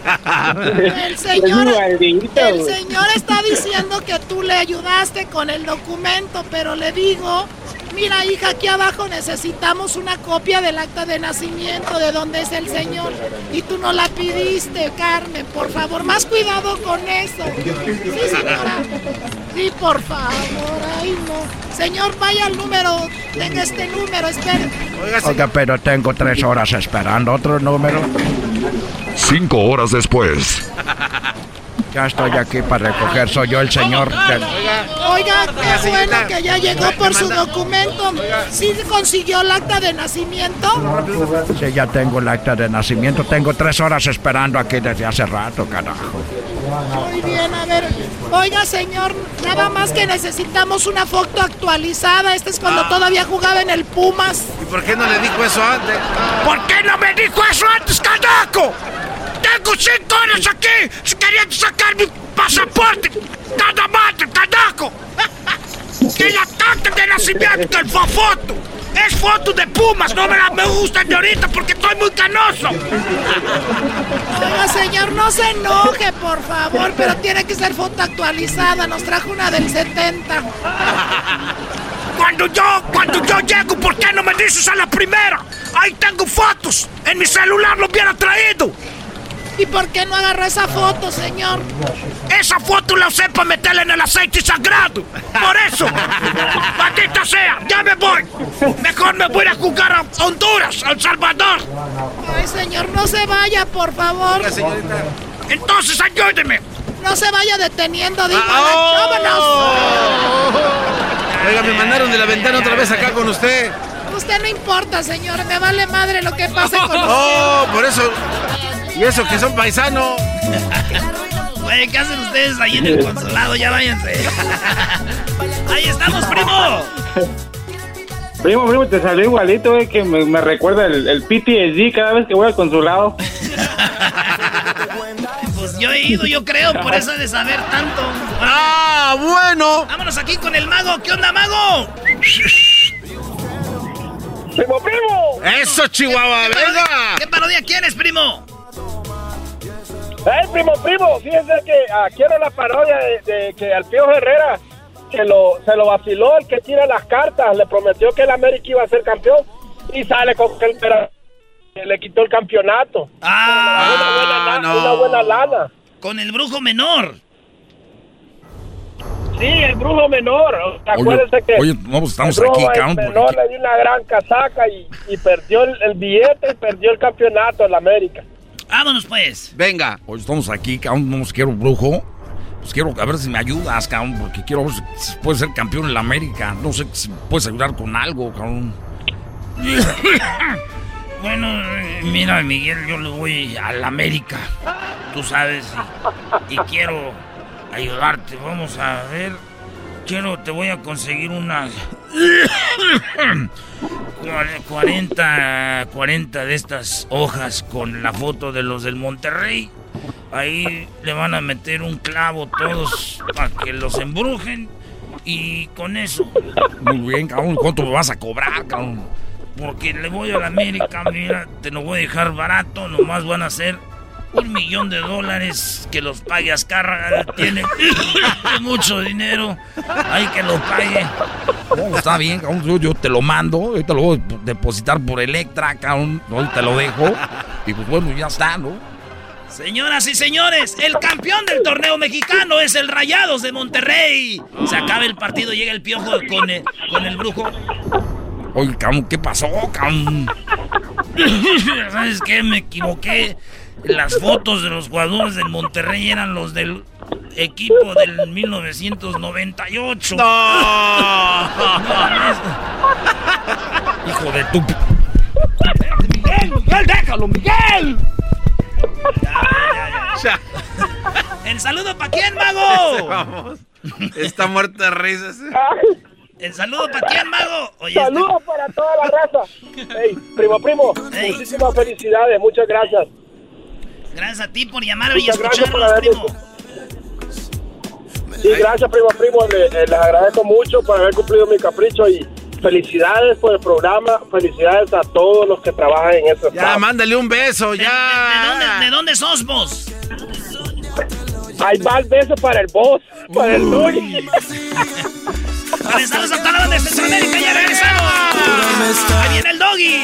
El señor, el señor está diciendo que tú le ayudaste con el documento, pero le digo, mira hija, aquí abajo necesitamos una copia del acta de nacimiento de dónde es el señor. Y tú no la pidiste, Carmen, por favor, más cuidado con eso. Sí, señora. Sí, por favor, ay no. Señor, vaya al número, tenga este número, espere. Oiga, pero tengo tres horas esperando otro número. Cinco horas después. Ya estoy aquí para recoger, soy yo el señor. Oiga, qué bueno que ya llegó por su documento. ¿Sí consiguió el acta de nacimiento? Sí, ya tengo el acta de nacimiento. Tengo tres horas esperando aquí desde hace rato, carajo. Muy bien, a ver. Oiga, señor, nada más que necesitamos una foto actualizada. Este es cuando ah. todavía jugaba en el Pumas. ¿Y por qué no le dijo eso antes? ¿Por qué no me dijo eso antes, carajo? Tengo cinco horas aquí queriendo sacar mi pasaporte. Cada madre, carajo. Que la carta de nacimiento, el foto. Es foto de Pumas, no me la me gusta de ahorita porque estoy muy canoso. Oiga, señor, no se enoje, por favor, pero tiene que ser foto actualizada. Nos trajo una del 70. Cuando yo, cuando yo llego, ¿por qué no me dices a la primera? Ahí tengo fotos. En mi celular lo hubiera traído. ¿Y por qué no agarró esa foto, señor? Esa foto la usé para meterla en el aceite sagrado. Por eso. Maldita sea, ya me voy. Mejor me voy a jugar a Honduras, a El Salvador. Ay, señor, no se vaya, por favor. Entonces ayúdeme. No se vaya deteniendo, digo. Ah, ¡Vámonos! Oiga, me mandaron de la ventana otra vez acá con usted. Usted no importa, señor. Me vale madre lo que pase con usted. Oh, por eso y eso que son paisanos. Güey, ¿qué hacen ustedes ahí en el consulado? Ya váyanse. ahí estamos, primo. Primo, primo, te salió igualito, güey, que me, recuerda el, el, PTSD cada vez que voy al consulado. pues yo he ido, yo creo, por eso de saber tanto. ¡Ah, bueno! Vámonos aquí con el mago. ¿Qué onda, mago? ¡Primo, primo! ¡Eso, Chihuahua! ¡Venga! ¿Qué parodia quieres, primo? ¡Ay, primo, primo! Fíjense que ah, quiero la parodia de, que al Pío Herrera que lo, se lo vaciló el que tira las cartas. Le prometió que el América iba a ser campeón y sale con que el le quitó el campeonato. ¡Ah! Una buena, lana. Con el brujo menor. Sí, el brujo menor. Acuérdense que. Oye, no, pues estamos aquí, El menor le dio una gran casaca y, y perdió el, el, billete y perdió el campeonato en América. Vámonos pues. Venga. Hoy estamos aquí, cabrón, no quiero brujo. Pues quiero a ver si me ayudas, cabrón, porque quiero ver si puedes ser campeón en la América. No sé si puedes ayudar con algo, cabrón. bueno, mira, Miguel, yo le voy a la América. Tú sabes, y, y quiero ayudarte. Vamos a ver. Quiero, te voy a conseguir unas 40, 40 de estas hojas con la foto de los del Monterrey. Ahí le van a meter un clavo todos para que los embrujen. Y con eso. Muy bien, cabrón. ¿Cuánto me vas a cobrar, cabrón? Porque le voy a la América, mira, te lo voy a dejar barato. Nomás van a ser un millón de dólares que los pague Azcárraga. Tiene mucho dinero. Hay que lo pague. está bien, Yo, te lo mando. Ahorita lo voy a depositar por Electra, cabrón. te lo dejo. Y pues bueno, ya está, ¿no? Señoras y señores, el campeón del torneo mexicano es el Rayados de Monterrey. Se acaba el partido, llega el piojo con el, con el brujo. Oye, cabrón, ¿qué pasó, cabrón? ¿Sabes qué? Me equivoqué las fotos de los jugadores del Monterrey eran los del equipo del 1998. ¡No! Hijo de tu... ¡Miguel, Miguel, déjalo, Miguel! Ya, ¿El saludo para quién, mago? Vamos. Está muerto de risas. ¿El saludo para quién, mago? Oye, Saludos para toda la raza. Ey, primo, primo, muchísimas felicidades, muchas gracias. Gracias a ti por llamarme y Muchas gracias por escucharnos, primo. Sí, gracias, primo, primo. Le- eh, les agradezco mucho por haber cumplido mi capricho y felicidades por el programa. Felicidades a todos los que trabajan en ese Ya, staff. mándale un beso, ya. ¿De dónde, de dónde sos vos? Ahí va el beso para el boss, para el doggy. Regresamos a Talón de Centroamérica, ya regresamos. Ahí viene el doggy.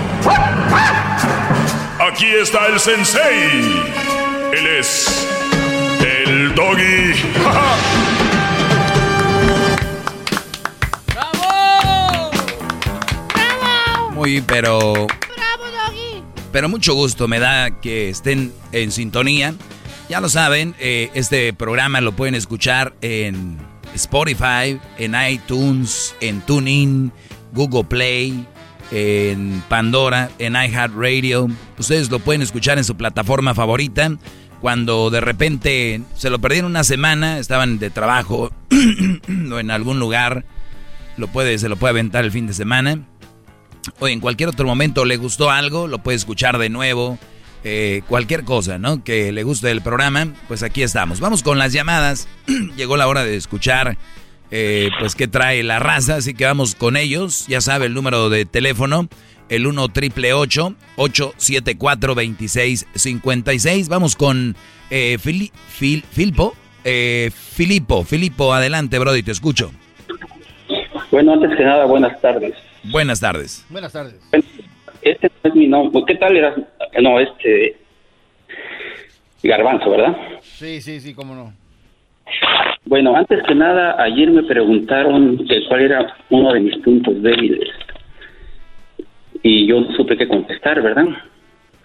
Aquí está el sensei. Él es el doggy. Muy, pero. Pero mucho gusto me da que estén en sintonía. Ya lo saben, eh, este programa lo pueden escuchar en Spotify, en iTunes, en TuneIn, Google Play, en Pandora, en iHeartRadio. Ustedes lo pueden escuchar en su plataforma favorita. Cuando de repente se lo perdieron una semana, estaban de trabajo o en algún lugar, lo puede, se lo puede aventar el fin de semana. O en cualquier otro momento le gustó algo, lo puede escuchar de nuevo. eh, cualquier cosa, ¿no? Que le guste del programa, pues aquí estamos. Vamos con las llamadas. Llegó la hora de escuchar, eh, pues, qué trae la raza, así que vamos con ellos. Ya sabe el número de teléfono, el 1 triple 874 2656 Vamos con eh, Fili- Fil- Filpo. Eh, Filipo, Filipo, adelante, Brody, te escucho. Bueno, antes que nada, buenas tardes. Buenas tardes. Buenas tardes. Este no es mi nombre. ¿Qué tal eras? No, este. Garbanzo, ¿verdad? Sí, sí, sí, cómo no. Bueno, antes que nada, ayer me preguntaron cuál era uno de mis puntos débiles. Y yo no supe qué contestar, ¿verdad?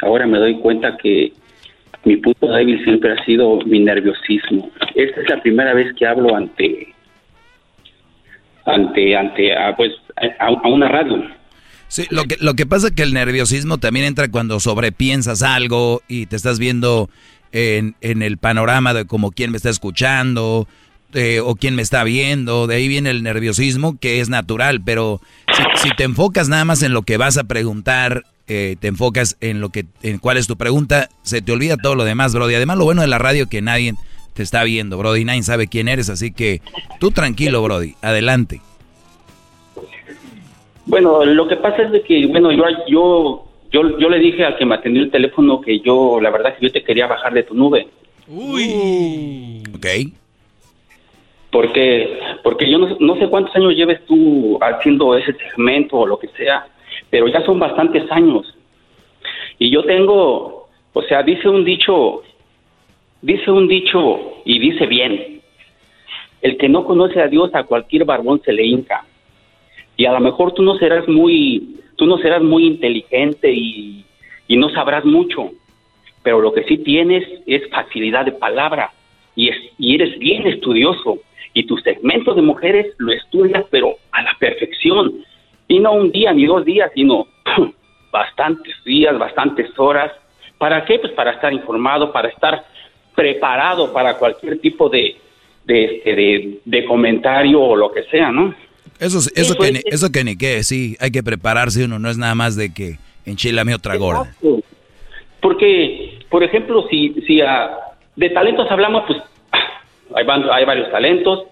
Ahora me doy cuenta que mi punto débil siempre ha sido mi nerviosismo. Esta es la primera vez que hablo ante. ante, ante, a, pues, a, a una radio. Sí, lo que, lo que pasa es que el nerviosismo también entra cuando sobrepiensas algo y te estás viendo en, en el panorama de como quién me está escuchando eh, o quién me está viendo. De ahí viene el nerviosismo que es natural, pero si, te enfocas nada más en lo que vas a preguntar, eh, te enfocas en lo que, en cuál es tu pregunta, se te olvida todo lo demás, bro. Y además lo bueno de la radio que nadie te está viendo, Brody. Nadie sabe quién eres, así que tú tranquilo, Brody. Adelante. Bueno, lo que pasa es de que, bueno, yo, yo, yo, yo le dije al que me atendió el teléfono que yo, la verdad, que yo te quería bajar de tu nube. Uy. Ok. Porque, porque yo no, no sé cuántos años lleves tú haciendo ese segmento o lo que sea, pero ya son bastantes años. Y yo tengo, o sea, dice un dicho, dice un dicho y dice bien, el que no conoce a Dios a cualquier barbón se le hinca. Y a lo mejor tú no serás muy, tú no serás muy inteligente y, no sabrás mucho, pero lo que sí tienes es facilidad de palabra y, es, y eres bien estudioso y tu segmento de mujeres lo estudias pero a la perfección. Y no un día ni dos días sino bastantes días bastantes horas. Para qué pues para estar informado para estar preparado para cualquier tipo de, de, este, de comentario o lo que sea, ¿no? Eso, eso, que, ni, eso que ni qué, sí, hay que prepararse uno, no es nada más de que enchilame otra gorda. Porque, por ejemplo, si, si de talentos hablamos, pues hay, hay varios talentos,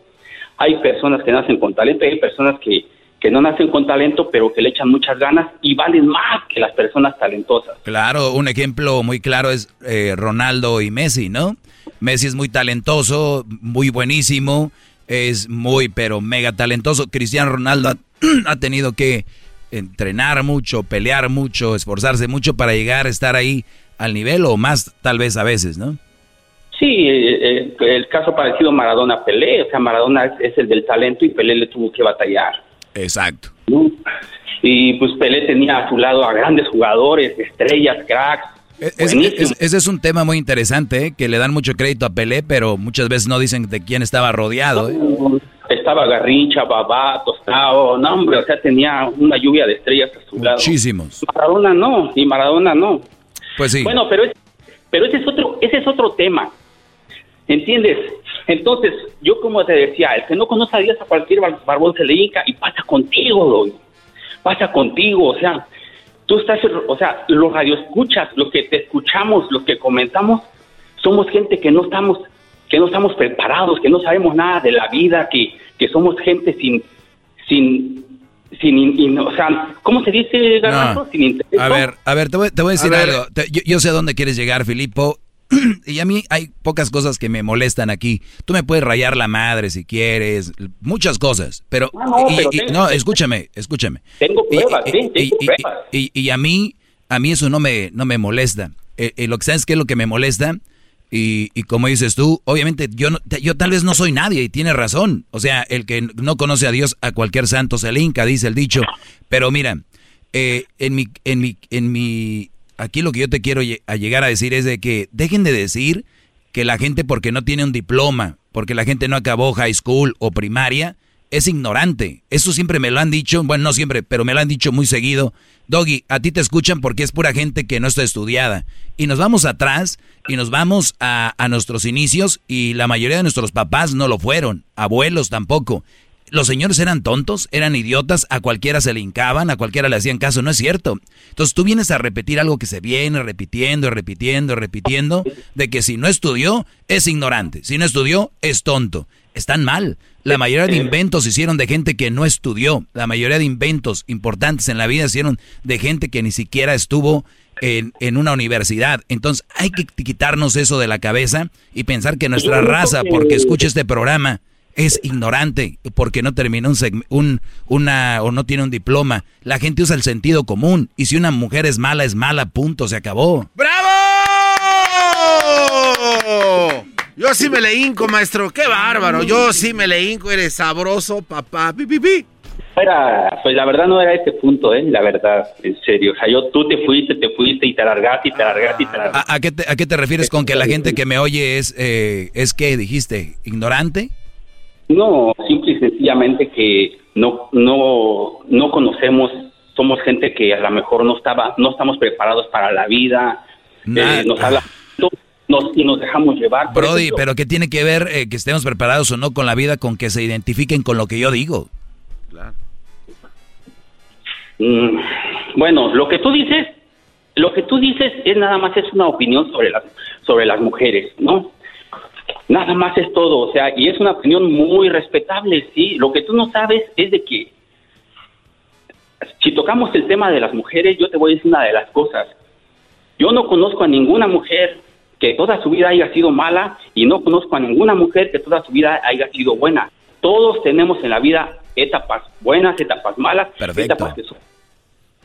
hay personas que nacen con talento, hay personas que, que no nacen con talento, pero que le echan muchas ganas y valen más que las personas talentosas. Claro, un ejemplo muy claro es eh, Ronaldo y Messi, ¿no? Messi es muy talentoso, muy buenísimo, es muy, pero mega talentoso. Cristiano Ronaldo ha, tenido que entrenar mucho, pelear mucho, esforzarse mucho para llegar a estar ahí al nivel o más tal vez a veces, ¿no? Sí, eh, eh, el caso parecido Maradona-Pelé, o sea, Maradona es, el del talento y Pelé le tuvo que batallar. Exacto. Y pues Pelé tenía a su lado a grandes jugadores, estrellas, cracks, ese es un tema muy interesante, ¿eh? que le dan mucho crédito a Pelé, pero muchas veces no dicen de quién estaba rodeado. ¿eh? Estaba Garrincha, Babá, Tostado, no hombre, o sea, tenía una lluvia de estrellas a su lado. Muchísimos. Maradona no, y Maradona no. Pues sí. Bueno, pero, pero ese, es otro, ese es otro tema, ¿entiendes? Entonces, yo como te decía, el que no conoce a Dios a cualquier barbón se le hinca y pasa contigo, pasa contigo, o sea, tú estás, o sea, los radioescuchas, lo que te escuchamos, lo que comentamos, somos gente que no estamos, que no estamos preparados, que no sabemos nada de la vida, que, que somos gente sin, sin, sin, o sea, ¿cómo se dice, Sin A ver, a ver, te voy, a decir algo. yo, yo, sé a dónde quieres llegar, Filipo, y a mí hay pocas cosas que me molestan aquí. Tú me puedes rayar la madre si quieres, muchas cosas, pero... no, escúchame, escúchame. Tengo pruebas, y, Y, a mí, a mí eso no me, no me molesta. Eh, eh, lo que sabes que es lo que me molesta, y, como dices tú, obviamente yo, yo tal vez no soy nadie y tienes razón. O sea, el que no conoce a Dios, a cualquier santo se le hinca, dice el dicho. Pero mira, eh, en mi, en mi, en mi aquí lo que yo te quiero a llegar a decir es de que dejen de decir que la gente porque no tiene un diploma, porque la gente no acabó high school o primaria, es ignorante. Eso siempre me lo han dicho, bueno, no siempre, pero me lo han dicho muy seguido. Doggy, a ti te escuchan porque es pura gente que no está estudiada. Y nos vamos atrás y nos vamos a, a nuestros inicios y la mayoría de nuestros papás no lo fueron, abuelos tampoco los señores eran tontos, eran idiotas, a cualquiera se le hincaban, a cualquiera le hacían caso, no es cierto. Entonces tú vienes a repetir algo que se viene repitiendo, repitiendo, repitiendo, de que si no estudió, es ignorante, si no estudió, es tonto. Están mal. La mayoría de inventos se hicieron de gente que no estudió. La mayoría de inventos importantes en la vida se hicieron de gente que ni siquiera estuvo en, en, una universidad. Entonces hay que quitarnos eso de la cabeza y pensar que nuestra raza, porque escucha este programa, es ignorante porque no terminó un, un, una o no tiene un diploma. La gente usa el sentido común y si una mujer es mala es mala, punto, se acabó. ¡Bravo! Yo sí me le hinco, maestro, qué bárbaro. Yo sí me le hinco, eres sabroso, papá. Pi, Era, pues la verdad no era ese punto, ¿eh? La verdad, en serio. O sea, yo, tú te fuiste, te fuiste y te largaste y te largaste y te largaste. ¿A, qué, te, a qué te refieres con que la gente que me oye es, eh, es qué dijiste, ignorante? No, simple y sencillamente que no, no, no conocemos, somos gente que a lo mejor no estaba, no estamos preparados para la vida, eh, nos habla y nos dejamos llevar. Brody, pero ¿qué tiene que ver eh, que estemos preparados o no con la vida con que se identifiquen con lo que yo digo? Claro. Mm, bueno, lo que tú dices, lo que tú dices es nada más es una opinión sobre las sobre las mujeres, ¿no? Nada más es todo, o sea, y es una opinión muy respetable, sí. Lo que tú no sabes es de que si tocamos el tema de las mujeres, yo te voy a decir una de las cosas. Yo no conozco a ninguna mujer que toda su vida haya sido mala y no conozco a ninguna mujer que toda su vida haya sido buena. Todos tenemos en la vida etapas buenas, etapas malas, etapas que son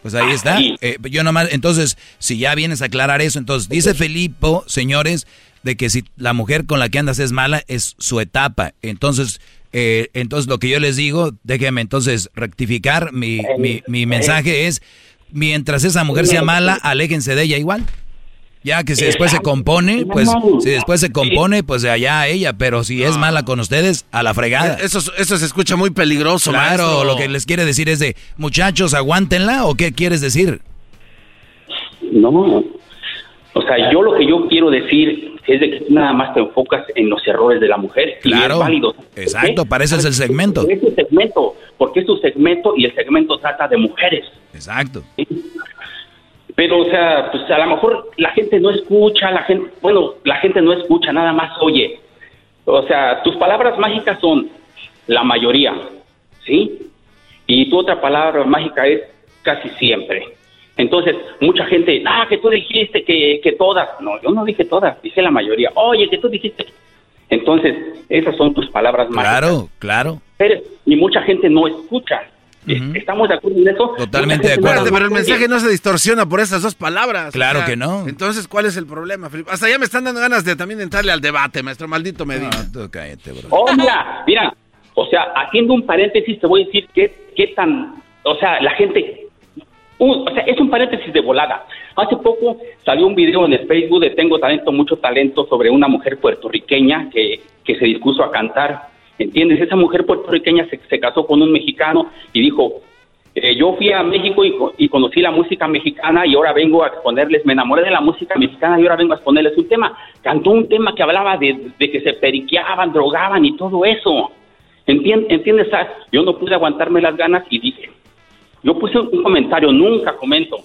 pues ahí está. Eh, yo nomás, entonces, si ya vienes a aclarar eso, entonces dice Felipe, señores, de que si la mujer con la que andas es mala, es su etapa. Entonces, eh, entonces lo que yo les digo, déjenme entonces rectificar, mi, mi, mi mensaje es, mientras esa mujer sea mala, aléjense de ella igual. Ya que si después se compone, pues si después se compone, pues allá ella, pero si es mala con ustedes, a la fregada. Eso, eso se escucha muy peligroso, Claro, lo que les quiere decir es de, muchachos, aguántenla, ¿o qué quieres decir? No, O sea, yo lo que yo quiero decir es de que tú nada más te enfocas en los errores de la mujer. Claro. Y es válido. Exacto, para eso es el segmento. Es tu segmento, porque es tu segmento y el segmento trata de mujeres. Exacto. Pero, o sea, pues a lo mejor la gente no escucha, la gente, bueno, la gente no escucha, nada más oye. O sea, tus palabras mágicas son la mayoría, ¿sí? Y tu otra palabra mágica es casi siempre. Entonces, mucha gente, ah, que tú dijiste que, que todas. No, yo no dije todas, dije la mayoría. Oye, que tú dijiste. Entonces, esas son tus palabras mágicas. Claro, claro. Pero, y mucha gente no escucha. ¿Estamos de acuerdo en eso? Totalmente de acuerdo. no- Pero el mensaje no se distorsiona por esas dos palabras. Claro que no. Entonces, ¿cuál es el problema, Felipe? Hasta ya me están dando ganas de también entrarle al debate, maestro maldito Medina. cállate, bro. Oh, mira, mira. O sea, haciendo un paréntesis, te voy a decir qué, qué tan. O sea, la gente. Un- o sea, es un paréntesis de volada. Hace poco salió un video en el Facebook de Tengo Talento, Mucho Talento sobre una mujer puertorriqueña que, que se dispuso a cantar. ¿Entiendes? Esa mujer puertorriqueña se, se casó con un mexicano y dijo: eh, Yo fui a México y, y conocí la música mexicana y ahora vengo a exponerles, me enamoré de la música mexicana y ahora vengo a exponerles un tema. Cantó un tema que hablaba de, de que se periqueaban, drogaban y todo eso. Entien- ¿Entiendes? Ah, Yo no pude aguantarme las ganas y dije, yo puse un comentario, nunca comento.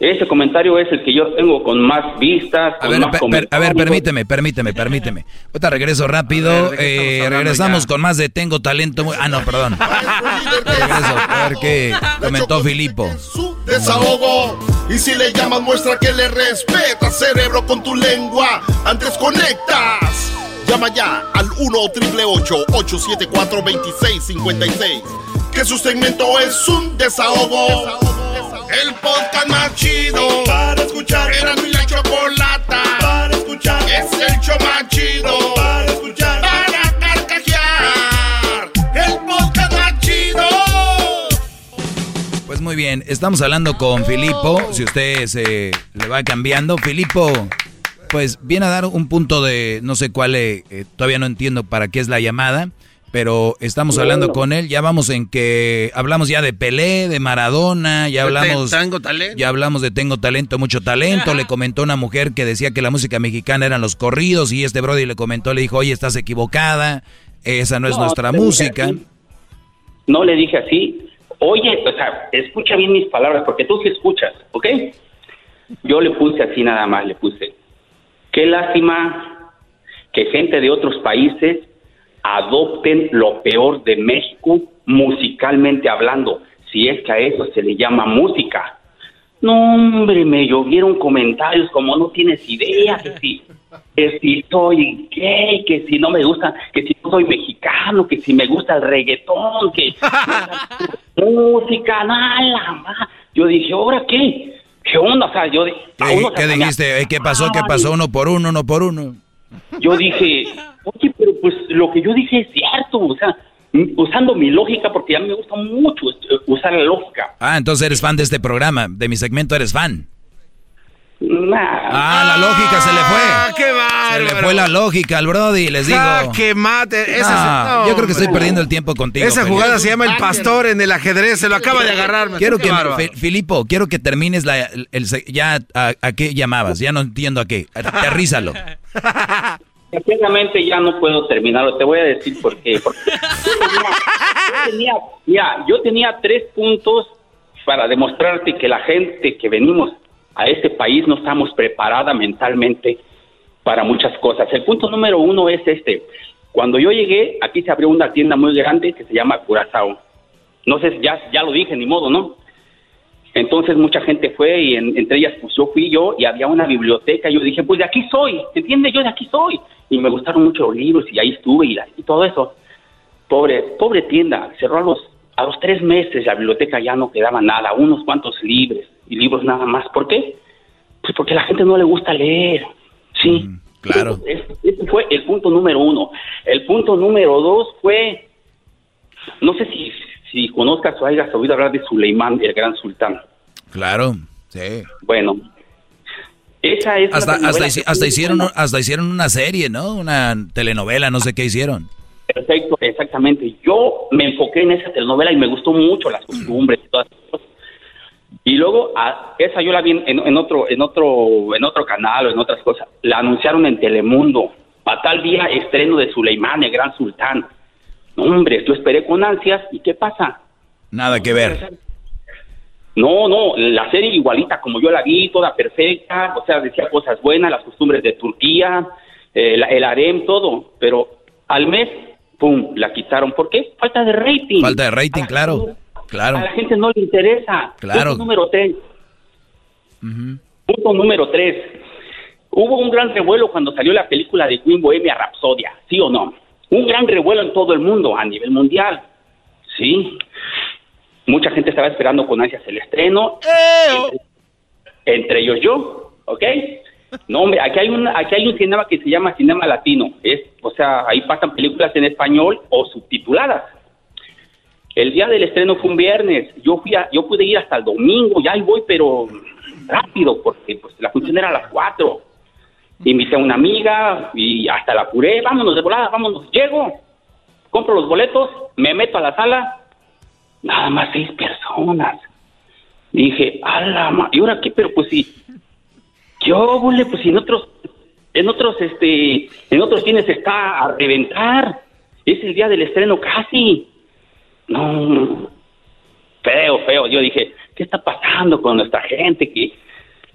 Ese comentario es el que yo tengo con más vistas, A con ver, más per- per- a ver, permíteme, permíteme, permíteme. Ahorita regreso rápido. eh, regresamos con más de Tengo Talento. Muy- Ah, no, perdón. regreso. A ver qué comentó Filipo. desahogo. Y si le llamas, muestra que le respeta, cerebro, con tu lengua. Antes conectas. Llama ya al 1-888-874-2656. Que su segmento es un desahogo. El podcast más chido para escuchar. Era mi la chocolata para escuchar. Es el show más chido para escuchar. Para carcajear. El podcast más chido. Pues muy bien, estamos hablando con Filipo. Si usted se le va cambiando, Filipo, pues viene a dar un punto de no sé cuál, eh, eh, todavía no entiendo para qué es la llamada, pero estamos hablando con él. Ya vamos en que hablamos ya de Pelé, de Maradona, ya hablamos. Tengo Talento. Ya hablamos de Tengo Talento, mucho talento. Le comentó una mujer que decía que la música mexicana eran los corridos y este Brody le comentó, le dijo, oye, estás equivocada, esa no es No, nuestra música. No le dije así. Oye, o sea, escucha bien mis palabras, porque tú sí escuchas, ¿ok? Yo le puse así nada más, le puse. Qué lástima que gente de otros países adopten lo peor de México musicalmente hablando, si es que a eso se le llama música. No, hombre, me llovieron comentarios como no tienes idea, que si, que si soy gay, que si no me gusta, que si no soy mexicano, que si me gusta el reggaetón, que música, nada más. Yo dije, ¿ahora qué? ¿Qué onda? O sea, yo... ¿Qué, qué dijiste? ¿Qué pasó? ¿Qué pasó? Uno por uno, uno por uno. Yo dije, oye, pero pues lo que yo dije es cierto, o sea, m- usando mi lógica, porque a mí me gusta mucho eh, usar la lógica. Ah, entonces eres fan de este programa, de mi segmento eres fan. Nah. Ah, la lógica se le fue. ¡Qué Se le fue la lógica al Brody, les digo. ¡Jaque mate! Esa Ah, no, yo creo que estoy hombre. perdiendo el tiempo contigo. Esa Felipe. jugada se llama el pastor en el ajedrez, se lo acaba de agarrar. Quiero Qué que, Filipo, quiero que termines la, el, ya a, a qué llamabas. Ya no entiendo a qué. Aterrízalo. Sinceramente ya no puedo terminarlo, te voy a decir por qué. Porque yo tenía, mira, yo tenía tres puntos para demostrarte que la gente que venimos a este país no estamos preparada mentalmente para muchas cosas. El punto número uno es este. Cuando yo llegué, aquí se abrió una tienda muy grande que se llama Curazao. No sé, ya, ya lo dije, ni modo, ¿no? Entonces mucha gente fue y en- entre ellas pues yo fui yo y había una biblioteca y yo dije, pues de aquí soy, ¿entiendes? Yo de aquí soy. Y me gustaron mucho los libros y ahí estuve y, la- y todo eso. Pobre, pobre tienda, cerró a los, a los tres meses, la biblioteca ya no quedaba nada, unos cuantos libros y libros nada más. ¿Por qué? Pues porque a la gente no le gusta leer, sí. claro. Ese ese fue el punto número uno. El punto número dos fue, no sé si, si conozcas o hayas oído hablar de Suleimán, el gran sultán. Claro, sí. Bueno, esa es Hasta, una hasta, hici- hasta hicieron, buena. hasta hicieron una serie, ¿no? Una telenovela, no sé qué hicieron. Perfecto, exactamente. Yo me enfoqué en esa telenovela y me gustó mucho las costumbres y todas esas cosas. Y luego, a, esa yo la vi en, en otro, en otro, en otro canal o en otras cosas. La anunciaron en Telemundo. A tal día estreno de Suleimán, el gran sultán. No, hombre, yo esperé con ansias. ¿Y qué pasa? Nada que ver. No, no, la serie igualita como yo la vi, toda perfecta, o sea, decía cosas buenas, las costumbres de Turquía, eh, la- el harem, todo, pero al mes, pum, la quitaron. ¿Por qué? Falta de rating. Falta de rating, claro. Claro. A la gente no le interesa. Claro. Punto número tres. Punto número tres. Hubo un gran revuelo cuando salió la película de Queen Bohemia Rhapsodia, ¿sí o no? Un gran revuelo en todo el mundo, a nivel mundial. Sí. Mucha gente estaba esperando con ansias el estreno. Entre, entre ellos yo, ¿ok? No, hombre, aquí hay, un, aquí hay un cinema que se llama Cinema Latino. Es, o sea, ahí pasan películas en español o subtituladas. El día del estreno fue un viernes. Yo fui a- yo pude ir hasta el domingo. Ya ahí voy, pero rápido, porque pues, la función era a las 4. Invité a una amiga y hasta la apuré. Vámonos de volada, vámonos. Llego, compro los boletos, me meto a la sala. Nada más seis personas. Dije, a la ma- ¿Y ahora qué? Pero pues sí. Yo, bole, pues si en otros, en otros, este, en otros cines está a reventar. Es el día del estreno casi. No, feo, feo. Yo dije, ¿qué está pasando con nuestra gente que,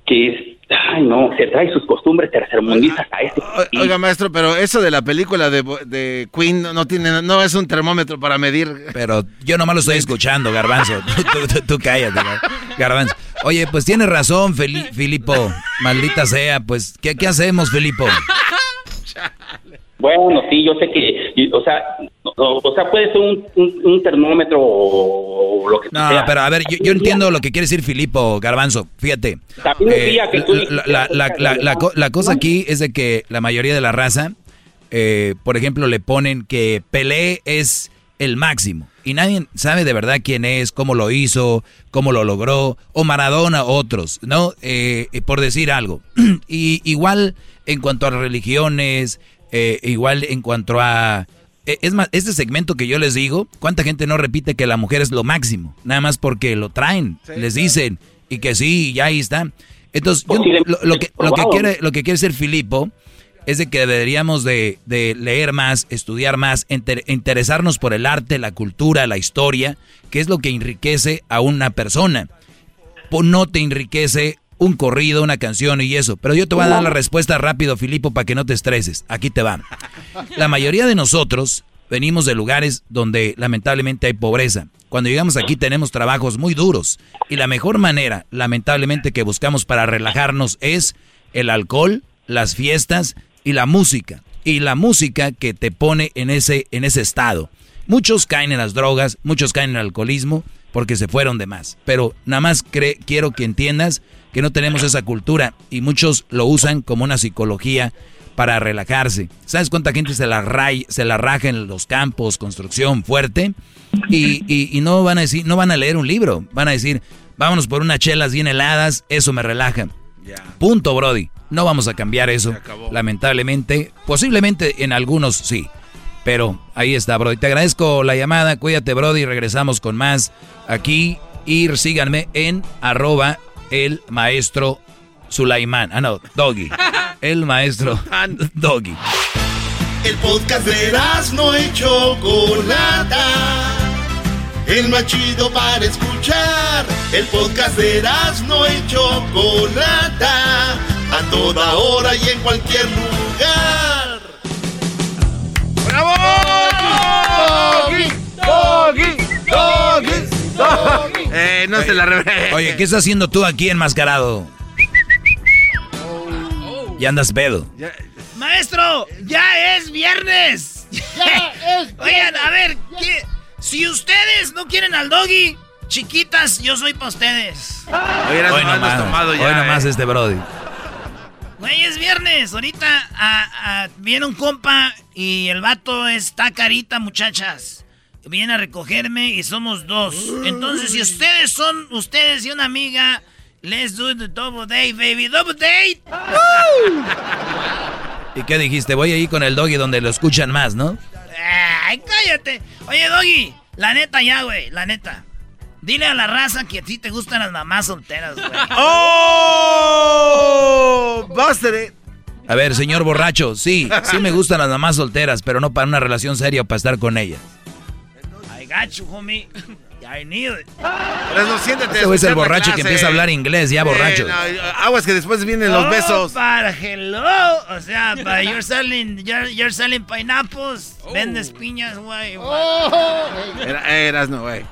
que, ay no, se trae sus costumbres tercermundistas a este Oiga, maestro, pero eso de la película de, Bo- de Queen no, no tiene, no es un termómetro para medir. Pero yo nomás lo estoy escuchando, Garbanzo. Tú, tú- tú- tú cállate, Gar- Garbanzo. Oye, pues tienes razón, Feli- Filipo. Maldita sea, pues, ¿qué, qué hacemos, Filipo? Bueno, sí, yo sé que, y, o sea, o, o sea, puede ser un, un, un termómetro o lo que No, sea. pero a ver, yo, yo entiendo lo que quiere decir Filipo, Garbanzo. Fíjate. Eh, que tú la, la- la- la- la co- la cosa aquí es de que la mayoría de la raza, eh, por ejemplo, le ponen que Pelé es el máximo. Y nadie sabe de verdad quién es, cómo lo hizo, cómo lo logró, o Maradona, otros, ¿no? Eh, eh, por decir algo. y igual en cuanto a religiones, eh, igual en cuanto a... eh, Es más, este segmento que yo les digo, ¿cuánta gente no repite que la mujer es lo máximo? Nada más porque lo traen, les dicen, y que sí, ya ahí está. Entonces, yo- lo, lo que, lo, que quiere, lo que quiere ser Filipo es de que deberíamos de, de leer más, estudiar más, enter- interesarnos por el arte, la cultura, la historia, que es lo que enriquece a una persona. No te enriquece un corrido, una canción y eso. Pero yo te voy a dar la respuesta rápido, Filipo, para que no te estreses. Aquí te va. La mayoría de nosotros venimos de lugares donde lamentablemente hay pobreza. Cuando llegamos aquí tenemos trabajos muy duros. Y la mejor manera, lamentablemente, que buscamos para relajarnos es el alcohol, las fiestas y la música. Y la música que te pone en ese, en ese estado. Muchos caen en las drogas, muchos caen en el alcoholismo porque se fueron de más. Pero nada más quiero que entiendas que no tenemos esa cultura y muchos lo usan como una psicología para relajarse. ¿Sabes cuánta gente se la, ray- se la raja en los campos, construcción fuerte? Y, y- y no van a decir, no van a leer un libro, van a decir, vámonos por unas chelas bien heladas, eso me relaja. Punto, Brody. No vamos a cambiar eso, lamentablemente. Posiblemente en algunos sí. Pero ahí está, Brody. Te agradezco la llamada. Cuídate, Brody. Regresamos con más aquí. Y síganme en arroba el maestro Sulaimán. Ah, no, Doggy. El maestro Doggy. El podcast de no y Chocolata. El más chido para escuchar. El podcast de no y Chocolata. A toda hora y en cualquier lugar. ¡Bravo! Doggy, doggy, doggy. Eh, no se la revele. Oye, ¿qué estás haciendo tú aquí enmascarado? Y andas pedo. Maestro, ya es viernes. Ya es Oigan, a ver, ¿qué? si ustedes no quieren al doggy, chiquitas, yo soy para ustedes. Hoy nomás, hoy nomás este Brody. Güey, es viernes. Ahorita a- a- viene un compa y el vato está carita, muchachas. Viene a recogerme y somos dos. Entonces, si ustedes son ustedes y una amiga, let's do the double date, baby. Double date. ¿Y qué dijiste? Voy ahí con el Doggy donde lo escuchan más, ¿no? Ay, cállate. Oye, Doggy, la neta ya, güey, la neta. Dile a la raza que a ti te gustan las mamás solteras, güey. ¡Oh! Buster. A ver, señor borracho, sí, sí me gustan las mamás solteras, pero no para una relación seria o para estar con ellas. Got you, homie. I need it. Pero no, siéntate. Este es el borracho que clase. empieza a hablar inglés, ya borracho. no, aguas que después vienen los Oh, besos. para hello. O sea, para you're selling, you're, you're selling pineapples. Vendes piñas, güey. Era- eras, no, güey.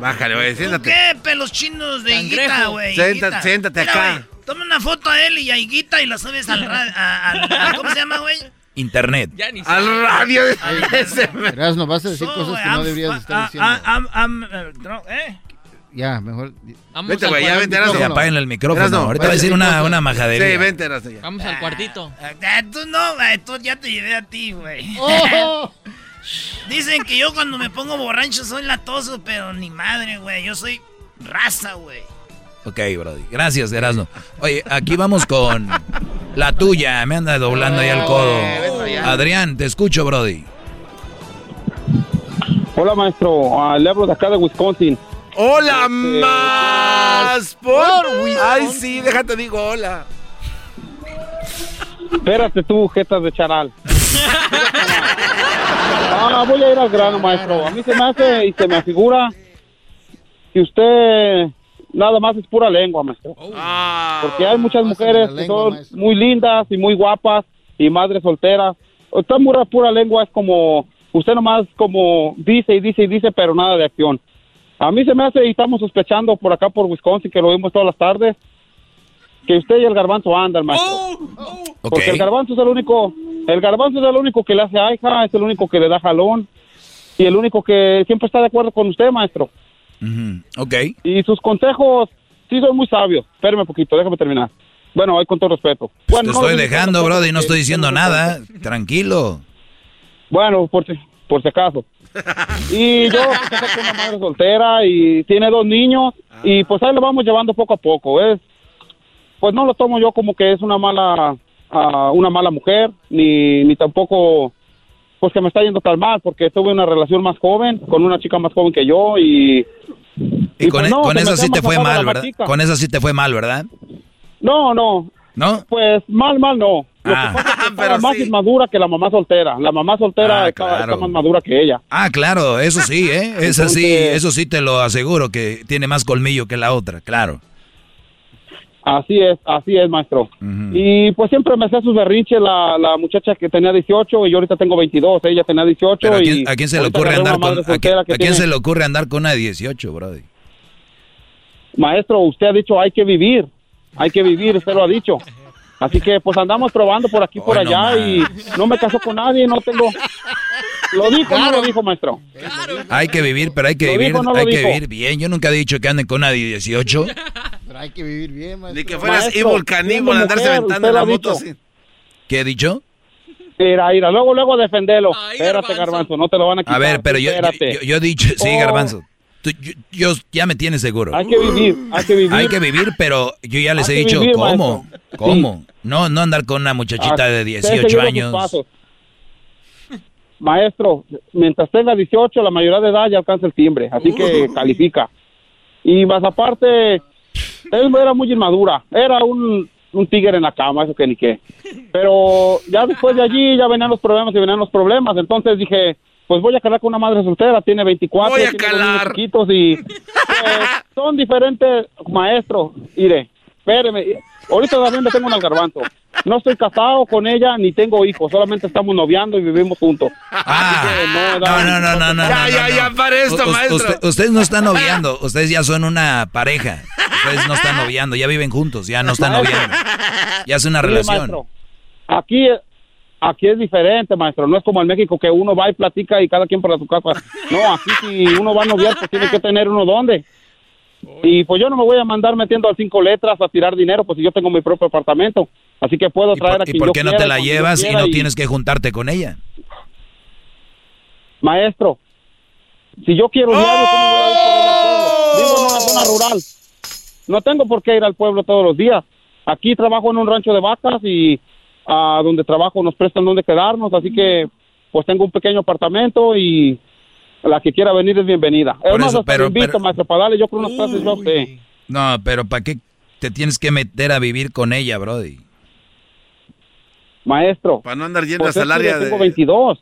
Bájale, güey, ¿Tú siéntate. ¿Qué? Pelos chinos de higuita, güey. Siéntate- siéntate Mira, acá. Toma una foto a él y a Higuita y la subes al radio. ¿Cómo se llama, güey? Internet. Al radio. Erasno, vas a decir So, cosas que no I'm deberías fu- estar ah, diciendo. ah, I'm- I'm, uh, ¿eh? Ya, mejor. Vete, güey, ya vente, Erasno. Apaguen el micrófono. Erasno, Ahorita va a decir una, una majadería. Sí, vente, Erasno, ya. Vamos al cuartito. Ah, tú no, güey. Tú ya te llevé a ti, güey. Oh. Dicen que yo cuando me pongo borracho soy latoso, pero ni madre, güey. Yo soy raza, güey. Ok, Brody. Gracias, Erasno. Oye, aquí vamos con la tuya. Me anda doblando ahí el codo. Adrián, te escucho, Brody. Hola, maestro. Ah, le hablo de acá de Wisconsin. ¡Hola, más! Por Ay, sí, déjate digo hola. Espérate tú, jetas de charal. Ah, voy a ir al grano, maestro. A mí se me hace y se me figura que usted nada más es pura lengua, maestro. Porque hay muchas mujeres que son muy lindas y muy guapas y madres solteras. Está pura, pura lengua, es como, usted nomás como dice y dice y dice, pero nada de acción. A mí se me hace y estamos sospechando por acá por Wisconsin, que lo vimos todas las tardes, que usted y el garbanzo andan, maestro. Porque el garbanzo es el único, el garbanzo es el único que le hace aija, es el único que le da jalón y el único que siempre está de acuerdo con usted, maestro. Ok. Y sus consejos sí son muy sabios. Espérame un poquito, déjame terminar. Bueno, ahí con todo respeto. Bueno, Te no estoy dejando, Brody, no estoy diciendo nada. Tranquilo. Bueno, por si, por si acaso. Y yo pues, con una madre soltera y tiene dos niños y pues ahí lo vamos llevando poco a poco. Es, pues no lo tomo yo como que es una mala, ah, una mala mujer ni, ni tampoco pues que me está yendo tan mal porque tuve una relación más joven con una chica más joven que yo y Y con, pues e- no, con eso sí te fue mal, ¿verdad? Con eso sí te fue mal, ¿verdad? No, no. ¿No? Pues mal, mal no. Lo Ah. que pasa es que estaba más inmadura que la mamá soltera. La mamá soltera Ah, claro. está más madura que ella. Ah, claro, eso sí, ¿eh? Eso sí, Entonces- eso sí te lo aseguro, que tiene más colmillo que la otra, claro. Así es, así es, maestro. Y pues siempre me hacía sus berrinches la, la muchacha que tenía 18 y yo ahorita tengo 22. Ella tenía 18 Pero ¿a y... quién, a quién se le ocurre andar con, a, quién- a se le ocurre andar con una de 18, brody? Maestro, usted ha dicho hay que vivir, hay que vivir, usted lo ha dicho. Así que pues andamos probando por aquí, por Hoy no allá y no me caso con nadie, no tengo... ¿Lo dijo no lo dijo, maestro? Hay que vivir, pero hay que ¿Lo vivir, dijo no hay que dijo? vivir bien. Yo nunca he dicho que anden con una de 18. Pero hay que vivir bien, maestro. Ni que fueras Maestro, Evil Caníbal, andarse aventando la moto así. ¿Qué he dicho? Mira, mira, luego, luego defendelo. Espérate, Garbanzo, no te lo van a quitar. A ver, pero yo, yo- yo he dicho, sí, Oh. Garbanzo. Tú- yo, yo- ya me tienes seguro. Hay que vivir, hay que vivir. Hay que vivir, pero yo ya les Hay he dicho, vivir, ¿cómo? maestro. ¿Cómo? No, no andar con una muchachita Ah, de usted 18 seguido sus años. Maestro, mientras tenga 18, la mayoría de edad ya alcanza el timbre, así que califica. Y más aparte, él era muy inmadura, era un, un tigre en la cama, eso que ni qué. Pero ya después de allí ya venían los problemas y venían los problemas, entonces dije, pues voy a calar con una madre soltera, tiene 24, Voy a tiene calar. chiquitos y pues, son diferentes maestros. Mire, espéreme, ahorita también le tengo un garbanzo. No estoy casado con ella ni tengo hijos, solamente estamos noviando y vivimos juntos. Ah, no, no, no, no, no. Ya, no, ya, no. ya, para esto, maestro. usted- ustedes no están noviando, ustedes ya son una pareja. Ustedes no están noviando, ya viven juntos, ya no están noviando. Ya es una relación. maestro, aquí, aquí es diferente, maestro. No es como en México que uno va y platica y cada quien para su casa. No, aquí si uno va a noviar, pues tiene que tener uno dónde. Y pues yo no me voy a mandar metiendo a cinco letras a tirar dinero, pues si yo tengo mi propio apartamento. Así que puedo traer a ¿Y por yo qué no quiera, te la llevas y no tienes que juntarte con ella? Maestro, si yo quiero diario, ¿cómo voy a ir por ella al pueblo? Vivo en una zona rural. No tengo por qué ir al pueblo todos los días. Aquí trabajo en un rancho de vacas y a donde trabajo nos prestan donde quedarnos, así que pues tengo un pequeño apartamento y la que quiera venir es bienvenida. Es Por más, eso, hasta pero- invito, pero- maestro, para darle yo con unas clases yo a. No, pero ¿para qué te tienes que meter a vivir con ella, Brody? Maestro. Para no andar yendo Pues hasta es el que área yo tengo de... 22.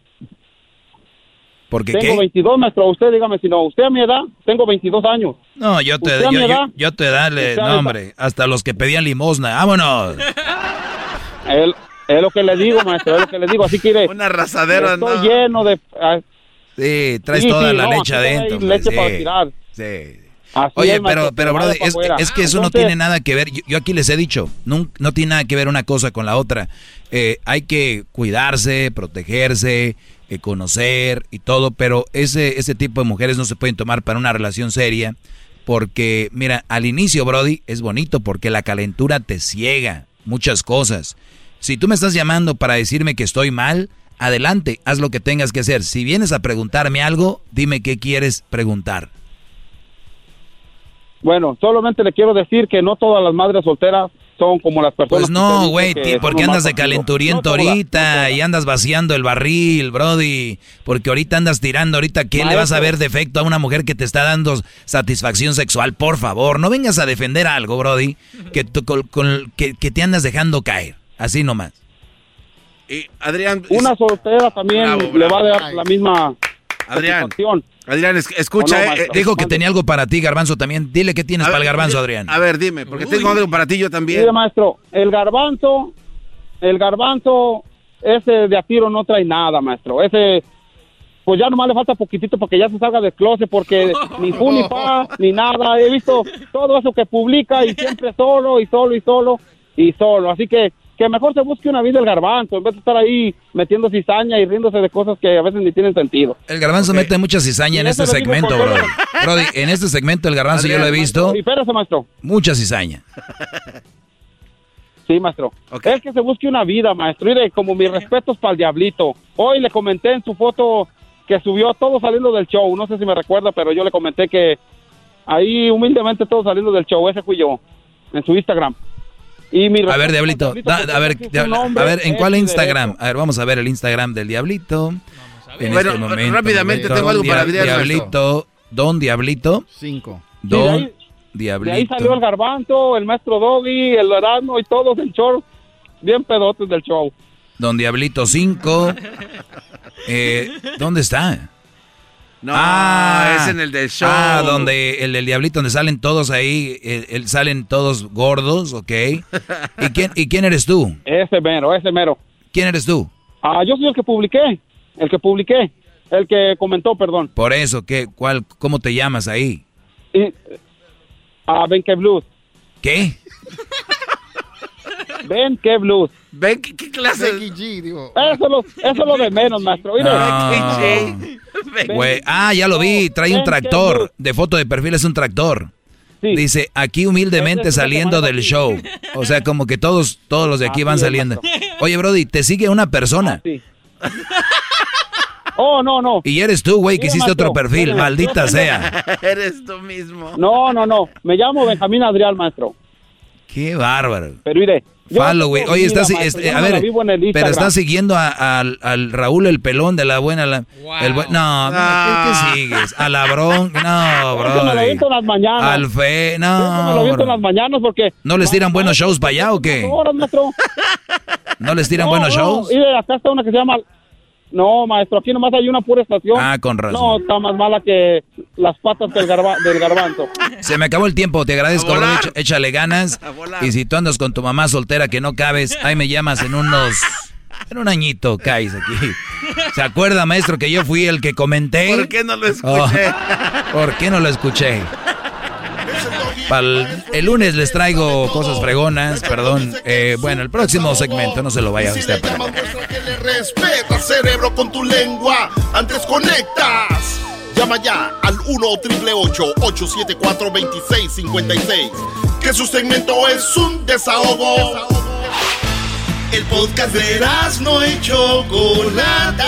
¿Porque Tengo qué? 22, maestro. Usted dígame si no. Usted a mi edad, tengo 22 años. No, yo te, ¿Usted a yo, mi yo, edad? yo te dale, ¿Usted a no hombre, hasta los que pedían limosna, vámonos. Es, es lo que le digo, maestro, es lo que le digo. Así que iré. Una arrasadera, Estoy no. lleno de... ah, Sí, traes Sí, toda sí, la no, leche adentro. leche sí, para tirar. sí. así Oye, es, pero, pero para es, que eso no tiene nada que ver. Yo, yo aquí les he dicho, no, no tiene nada que ver una cosa con la otra. Eh, hay que cuidarse, protegerse, eh, conocer y todo, pero ese, ese tipo de mujeres no se pueden tomar para una relación seria. Porque, mira, al inicio, Brody, es bonito porque la calentura te ciega muchas cosas. Si tú me estás llamando para decirme que estoy mal, adelante, haz lo que tengas que hacer. Si vienes a preguntarme algo, dime qué quieres preguntar. Bueno, solamente le quiero decir que no todas las madres solteras son como las personas. Pues no, güey, porque andas de calenturiento No ahorita y andas vaciando el barril, Brody. Porque ahorita andas tirando, ahorita, ¿qué le vas a ver defecto a una mujer que te está dando satisfacción sexual? Por favor, no vengas a defender algo, Brody, que, tú- con- con- que, que te andas dejando caer. Así nomás. Y Adrián... Una soltera también Bravo, le va a dar la misma Adrián. Adrián, es- escucha... ¿O no, eh, eh, Dijo que tenía algo para ti, Garbanzo, también. Dile qué tienes A para el Garbanzo, di- Adrián. A ver, dime, porque tengo algo para ti yo también. Mire, maestro, el garbanzo, el garbanzo, ese de a tiro no trae nada, maestro. Ese, pues ya nomás le falta poquitito para que ya se salga del closet, porque ni fu ni fa, ni nada. He visto todo eso que publica y siempre solo, y solo, y solo, y solo. Así que, que mejor se busque una vida el garbanzo, en vez de estar ahí metiendo cizaña y riéndose de cosas que a veces ni tienen sentido. El Garbanzo mete mucha cizaña en este segmento, por- Brody. En este segmento el Garbanzo yo lo he visto. Y espérese, maestro. Mucha cizaña. Sí, maestro. Es que se busque una vida, maestro. Mire, como mis respetos para el diablito. Hoy le comenté en su foto que subió todo saliendo del show. No sé si me recuerda, pero yo le comenté que ahí humildemente todo saliendo del show. Ese fui yo en su Instagram. Y mi A ver, Diablito, da- porque a ver, a ver, ¿en cuál Instagram? A ver, vamos a ver el Instagram del Diablito. En Bueno, este momento, rápidamente tengo algo para Adrián, Diablito, Don Diablito. Cinco. de Don ahí- De ahí Diablito. salió el garbanzo, el maestro Doggy, el Erasmo y todos el show. Bien pedotes del show. Don Diablito 5. Eh, ¿Dónde está? No, es en el del show. Ah, donde el del Diablito, donde salen todos ahí, el, el- salen todos gordos, ¿ok? ¿Y quién, ¿Y quién eres tú? Ese mero, ese mero. ¿Quién eres tú? Ah, yo soy el que publiqué. El que publiqué. El que comentó, perdón. Por eso, ¿qué, cuál, ¿cómo te llamas ahí? Y, ah, Ben que Blues. ¿Qué? Ben que Blues. ¿Ven qué, qué clase? Becky G, digo. Eso es lo, eso es lo de menos, maestro. Mire. Güey, ah, ya lo vi, trae un Ven, tractor. De foto de perfil es un tractor. Dice, aquí humildemente saliendo del show. O sea, como que todos, todos los de aquí Así van saliendo. Oye, Brody, te sigue una persona. Oh, no, no. Y eres tú, güey, que hiciste otro perfil, maldita sea. Eres tú mismo. No, no, no. Me llamo Benjamín Adrián, maestro. Qué bárbaro. Pero mire. Follow, güey. Oye, estás, maestro, este, a no ver, pero estás siguiendo a- al, al Raúl el pelón de la buena. La, el buen- no, ¿qué, qué sigues? A la bron, no, Eso me lo bro. en las mañanas. Al fe, Eso me lo no. aviento en bro. las mañanas porque... ¿No les tiran buenos shows para allá o qué? Horas. ¿No les tiran No, buenos no, shows? Mire, acá está una que se llama... No, maestro, aquí nomás hay una pura estación. Ah, con razón. No, está más mala que las patas del, garba- del garbanzo. Se me acabó el tiempo, te agradezco, bro. Echa- échale ganas. Y si tú andas con tu mamá soltera que no cabes, ahí me llamas en unos... En un añito caes aquí. ¿Se acuerda, maestro, que yo fui el que comenté? ¿Por qué no lo Oh, escuché? ¿Por qué no lo escuché? El lunes les traigo cosas fregonas, perdón. Eh, bueno, el próximo segmento, no se lo vaya usted a perder. Muestra que le respeta, cerebro, con tu lengua. Antes conectas. Llama ya al 1 874 2656 Que su segmento es un desahogo. El podcast de no y Chocolata.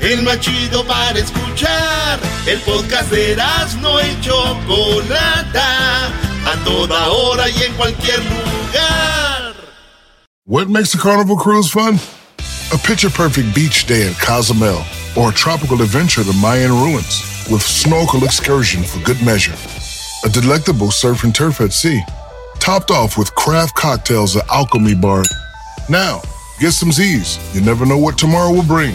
el más chido para escuchar. El podcast de y Chocolata. A toda hora y en cualquier lugar. What makes a carnival cruise fun? A picture perfect beach day in Cozumel or a tropical adventure to Mayan ruins with snorkel excursion for good measure. A delectable surf and turf at sea, topped off with craft cocktails at Alchemy Bar. Now, get some Z's. You never know what tomorrow will bring.